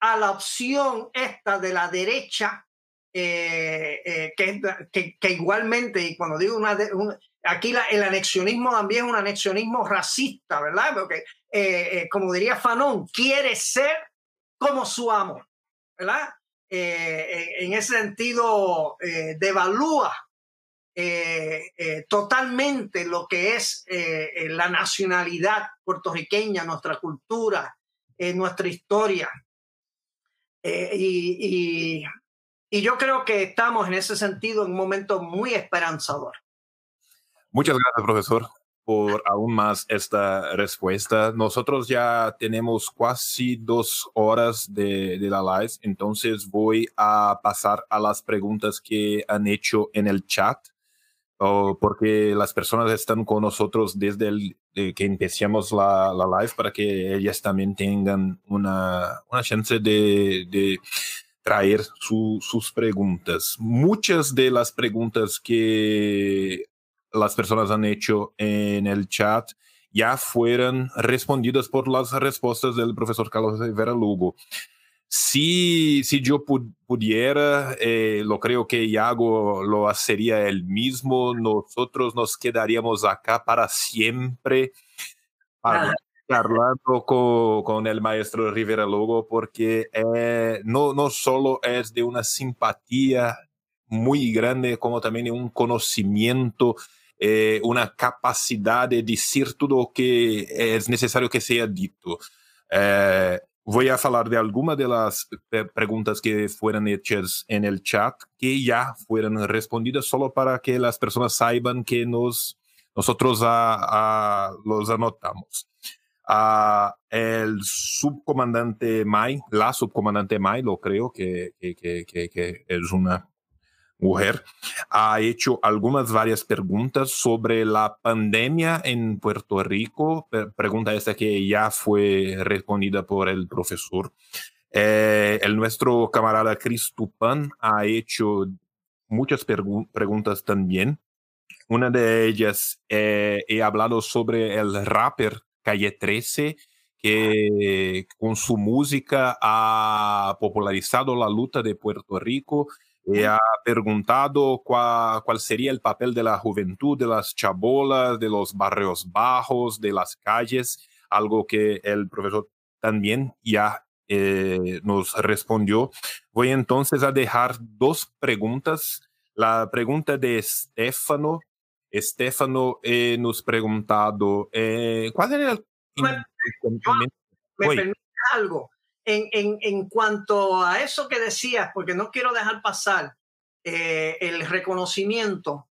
a la opción esta de la derecha, que, que, igualmente, y cuando digo una, aquí el anexionismo también es un anexionismo racista, ¿verdad? Porque, como diría Fanon, quiere ser como su amo, ¿verdad? en ese sentido, devalúa eh, eh, totalmente lo que es eh, la nacionalidad puertorriqueña, nuestra cultura, nuestra historia. Y, y, yo creo que estamos en ese sentido en un momento muy esperanzador. Muchas gracias, profesor, por aún más esta respuesta. Nosotros ya tenemos casi dos horas de, de la live, entonces voy a pasar a las preguntas que han hecho en el chat porque las personas están con nosotros desde el, que empezamos la, la, live para que ellas también tengan una, una chance de, de traer su, sus preguntas. Muchas de las preguntas que las personas han hecho en el chat ya fueron respondidas por las respuestas del profesor Carlos Rivera Lugo. Si, si yo pudiera, eh, lo creo que Iago lo haría él mismo. Nosotros nos quedaríamos acá para siempre hablando con, con, el maestro Rivera Lugo porque eh, no, no solo es de una simpatía muy grande, como también de un conocimiento, eh, una capacidad de decir todo lo que es necesario que sea dicho. Eh, Voy a hablar de algunas de las preguntas que fueron hechas en el chat que ya fueron respondidas solo para que las personas sepan que nos, nosotros a, los anotamos. el subcomandante May, la subcomandante May, lo creo que, que, que, que es una mujer, ha hecho algunas varias preguntas sobre la pandemia en Puerto Rico. Pregunta esta que ya fue respondida por el profesor. Eh, el nuestro camarada Tupan ha hecho muchas preguntas también. Una de ellas, eh, he hablado sobre el rapper Calle 13, que con su música ha popularizado la lucha de Puerto Rico y ha preguntado cuál, cuál, sería el papel de la juventud, de las chabolas, de los barrios bajos, de las calles, algo que el profesor también ya eh, nos respondió. Voy entonces a dejar dos preguntas. La pregunta de Estefano. Estefano eh, nos preguntado, eh, ¿cuál era el... Me, permite algo en, en, cuanto a eso que decías, porque no quiero dejar pasar eh, el reconocimiento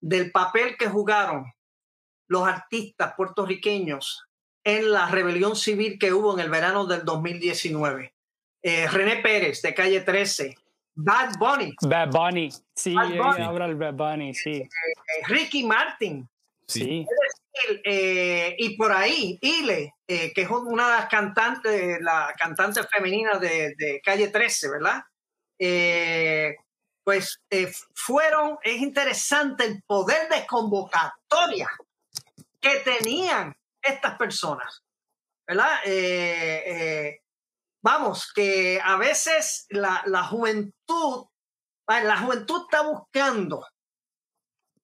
del papel que jugaron los artistas puertorriqueños en la rebelión civil que hubo en el verano del 2019. Eh, René Pérez, de calle 13. Bad Bunny. Bad Bunny, sí, ahora el Bad Bunny, sí. Eh, Ricky Martin. Sí. Eh, y por ahí, Ile, eh, que es una de las cantantes, la cantante femenina de, Calle 13, ¿verdad? Eh, pues fueron, es interesante el poder de convocatoria que tenían estas personas, ¿verdad? vamos, que a veces la, la juventud, la juventud está buscando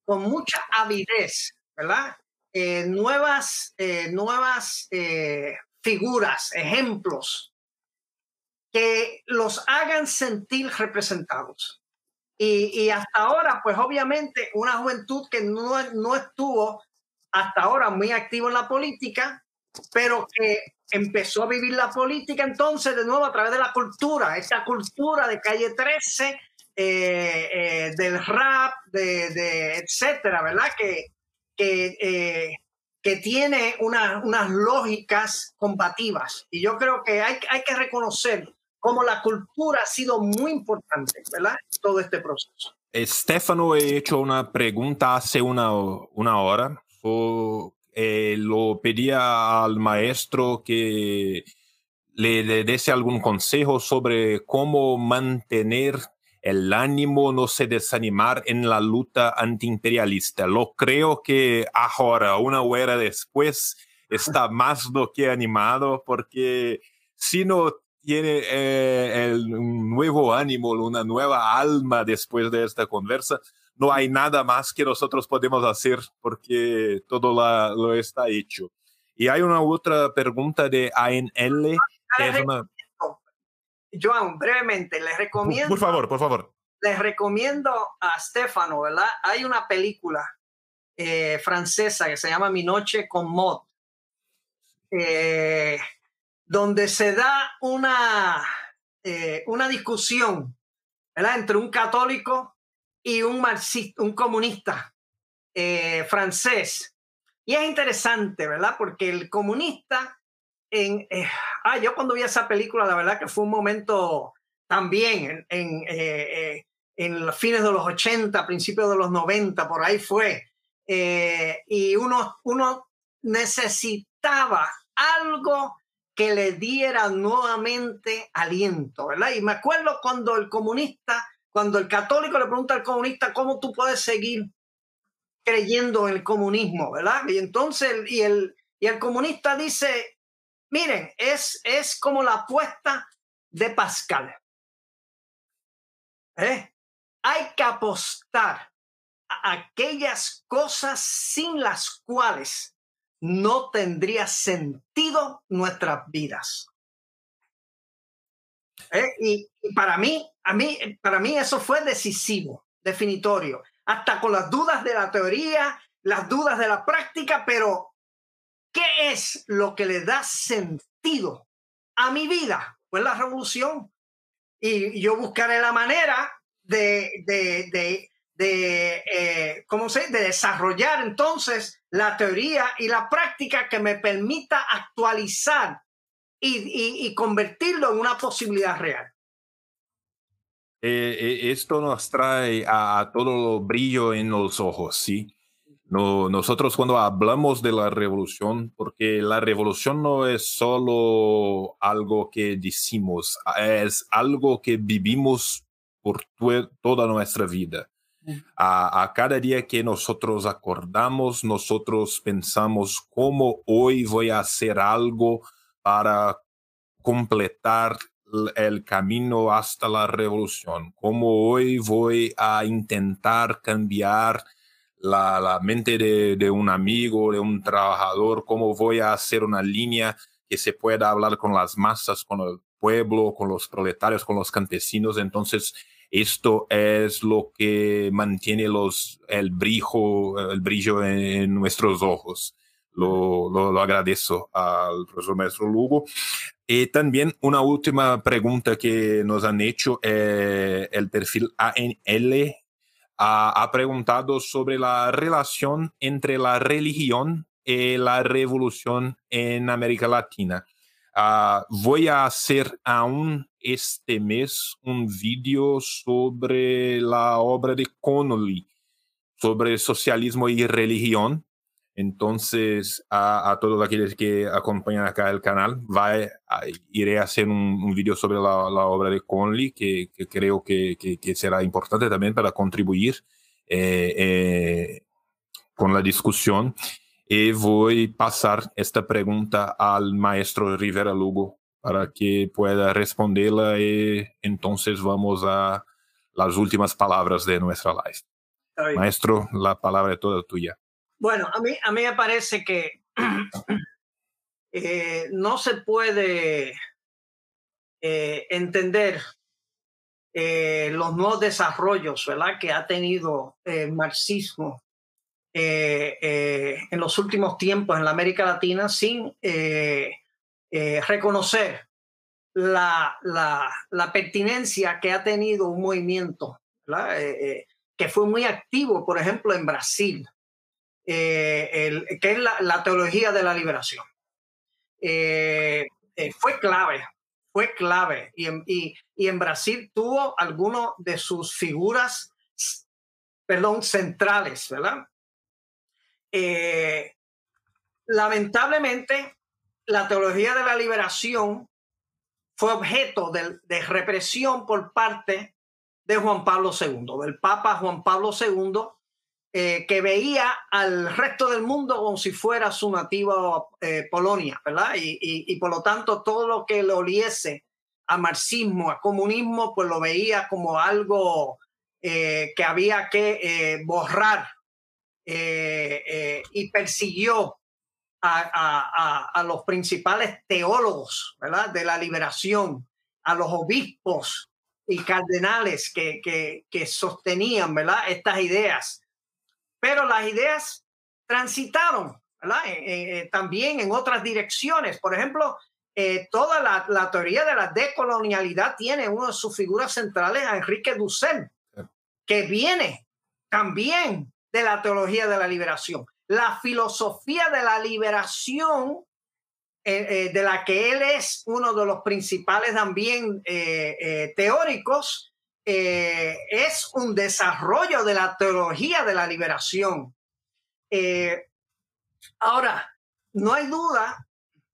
con mucha avidez, ¿verdad? Eh, nuevas, eh, nuevas eh, figuras, ejemplos que los hagan sentir representados. Y, hasta ahora, pues obviamente, una juventud que no, no estuvo hasta ahora muy activo en la política, pero que empezó a vivir la política entonces de nuevo a través de la cultura, esta cultura de calle 13, del rap, de, de, etcétera, ¿verdad? Que, que, eh, que tiene unas lógicas combativas. Y yo creo que hay, hay que reconocer cómo la cultura ha sido muy importante, ¿verdad? Todo este proceso. Estefano he hecho una pregunta hace una, una hora. Eh, lo pedía al maestro que le, le dese algún consejo sobre cómo mantener el ánimo no se desanimar en la lucha antiimperialista. Lo creo que ahora, una hora después, está más do que animado porque si no tiene eh, el, un nuevo ánimo, una nueva alma después de esta conversa, no hay nada más que nosotros podemos hacer porque todo la, lo está hecho. Y hay una otra pregunta de ANL. Que es una... Joan, brevemente, les recomiendo. Por favor, por favor. Les recomiendo a Stefano, ¿verdad? Hay una película eh, francesa que se llama Mi Noche con Mod, eh, donde se da una, eh, una discusión, ¿verdad? Entre un católico y un marxista, un comunista francés. Y es interesante, ¿verdad? Porque el comunista en, eh, ah, yo cuando vi esa película, la verdad que fue un momento también en, en, eh, eh, los fines de los 80, principios de los 90, por ahí fue. y uno, uno necesitaba algo que le diera nuevamente aliento, ¿verdad? Y me acuerdo cuando el comunista, cuando el católico le pregunta al comunista cómo tú puedes seguir creyendo en el comunismo, ¿verdad? Y entonces, y el, y el comunista dice, Miren, es, es como la apuesta de Pascal. ¿Eh? Hay que apostar a aquellas cosas sin las cuales no tendría sentido nuestras vidas. ¿Eh? Y, para mí, a mí, para mí eso fue decisivo, definitorio, hasta con las dudas de la teoría, las dudas de la práctica, pero ¿Qué es lo que le da sentido a mi vida? Pues la revolución. Y yo buscaré la manera de, de, de, de eh, ¿cómo se? de desarrollar entonces la teoría y la práctica que me permita actualizar y, y, convertirlo en una posibilidad real. Eh, eh, esto nos trae a, a todo brillo en los ojos, ¿sí? No, nosotros cuando hablamos de la revolución, porque la revolución no es solo algo que decimos, es algo que vivimos por toda nuestra vida. A, a, cada día que nosotros acordamos, nosotros pensamos cómo hoy voy a hacer algo para completar el camino hasta la revolución, cómo hoy voy a intentar cambiar la, mente de, un amigo, de un trabajador, cómo voy a hacer una línea que se pueda hablar con las masas, con el pueblo, con los proletarios, con los campesinos. Entonces, esto es lo que mantiene los, el, brillo, el brillo en, nuestros ojos. Lo, lo, agradezco al profesor maestro Lugo. Y también una última pregunta que nos han hecho, eh, el perfil ANL ha, preguntado sobre la relación entre la religión y la revolución en América Latina. Ah, voy a hacer aún este mes un vídeo sobre la obra de Connolly, sobre socialismo y religión. Entonces, a, todos aquellos que acompañan acá el canal, va iré a hacer un, vídeo sobre la, obra de Conley, que, creo que, será importante también para contribuir eh, eh, con la discusión. Y voy a pasar esta pregunta al maestro Rivera Lugo para que pueda responderla y entonces vamos a las últimas palabras de nuestra live. Maestro, la palabra es toda tuya. Bueno, a mí, a mí me parece que eh, no se puede eh, entender eh, los nuevos desarrollos ¿verdad? que ha tenido el marxismo en los últimos tiempos en la América Latina sin reconocer la, la, la, pertinencia que ha tenido un movimiento que fue muy activo, por ejemplo, en Brasil. Eh, que es la, teología de la liberación. Eh, eh, fue clave, fue clave. Y en, y, en Brasil tuvo algunas de sus figuras, perdón, centrales, ¿verdad? lamentablemente, la teología de la liberación fue objeto de, de represión por parte de Juan Pablo II, del Papa Juan Pablo II, eh, que veía al resto del mundo como si fuera su nativa eh, Polonia, ¿verdad? Y, por lo tanto todo lo que le oliese a marxismo, a comunismo, pues lo veía como algo eh, que había que borrar y persiguió a, los principales teólogos, ¿verdad? De la liberación, a los obispos y cardenales que, que sostenían, ¿verdad? Estas ideas pero las ideas transitaron eh, eh, también en otras direcciones. Por ejemplo, eh, toda la, teoría de la decolonialidad tiene una de sus figuras centrales a Enrique Dussel, que viene también de la teología de la liberación. La filosofía de la liberación, de la que él es uno de los principales también teóricos, eh, es un desarrollo de la teología de la liberación. Eh, ahora, no hay duda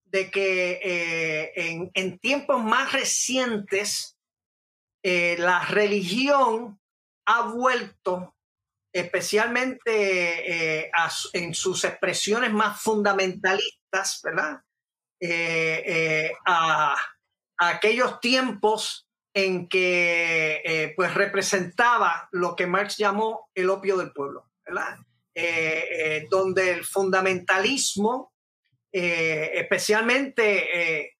de que eh, en, tiempos más recientes la religión ha vuelto, especialmente en sus expresiones más fundamentalistas, ¿verdad? a aquellos tiempos en que eh, pues representaba lo que Marx llamó el opio del pueblo, ¿verdad? Eh, eh, donde el fundamentalismo, especialmente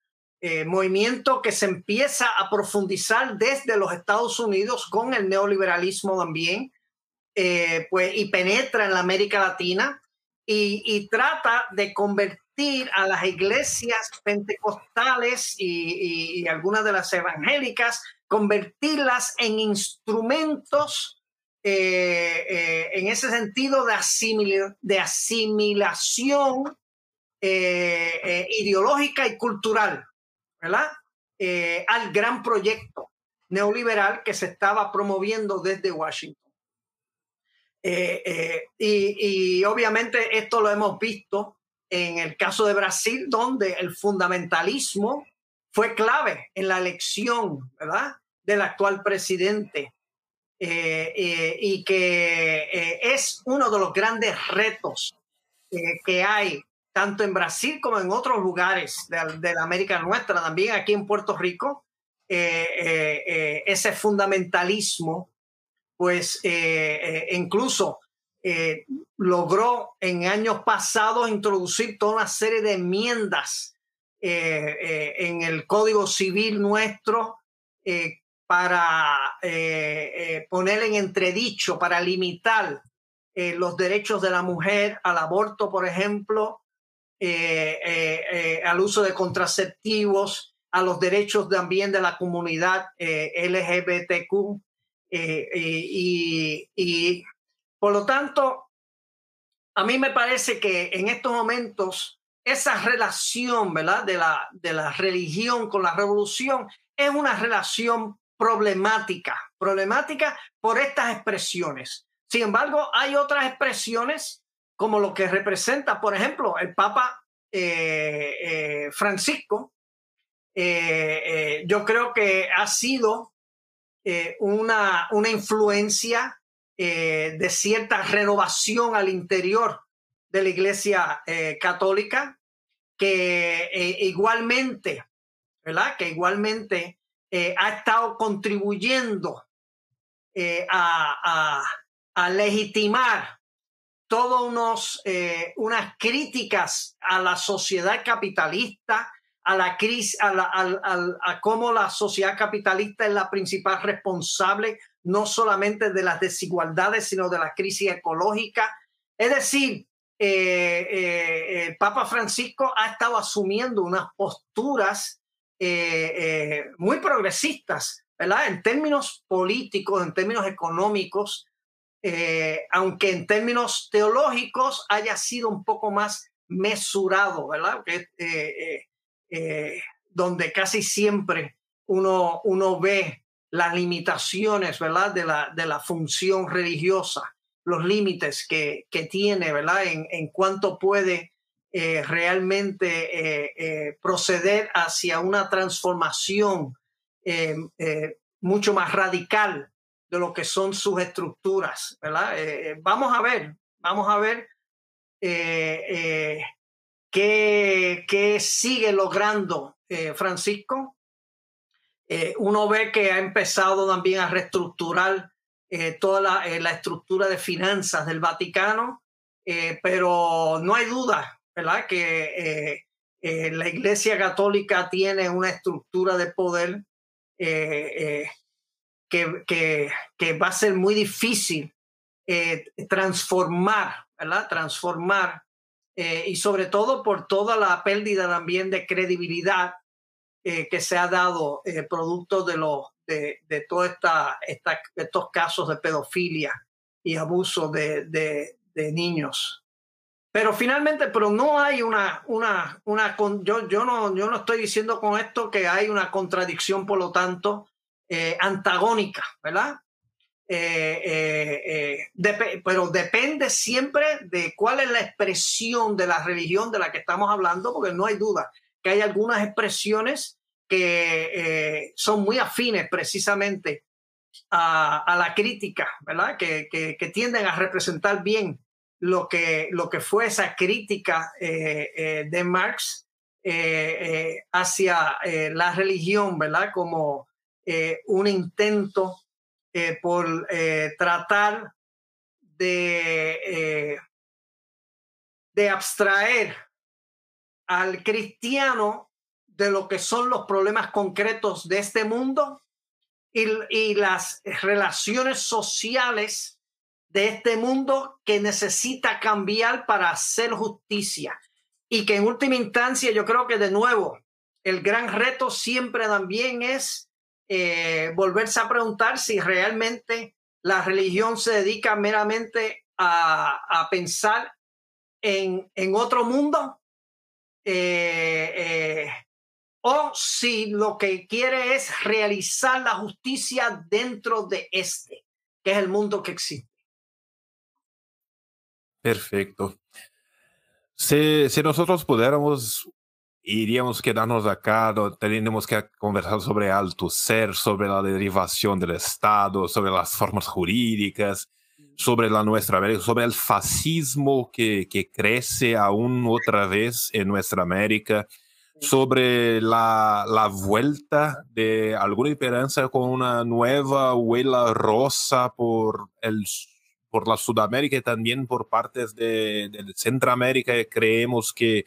movimiento que se empieza a profundizar desde los Estados Unidos con el neoliberalismo también, pues, y penetra en la América Latina y, y trata de convertir a las iglesias pentecostales y, algunas de las evangélicas, convertirlas en instrumentos eh, eh, en ese sentido de, de asimilación eh, ideológica y cultural, ¿verdad? al gran proyecto neoliberal que se estaba promoviendo desde Washington. y, obviamente esto lo hemos visto en el caso de Brasil, donde el fundamentalismo fue clave en la elección, ¿verdad?, del actual presidente eh, eh, y que eh, es uno de los grandes retos que hay tanto en Brasil como en otros lugares de, de, la América nuestra, también aquí en Puerto Rico, ese fundamentalismo, pues incluso eh, logró en años pasados introducir toda una serie de enmiendas eh, eh, en el Código Civil nuestro para poner en entredicho, para limitar los derechos de la mujer al aborto, por ejemplo, al uso de contraceptivos, a los derechos también de la comunidad LGBTQ. y, y por lo tanto, a mí me parece que en estos momentos esa relación, ¿verdad? De la, de la religión con la revolución es una relación problemática, problemática por estas expresiones. Sin embargo, hay otras expresiones como lo que representa, por ejemplo, el Papa eh, eh, Francisco. Eh, yo creo que ha sido una, una influencia eh, de cierta renovación al interior de la Iglesia eh, Católica, que eh, igualmente, ¿verdad? Que igualmente ha estado contribuyendo a, legitimar todas unas críticas a la sociedad capitalista, a la crisis, a, a, cómo la sociedad capitalista es la principal responsable no solamente de las desigualdades, sino de la crisis ecológica. Es decir, eh, eh, Papa Francisco ha estado asumiendo unas posturas eh, muy progresistas, ¿verdad? En términos políticos, en términos económicos, aunque en términos teológicos haya sido un poco más mesurado, ¿verdad? donde casi siempre uno, uno ve las limitaciones, ¿verdad? De la, de la función religiosa, los límites que, que tiene, ¿verdad? En, en cuanto puede eh, realmente eh, eh, proceder hacia una transformación mucho más radical de lo que son sus estructuras, ¿verdad? vamos a ver, vamos a ver qué, qué, sigue logrando Francisco. Uno ve que ha empezado también a reestructurar toda la, la, estructura de finanzas del Vaticano, pero no hay duda, ¿verdad? Que eh, la Iglesia Católica tiene una estructura de poder eh, eh, que, que, va a ser muy difícil transformar, ¿verdad? Transformar, y sobre todo por toda la pérdida también de credibilidad que se ha dado producto de, lo, de, de todos estos casos de pedofilia y abuso de, de, de niños. Pero finalmente, pero no hay una, una, una yo, yo, no, yo no estoy diciendo con esto que hay una contradicción, por lo tanto, eh, antagónica, ¿verdad? Eh, eh, pero depende siempre de cuál es la expresión de la religión de la que estamos hablando, porque no hay duda que hay algunas expresiones que son muy afines precisamente a, la crítica, ¿verdad? Que, tienden a representar bien lo que, lo que fue esa crítica eh, eh, de Marx eh, hacia la religión, ¿verdad? Como un intento por tratar de, de abstraer al cristiano de lo que son los problemas concretos de este mundo y, y las relaciones sociales de este mundo que necesita cambiar para hacer justicia. Y que en última instancia yo creo que de nuevo el gran reto siempre también es eh, volverse a preguntar si realmente la religión se dedica meramente a, pensar en, en, otro mundo eh, eh, o si lo que quiere es realizar la justicia dentro de este, que es el mundo que existe. Perfecto. Si, si nosotros pudiéramos, iríamos quedarnos acá, tendríamos que conversar sobre alto ser, sobre la derivación del Estado, sobre las formas jurídicas, sobre la nuestra América, sobre el fascismo que, que crece aún otra vez en nuestra América, sobre la, la, vuelta de alguna esperanza con una nueva huela rosa por el por la Sudamérica y también por partes de, de Centroamérica. Creemos que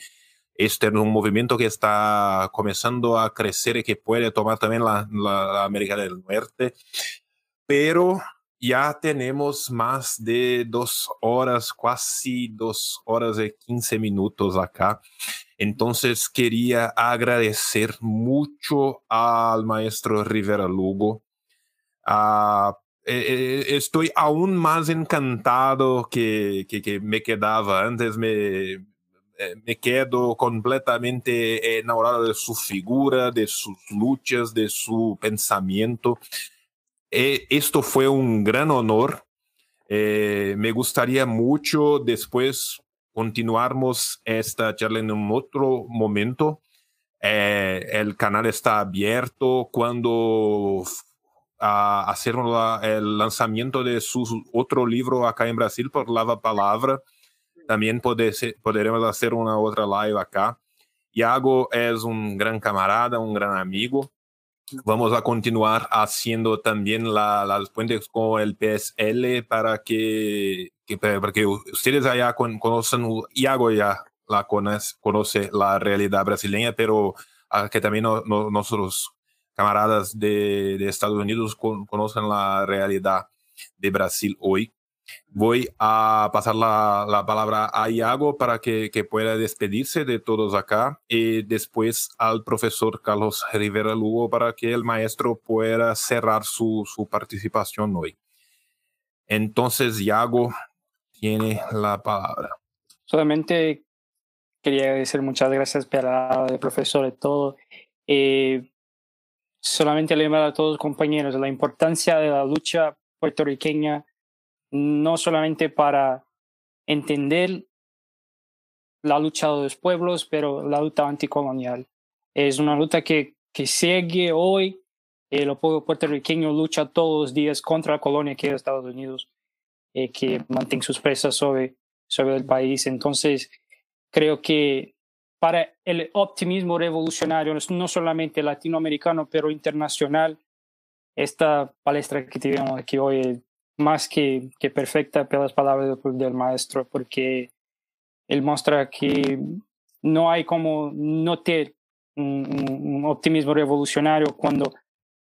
este es un movimiento que está comenzando a crecer y que puede tomar también la, la, América del Norte. Pero ya tenemos más de dos horas, casi dos horas y quince minutos acá. Entonces quería agradecer mucho al maestro Rivera Lugo, a eh, aún más encantado que, que, que me quedaba antes. Me, eh, me quedo completamente enamorado de su figura, de sus luchas, de su pensamiento. Esto fue un gran honor. me gustaría mucho después continuarmos esta charla en otro momento. el canal está abierto cuando a el lanzamiento de su otro libro acá en Brasil por Lava Palabra. También puede ser, hacer una otra live acá. Iago es un gran camarada, un gran amigo. Vamos a continuar haciendo también la, las puentes con el PSL para que, que para que ustedes allá conozcan, Iago ya la conoce, conoce la realidad brasileña, pero uh, que también no, no, nosotros camaradas de, de Estados Unidos con, conocen la realidad de Brasil hoy. Voy a pasar la, la palabra a Iago para que, pueda despedirse de todos acá y después al profesor Carlos Rivera Lugo para que el maestro pueda cerrar su, su participación hoy. Entonces, Iago tiene la palabra. Solamente quería decir muchas gracias para el profesor de todo. Eh, solamente lembrar a todos los compañeros la importancia de la lucha puertorriqueña, no solamente para entender la lucha de los pueblos, pero la lucha anticolonial. Es una lucha que, que sigue hoy, el pueblo puertorriqueño lucha todos los días contra la colonia que es Estados Unidos, eh, que mantiene sus presas sobre, sobre el país. Entonces, creo que para el optimismo revolucionario, no solamente latinoamericano, pero internacional, esta palestra que tenemos aquí hoy es más que, que perfecta por las palabras del, maestro, porque él muestra que no hay como no tener un, optimismo revolucionario cuando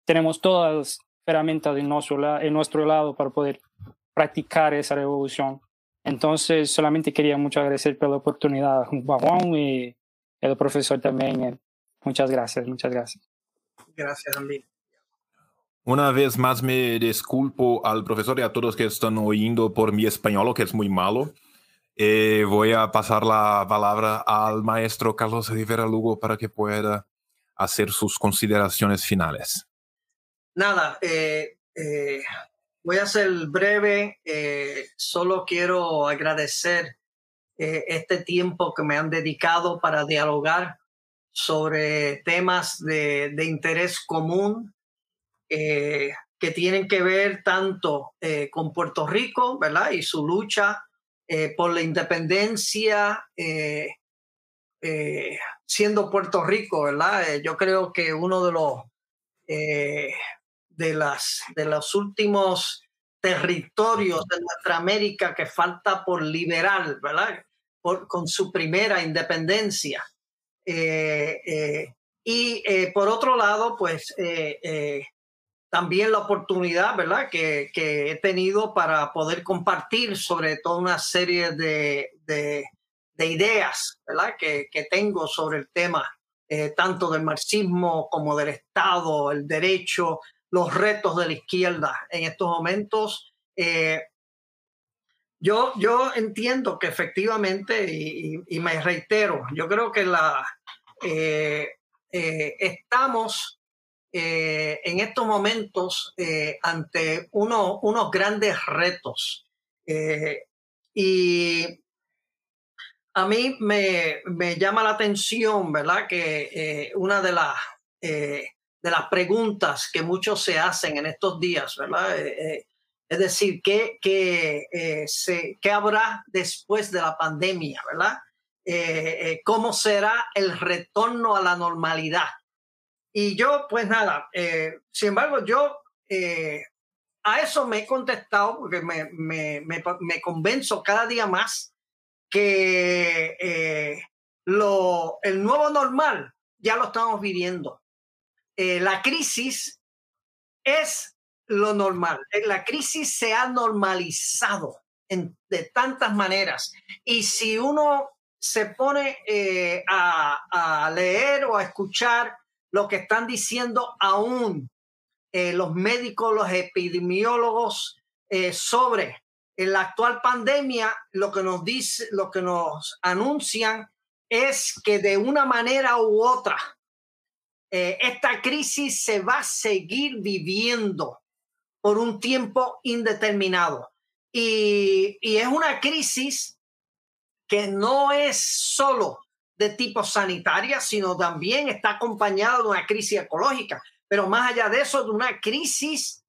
tenemos todas las herramientas en nuestro, en nuestro lado para poder practicar esa revolución. Entonces, solamente quería mucho agradecer por la oportunidad Juan y el profesor también. Muchas gracias, muchas gracias. Gracias, Andy. Una vez más me disculpo al profesor y a todos que están oyendo por mi español, que es muy malo. Eh, voy a pasar la palabra al maestro Carlos Rivera Lugo para que pueda hacer sus consideraciones finales. Nada, eh, eh, voy a ser breve. solo quiero agradecer este tiempo que me han dedicado para dialogar sobre temas de, de interés común que tienen que ver tanto con Puerto Rico, ¿verdad? Y su lucha eh, por la independencia, eh, eh, siendo Puerto Rico, ¿verdad? yo creo que uno de los, de, las, de los últimos territorios de nuestra América que falta por liberar, ¿verdad? Por, con su primera independencia. y por otro lado, pues también la oportunidad, ¿verdad?, que, he tenido para poder compartir sobre toda una serie de, ideas, ¿verdad?, que, tengo sobre el tema, eh, tanto del marxismo como del Estado, el derecho, los retos de la izquierda en estos momentos. Eh, yo, yo entiendo que efectivamente, y, me reitero, yo creo que la, eh, estamos eh, en estos momentos eh, ante uno, unos grandes retos. Eh, y a mí me, me, llama la atención, ¿verdad? Que una de las, de las preguntas que muchos se hacen en estos días, ¿verdad? es decir, ¿qué, qué, se, ¿qué habrá después de la pandemia, ¿verdad? ¿Cómo será el retorno a la normalidad? Y yo, pues nada, eh, sin embargo, yo eh, a eso me he contestado porque me, me, me, convenzo cada día más que eh, lo, el nuevo normal ya lo estamos viviendo. la crisis es lo normal. La crisis se ha normalizado en, de tantas maneras. Y si uno se pone a, a leer o a escuchar lo que están diciendo aún eh, los médicos, los epidemiólogos eh, sobre la actual pandemia, lo que nos dice, lo que nos anuncian es que de una manera u otra eh, esta crisis se va a seguir viviendo por un tiempo indeterminado. Y, y es una crisis que no es solo de tipo sanitaria, sino también está acompañado de una crisis ecológica. Pero más allá de eso, de una crisis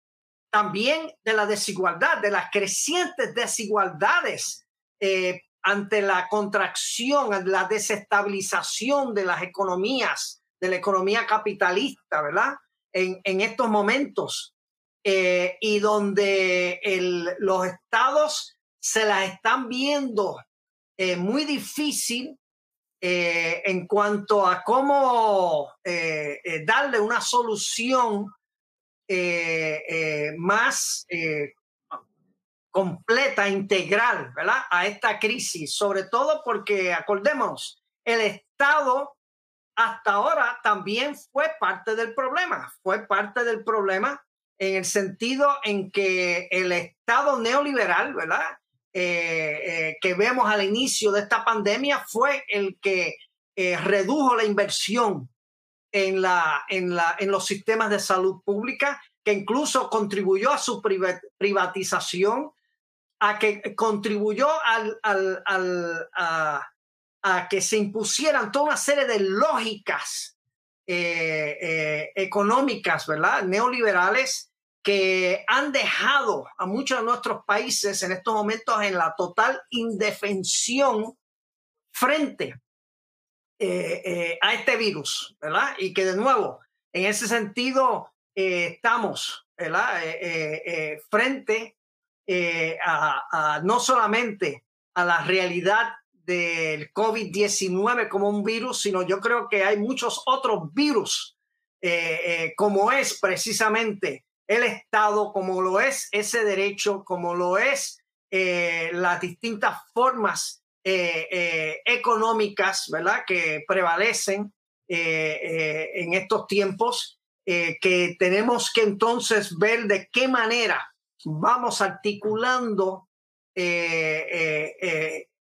también de la desigualdad, de las crecientes desigualdades eh, ante la contracción, la desestabilización de las economías, de la economía capitalista, ¿verdad? En, estos momentos. Eh, y donde los estados se las están viendo eh, muy difícil eh, en cuanto a cómo eh, eh, darle una solución más completa, integral, ¿verdad? A esta crisis, sobre todo porque, acordémonos, el Estado hasta ahora también fue parte del problema, fue parte del problema en el sentido en que el Estado neoliberal, ¿verdad? Eh, eh, que vemos al inicio de esta pandemia fue el que eh, redujo la inversión en, la, en, la, en los sistemas de salud pública, que incluso contribuyó a su privatización, a que contribuyó al, al, a, a que se impusieran toda una serie de lógicas económicas, ¿verdad? Neoliberales que han dejado a muchos de nuestros países en estos momentos en la total indefensión frente a este virus, ¿verdad? Y que de nuevo, en ese sentido, estamos, ¿verdad? frente a, no solamente a la realidad del COVID-19 como un virus, sino yo creo que hay muchos otros virus, eh, eh, como es precisamente el Estado, como lo es ese derecho, como lo es eh, las distintas formas económicas, ¿verdad?, que prevalecen en estos tiempos, que tenemos que entonces ver de qué manera vamos articulando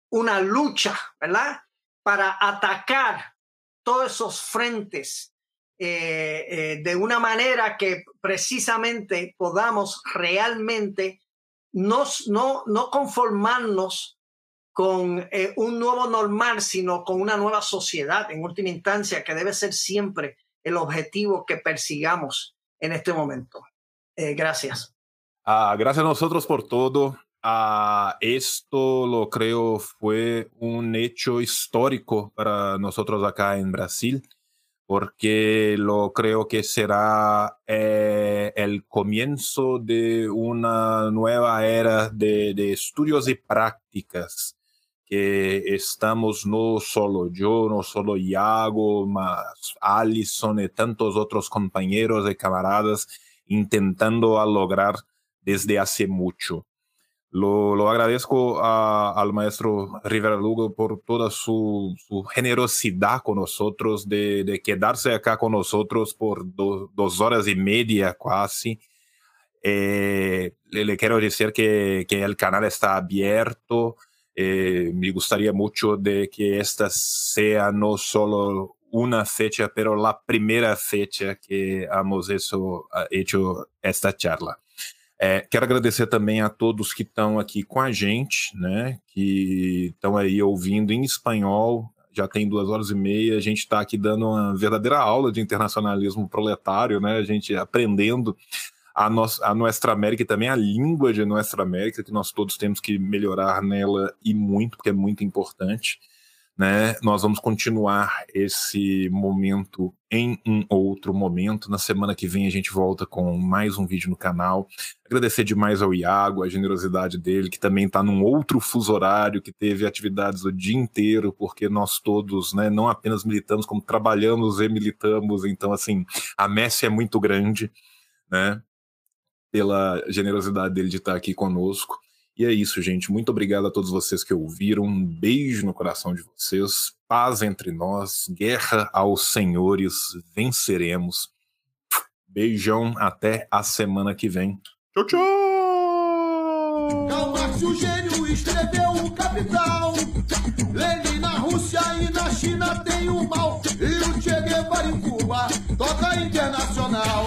una lucha, ¿verdad? Para atacar todos esos frentes eh, eh, de una manera que precisamente podamos realmente no, no, no conformarnos con eh, un nuevo normal, sino con una nueva sociedad, en última instancia, que debe ser siempre el objetivo que persigamos en este momento. gracias. Ah, gracias a nosotros por todo. Ah, esto lo creo fue un hecho histórico para nosotros acá en Brasil, porque lo creo que será eh, el comienzo de una nueva era de, estudios y prácticas que estamos no solo yo, no solo Iago, más Alison y tantos otros compañeros y camaradas intentando lograr desde hace mucho. Lo, agradezco al maestro Rivera Lugo por toda su, generosidad con nosotros, de, quedarse acá con nosotros por dos horas y media casi. Eh, le, quiero decir que, el canal está abierto. Eh, me gustaría mucho de que esta sea no solo una fecha, pero la primera fecha que hemos hecho esta charla. É, quero agradecer também a todos que estão aqui com a gente, né? Que estão aí ouvindo em espanhol. Já tem duas horas e meia. A gente está aqui dando uma verdadeira aula de internacionalismo proletário, né? A gente aprendendo a, nossa, a Nuestra América e também a língua de Nuestra América, que nós todos temos que melhorar nela e muito, porque é muito importante né? Nós vamos continuar esse momento em um outro momento. Na semana que vem a gente volta com mais um vídeo no canal. Agradecer demais ao Iago, a generosidade dele, que também está num outro fuso horário, que teve atividades o dia inteiro, porque nós todos, né, não apenas militamos, como trabalhamos e militamos. Então, assim, a messe é muito grande, né? Pela generosidade dele de estar aqui conosco. E é isso, gente. Muito obrigado a todos vocês que ouviram. Um beijo no coração de vocês. Paz entre nós. Guerra aos senhores. Venceremos. Beijão. Até a semana que vem. Tchau, tchau. Gênio, escreveu o Capital. Lenin na Rússia e na China tem o mal. E o Che Guevara em Cuba toca internacional.